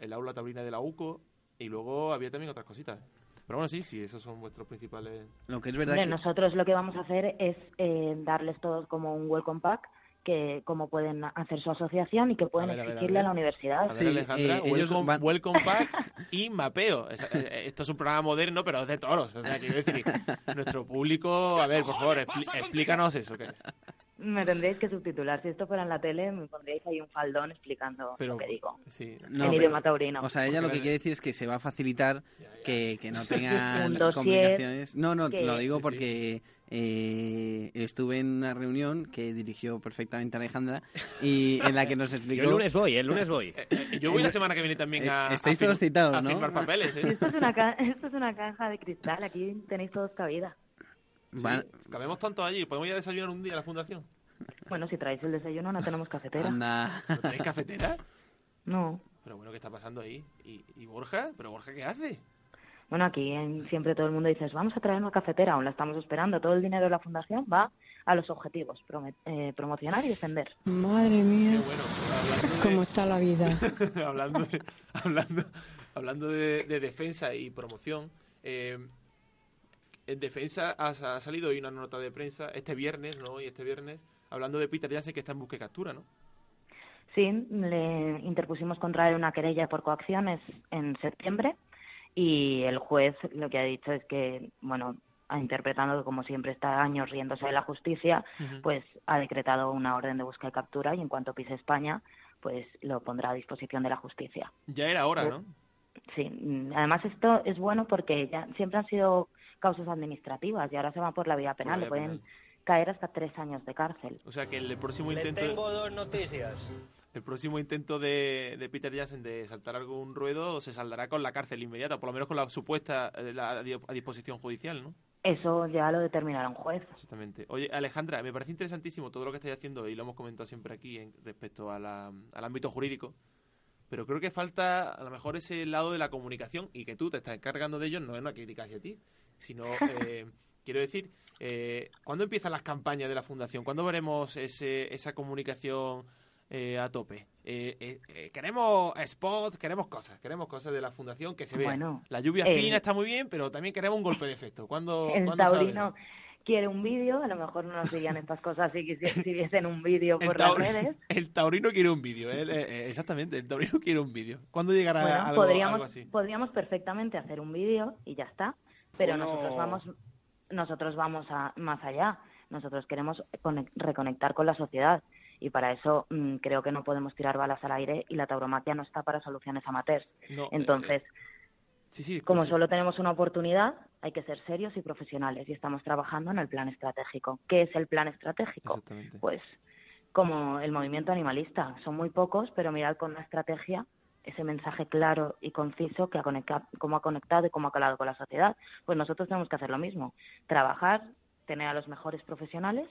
S4: el aula taurina de la UCO, y luego había también otras cositas. Pero bueno, sí, sí, esos son vuestros principales...
S2: Lo que es verdad que...
S30: nosotros lo que vamos a hacer es eh, darles todos como un welcome pack que cómo pueden hacer su asociación y que pueden
S4: A ver, a ver, a
S30: exigirle a, la universidad.
S4: A ver, Alejandra,
S2: eh, ellos
S4: welcome,
S2: van-
S4: welcome pack y mapeo. Es- eh, esto es un programa moderno, pero es de toros. O sea, quiero decir, nuestro público... A ver, por favor, explícanos eso. ¿qué es?
S30: Me tendríais que subtitular. Si esto fuera en la tele, me pondríais ahí un faldón explicando lo que digo.
S4: Sí.
S2: No,
S30: en
S2: pero-
S30: idioma taurino.
S2: O sea, ella lo que quiere decir es que se va a facilitar que, que no tenga
S30: Un dossier
S2: complicaciones. No, no,
S30: que-
S2: lo digo
S30: Sí, sí.
S2: Eh, estuve en una reunión que dirigió perfectamente Alejandra y en la que nos explicó...
S5: Yo el lunes voy, el lunes voy.
S4: Eh, Yo voy la semana que viene también a,
S2: Eh, estáis
S4: a
S2: todos citados,
S4: a
S2: ¿no?
S4: firmar papeles, ¿eh?
S30: Esto es, una ca- esto es una caja de cristal. Aquí tenéis todos cabida.
S4: Sí, cabemos tanto allí. ¿Podemos ir a desayunar un día a la fundación?
S30: Bueno, si traéis el desayuno, no tenemos cafetera.
S2: Anda.
S4: ¿No tenéis cafetera?
S30: No.
S4: Pero bueno, ¿qué está pasando ahí? ¿Y, y Borja? ¿Pero Borja qué hace?
S30: Bueno, aquí en- siempre todo el mundo dice, vamos a traer una cafetera, aún la estamos esperando. Todo el dinero de la fundación va a los objetivos, prome- eh, promocionar y defender.
S9: Madre mía, cómo está la vida.
S4: hablando de, hablando, hablando de, de defensa y promoción, eh, en defensa ha, ha salido hoy una nota de prensa este viernes, ¿no? Y este viernes, hablando de Peter Jansen que está en busca y captura, ¿no?
S30: Sí, le interpusimos contra él una querella por coacciones en septiembre y el juez lo que ha dicho es que, bueno, ha interpretando que como siempre está años riéndose de la justicia, pues ha decretado una orden de busca y captura y en cuanto pise España, pues lo pondrá a disposición de la justicia.
S4: Ya era hora, ¿no?
S30: Sí, mm, además esto es bueno porque ya siempre han sido causas administrativas y ahora se van por la vía penal, le pueden
S4: penal.
S30: caer hasta tres años de cárcel.
S4: O sea que el próximo
S23: Le
S4: intento...
S23: tengo dos noticias.
S4: El próximo intento de, de Peter Jansen de saltar algún ruedo se saldará con la cárcel inmediata, por lo menos con la supuesta eh, la- a disposición judicial, ¿no?
S30: Eso ya lo determinará un juez.
S4: Exactamente. Oye, Alejandra, me parece interesantísimo todo lo que estáis haciendo y lo hemos comentado siempre aquí en, respecto a la- al ámbito jurídico, pero creo que falta a lo mejor ese lado de la comunicación y que tú te estás encargando de ello no es una crítica hacia ti, sino, eh, quiero decir, eh, ¿cuándo empiezan las campañas de la Fundación? ¿Cuándo veremos ese, esa comunicación eh, a tope? Eh, eh, eh, queremos spots, queremos cosas, queremos cosas de la Fundación que se vean.
S30: Bueno,
S4: la lluvia fina está muy bien, pero también queremos un golpe de efecto. ¿Cuándo,
S30: El taurino quiere un vídeo, a lo mejor no nos dirían estas cosas si, quisi- si viesen un vídeo por las redes.
S4: el taurino quiere un vídeo, eh, eh, exactamente, el taurino quiere un vídeo. ¿Cuándo llegará
S30: Bueno,
S4: algo,
S30: podríamos,
S4: algo así?
S30: podríamos perfectamente hacer un vídeo y ya está, pero
S4: Bueno.
S30: nosotros vamos nosotros vamos a más allá. Nosotros queremos conec- reconectar con la sociedad y para eso mm, creo que no podemos tirar balas al aire y la tauromaquia no está para soluciones amateurs.
S4: No, eh,
S30: Entonces,
S4: Sí, sí,
S30: como
S4: sí.
S30: solo tenemos una oportunidad, hay que ser serios y profesionales y estamos trabajando en el plan estratégico. ¿Qué es el plan estratégico?
S4: Exactamente.
S30: Pues como el movimiento animalista. Son muy pocos, pero mirad con una estrategia ese mensaje claro y conciso que ha conectado, cómo ha conectado y cómo ha calado con la sociedad. Pues nosotros tenemos que hacer lo mismo. Trabajar, tener a los mejores profesionales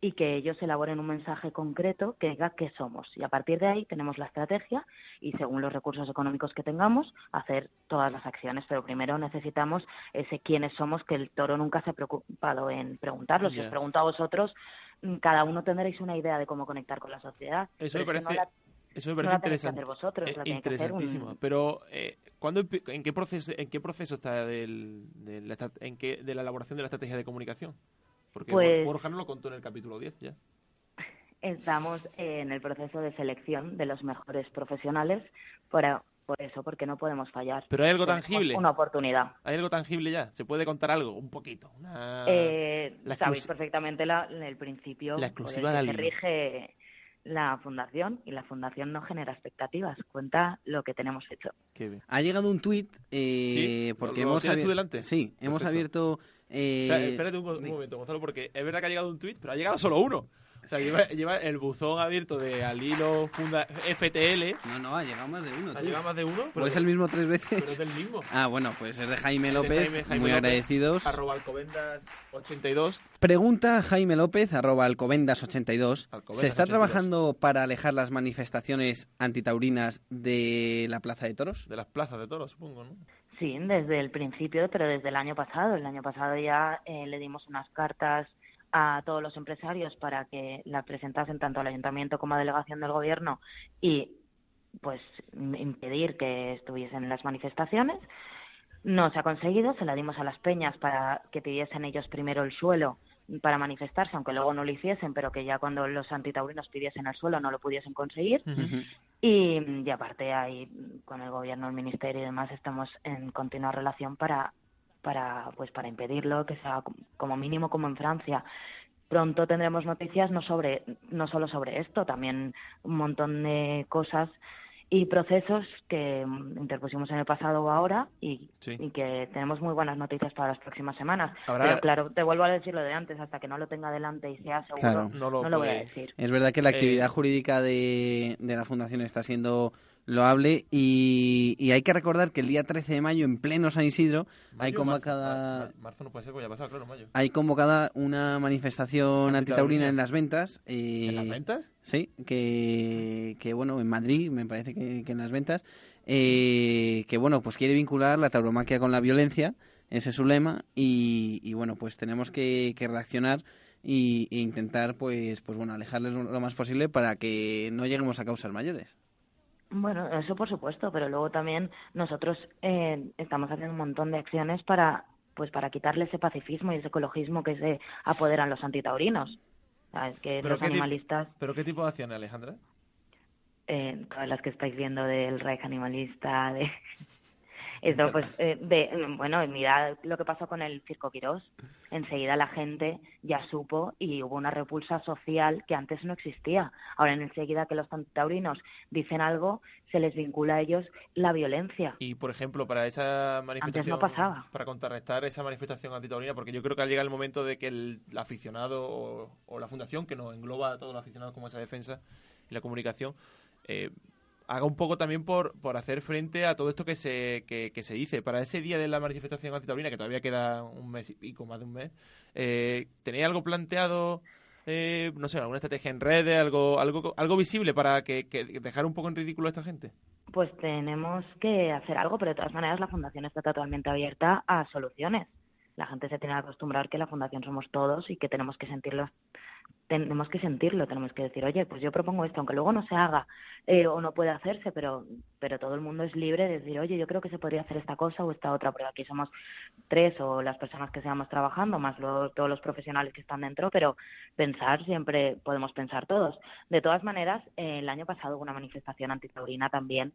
S30: y que ellos elaboren un mensaje concreto que diga qué somos. Y a partir de ahí tenemos la estrategia y según los recursos económicos que tengamos, hacer todas las acciones. Pero primero necesitamos ese quiénes somos que el toro nunca se ha preocupado en preguntarlo. Si os pregunto a vosotros, mm, cada uno tendréis una idea de cómo conectar con la sociedad.
S4: Eso me parece, eso me parece interesante.
S30: vosotros,
S4: Eh,
S30: un-
S4: interesantísimo. Pero, eh, ¿cuándo ¿en qué proceso, en qué proceso está del, de, la, estra- en qué, de la elaboración de la estrategia de comunicación? Porque
S30: Pues-
S4: Borja nos lo contó en el capítulo 10 ya.
S30: Estamos en el proceso de selección de los mejores profesionales por, por eso, porque no podemos fallar.
S4: Pero hay algo
S30: Tenemos
S4: tangible.
S30: Una oportunidad.
S4: ¿Hay algo tangible ya? ¿Se puede contar algo? Un poquito. Una-
S30: Eh,
S4: la
S30: sabéis perfectamente la- el principio
S4: La
S30: por el
S4: exclusiva
S30: que se
S4: Alilo.
S30: rige la fundación y la fundación no genera expectativas, cuenta lo que tenemos hecho.
S4: Qué bien.
S2: Ha llegado un tuit eh,
S4: ¿Sí?
S2: porque
S4: ¿Lo
S2: hemos
S4: tienes tú
S2: abier-
S4: delante?
S2: Sí, hemos
S4: Perfecto.
S2: abierto. Eh,
S4: O sea, espérate un, un momento, Gonzalo, porque es verdad que ha llegado un tuit, pero ha llegado solo uno. O sea, lleva, lleva el buzón abierto de al hilo funda FTL.
S2: No, no, ha llegado más de uno.
S4: ¿Ha llegado más de uno?
S2: ¿O es el mismo tres veces?
S4: Pero es del mismo.
S2: Ah, bueno, pues es de Jaime
S4: De
S2: López.
S4: Jaime- Jaime
S2: muy
S4: López,
S2: agradecidos.
S4: Arroba alcobendas 82.
S2: Pregunta Jaime López, arroba alcobendas82.
S4: Alcobendas
S2: ¿Se está
S4: 82.
S2: trabajando para alejar las manifestaciones antitaurinas de la Plaza de Toros?
S4: De las plazas de toros, supongo, ¿no?
S30: Sí, desde el principio, pero desde el año pasado. El año pasado ya eh, le dimos unas cartas a todos los empresarios para que la presentasen tanto al ayuntamiento como a delegación del gobierno y pues im- impedir que estuviesen en las manifestaciones. No se ha conseguido, se la dimos a las peñas para que pidiesen ellos primero el suelo para manifestarse, aunque luego no lo hiciesen, pero que ya cuando los antitaurinos pidiesen el suelo no lo pudiesen conseguir. Y, y aparte ahí con el gobierno, el ministerio y demás estamos en continua relación para para pues para impedirlo, que sea como mínimo como en Francia. pronto tendremos noticias no sobre no solo sobre esto, también un montón de cosas y procesos que mm, interpusimos en el pasado o ahora y,
S4: Sí.
S30: y que tenemos muy buenas noticias para las próximas semanas. Pero claro, te vuelvo a decir lo de antes, hasta que no lo tenga delante y sea seguro,
S2: Claro.
S30: no lo, voy a decir.
S2: Es verdad que la
S4: Eh,
S2: actividad jurídica de, de la Fundación está siendo loable y, y hay que recordar que el día 13 de mayo, en pleno San Isidro, hay convocada...
S4: Marzo, marzo no puede ser, porque ya ha pasado, claro, mayo.
S2: Hay convocada una manifestación
S4: Antitaurina.
S2: en las ventas. eh,
S4: ¿En las ventas?
S2: Sí, que, que bueno, en Madrid, me parece que, que en las ventas, eh, que bueno, pues quiere vincular la tauromaquia con la violencia, ese es su lema, y, y bueno, pues tenemos que, que reaccionar y, e intentar, pues, pues bueno, alejarles lo más posible para que no lleguemos a causas mayores.
S30: Bueno, eso por supuesto, pero luego también nosotros eh, estamos haciendo un montón de acciones para pues para quitarle ese pacifismo y ese ecologismo que se apoderan los antitaurinos. ¿Sabes? Que los animalistas,
S4: ¿Pero qué tipo de acciones, Alejandra?
S30: eh, todas las que estáis viendo del Reich animalista, de esto, pues, eh, de, bueno, mira lo que pasó con el Circo Quirós. Enseguida la gente ya supo y hubo una repulsa social que antes no existía. Ahora, enseguida que los taurinos dicen algo, se les vincula a ellos la violencia.
S4: Y, por ejemplo, para esa manifestación...
S30: no pasaba.
S4: Para contrarrestar esa manifestación antitaurina, porque yo creo que ha llegado el momento de que el, el aficionado o, o la fundación, que nos engloba a todos los aficionados como esa defensa y la comunicación, eh, haga un poco también por, por hacer frente a todo esto que se, que, se dice. Para ese día de la manifestación antitaurina, que todavía queda un mes y pico, más de un mes, eh, ¿tenéis algo planteado, eh, no sé, alguna estrategia en redes, algo algo, algo visible para que, que dejar un poco en ridículo a esta gente?
S30: Pues tenemos que hacer algo, pero de todas maneras la Fundación está totalmente abierta a soluciones. La gente se tiene que acostumbrar que la Fundación somos todos y que tenemos que sentirlo, tenemos que sentirlo, tenemos que decir, oye, pues yo propongo esto, aunque luego no se haga eh, o no puede hacerse, pero, pero todo el mundo es libre de decir, oye, yo creo que se podría hacer esta cosa o esta otra, pero aquí somos tres o las personas que seamos trabajando, más lo- todos los profesionales que están dentro, pero pensar siempre podemos pensar todos. De todas maneras, eh, el año pasado hubo una manifestación antitaurina también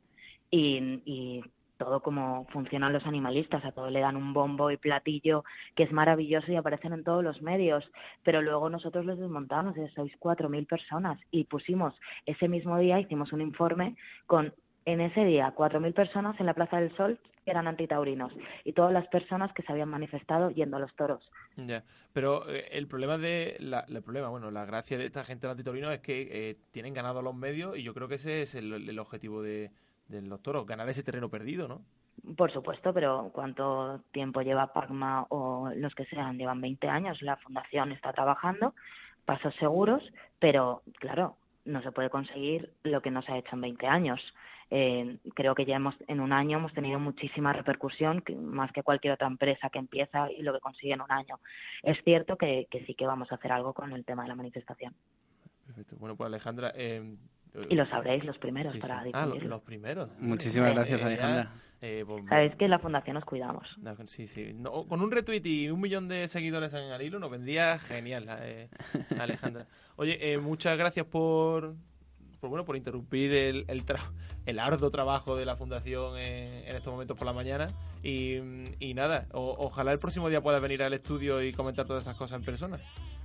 S30: y, y todo como funcionan los animalistas, a todo le dan un bombo y platillo que es maravilloso y aparecen en todos los medios, pero luego nosotros los desmontamos, y sois 4.000 personas y pusimos ese mismo día, hicimos un informe con en ese día 4.000 personas en la Plaza del Sol que eran antitaurinos y todas las personas que se habían manifestado yendo a los toros.
S4: Ya, pero eh, el problema de la, el problema, bueno, la gracia de esta gente antitorino es que eh, tienen ganado los medios y yo creo que ese es el, el objetivo de, de los toros, ganar ese terreno perdido, ¿no?
S30: Por supuesto, pero ¿cuánto tiempo lleva Pagma o los que sean? Llevan 20 años, la fundación está trabajando, pasos seguros, pero claro, no se puede conseguir lo que no se ha hecho en 20 años. Eh, creo que ya hemos, en un año hemos tenido muchísima repercusión, más que cualquier otra empresa que empieza y lo que consigue en un año. Es cierto que, que sí que vamos a hacer algo con el tema de la manifestación.
S4: Perfecto. Bueno, pues Alejandra... eh,
S30: Y lo sabréis los primeros
S4: sí, sí.
S30: para
S4: Ah, lo- los primeros.
S2: Muchísimas
S4: Eh,
S2: gracias,
S4: ya,
S2: Alejandra.
S4: eh, pues,
S30: Sabéis que en la fundación nos cuidamos.
S4: No, Sí, sí. No, con un retweet y un millón de seguidores en el hilo nos vendría genial, eh, Alejandra. Oye, eh, muchas gracias por, por bueno por interrumpir el, el, tra- el arduo trabajo de la fundación en, en estos momentos por la mañana y, y nada, o- ojalá el próximo día puedas venir al estudio y comentar todas estas cosas en persona.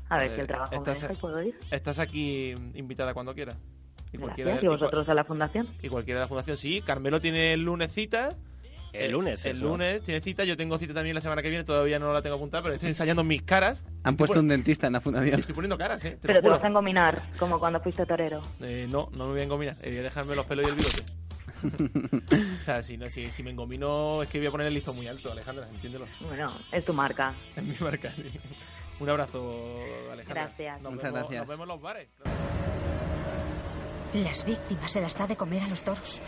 S30: A ver
S4: Eh,
S30: si el trabajo me
S4: estás-
S30: deja y puedo ir.
S4: Estás aquí invitada cuando quieras. Y
S30: Gracias. ¿Y
S4: y
S30: vosotros a la fundación?
S4: y cualquiera de la fundación, sí. Carmelo tiene el lunes cita.
S5: El lunes,
S4: El
S5: eso.
S4: lunes tiene cita. Yo tengo cita también la semana que viene. Todavía no la tengo apuntada, pero estoy ensayando mis caras.
S2: Han puesto un dentista en la fundación.
S4: Estoy poniendo caras, ¿eh? Te
S30: Pero
S4: lo
S30: te vas a engominar, como cuando fuiste torero.
S4: Eh, no, no me voy a engominar. Eh, voy a dejarme los pelos y el bigote. o sea, si, no, si, si me engomino es que voy a poner el listo muy alto, Alejandra, entiéndelo.
S30: Bueno, es tu marca.
S4: Es mi marca, sí. Un abrazo, Alejandra.
S30: Gracias.
S4: Nos
S2: Muchas
S4: vemos-
S2: gracias.
S4: Nos vemos en los bares.
S31: Las víctimas se las da de comer a los toros.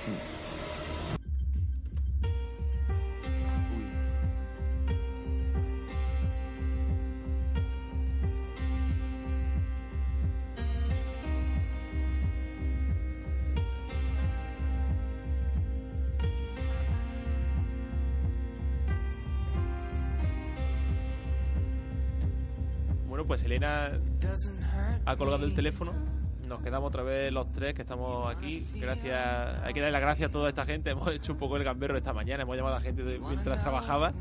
S4: Bueno, pues Elena ha colgado el teléfono. Nos quedamos otra vez los tres que estamos aquí. Gracias, hay que darle las gracias a toda esta gente. Hemos hecho un poco el gamberro esta mañana. Hemos llamado a la gente de- mientras trabajaba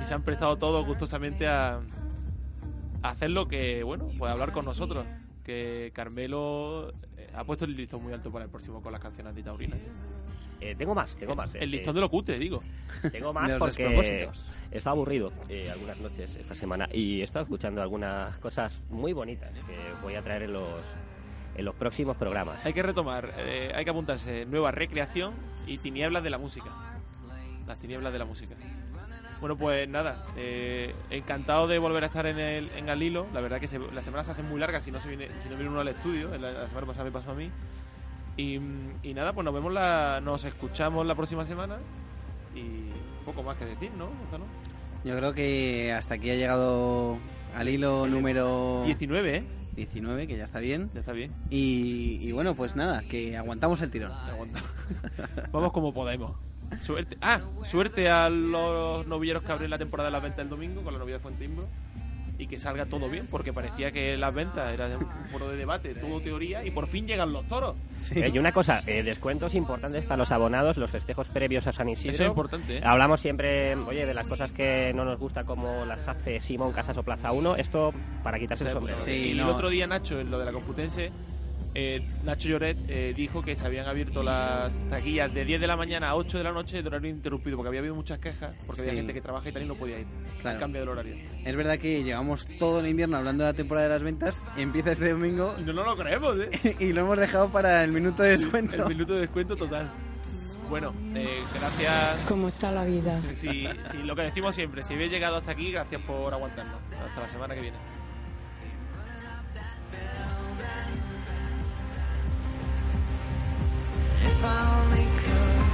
S4: y se han prestado todos gustosamente a, hacer lo que, bueno, pues hablar con nosotros. Que Carmelo eh, ha puesto el listón muy alto para el próximo con las canciones antitaurinas.
S5: Eh, tengo más, tengo más. eh,
S4: El listón
S5: eh,
S4: de lo cutre, digo.
S5: Tengo más
S4: De
S5: porque estado aburrido eh, algunas noches esta semana y he estado escuchando algunas cosas muy bonitas que voy a traer en los, en los próximos programas.
S4: Hay que retomar, eh, hay que apuntarse nueva recreación y tinieblas de la música. Las tinieblas de la música. Bueno, pues nada, eh, encantado de volver a estar en el en al hilo. La verdad que se- las semanas se hacen muy largas si no se viene, si no viene uno al estudio. La, la semana pasada me pasó a mí. Y, y nada, pues nos vemos la, nos escuchamos la próxima semana y poco más que decir, ¿no? Gonzalo?
S2: Yo creo que hasta aquí ha llegado al hilo número
S4: 19, ¿eh?
S2: 19, que ya está bien.
S4: Ya está bien.
S2: Y, y bueno, pues nada, que aguantamos el tirón.
S4: Vamos como podemos. Suerte. Ah, suerte a los novilleros que abren la temporada de las ventas el domingo con la novia de Fuente Imbro. Y que salga todo bien, porque parecía que las ventas era un foro de debate, todo teoría, y por fin llegan los toros.
S5: Eh, y una cosa, eh, descuentos importantes para los abonados, los festejos previos a San Isidro.
S4: Eso es importante, ¿eh?
S5: Hablamos siempre, oye, de las cosas que no nos gusta como las hace Simón Casas o Plaza 1. Esto para quitarse el sombrero.
S4: y el otro día, Nacho, en lo de la Complutense, eh, Nacho Lloret eh, dijo que se habían abierto las taquillas de 10 de la mañana a 8 de la noche de horario interrumpido, porque había habido muchas quejas, porque había
S2: Sí.
S4: gente que trabaja y tal y no podía ir.
S2: Claro.
S4: Han cambiado el horario.
S2: Es verdad que llevamos todo el invierno hablando de la temporada de las ventas, empieza este domingo
S4: Y no nos lo creemos, ¿eh?
S2: y lo hemos dejado para el minuto de descuento.
S4: El minuto de descuento total. Bueno, eh, gracias.
S31: ¿Cómo está la vida?
S4: Si lo que decimos siempre, si habéis llegado hasta aquí, gracias por aguantarnos. Hasta la semana que viene. If I only could.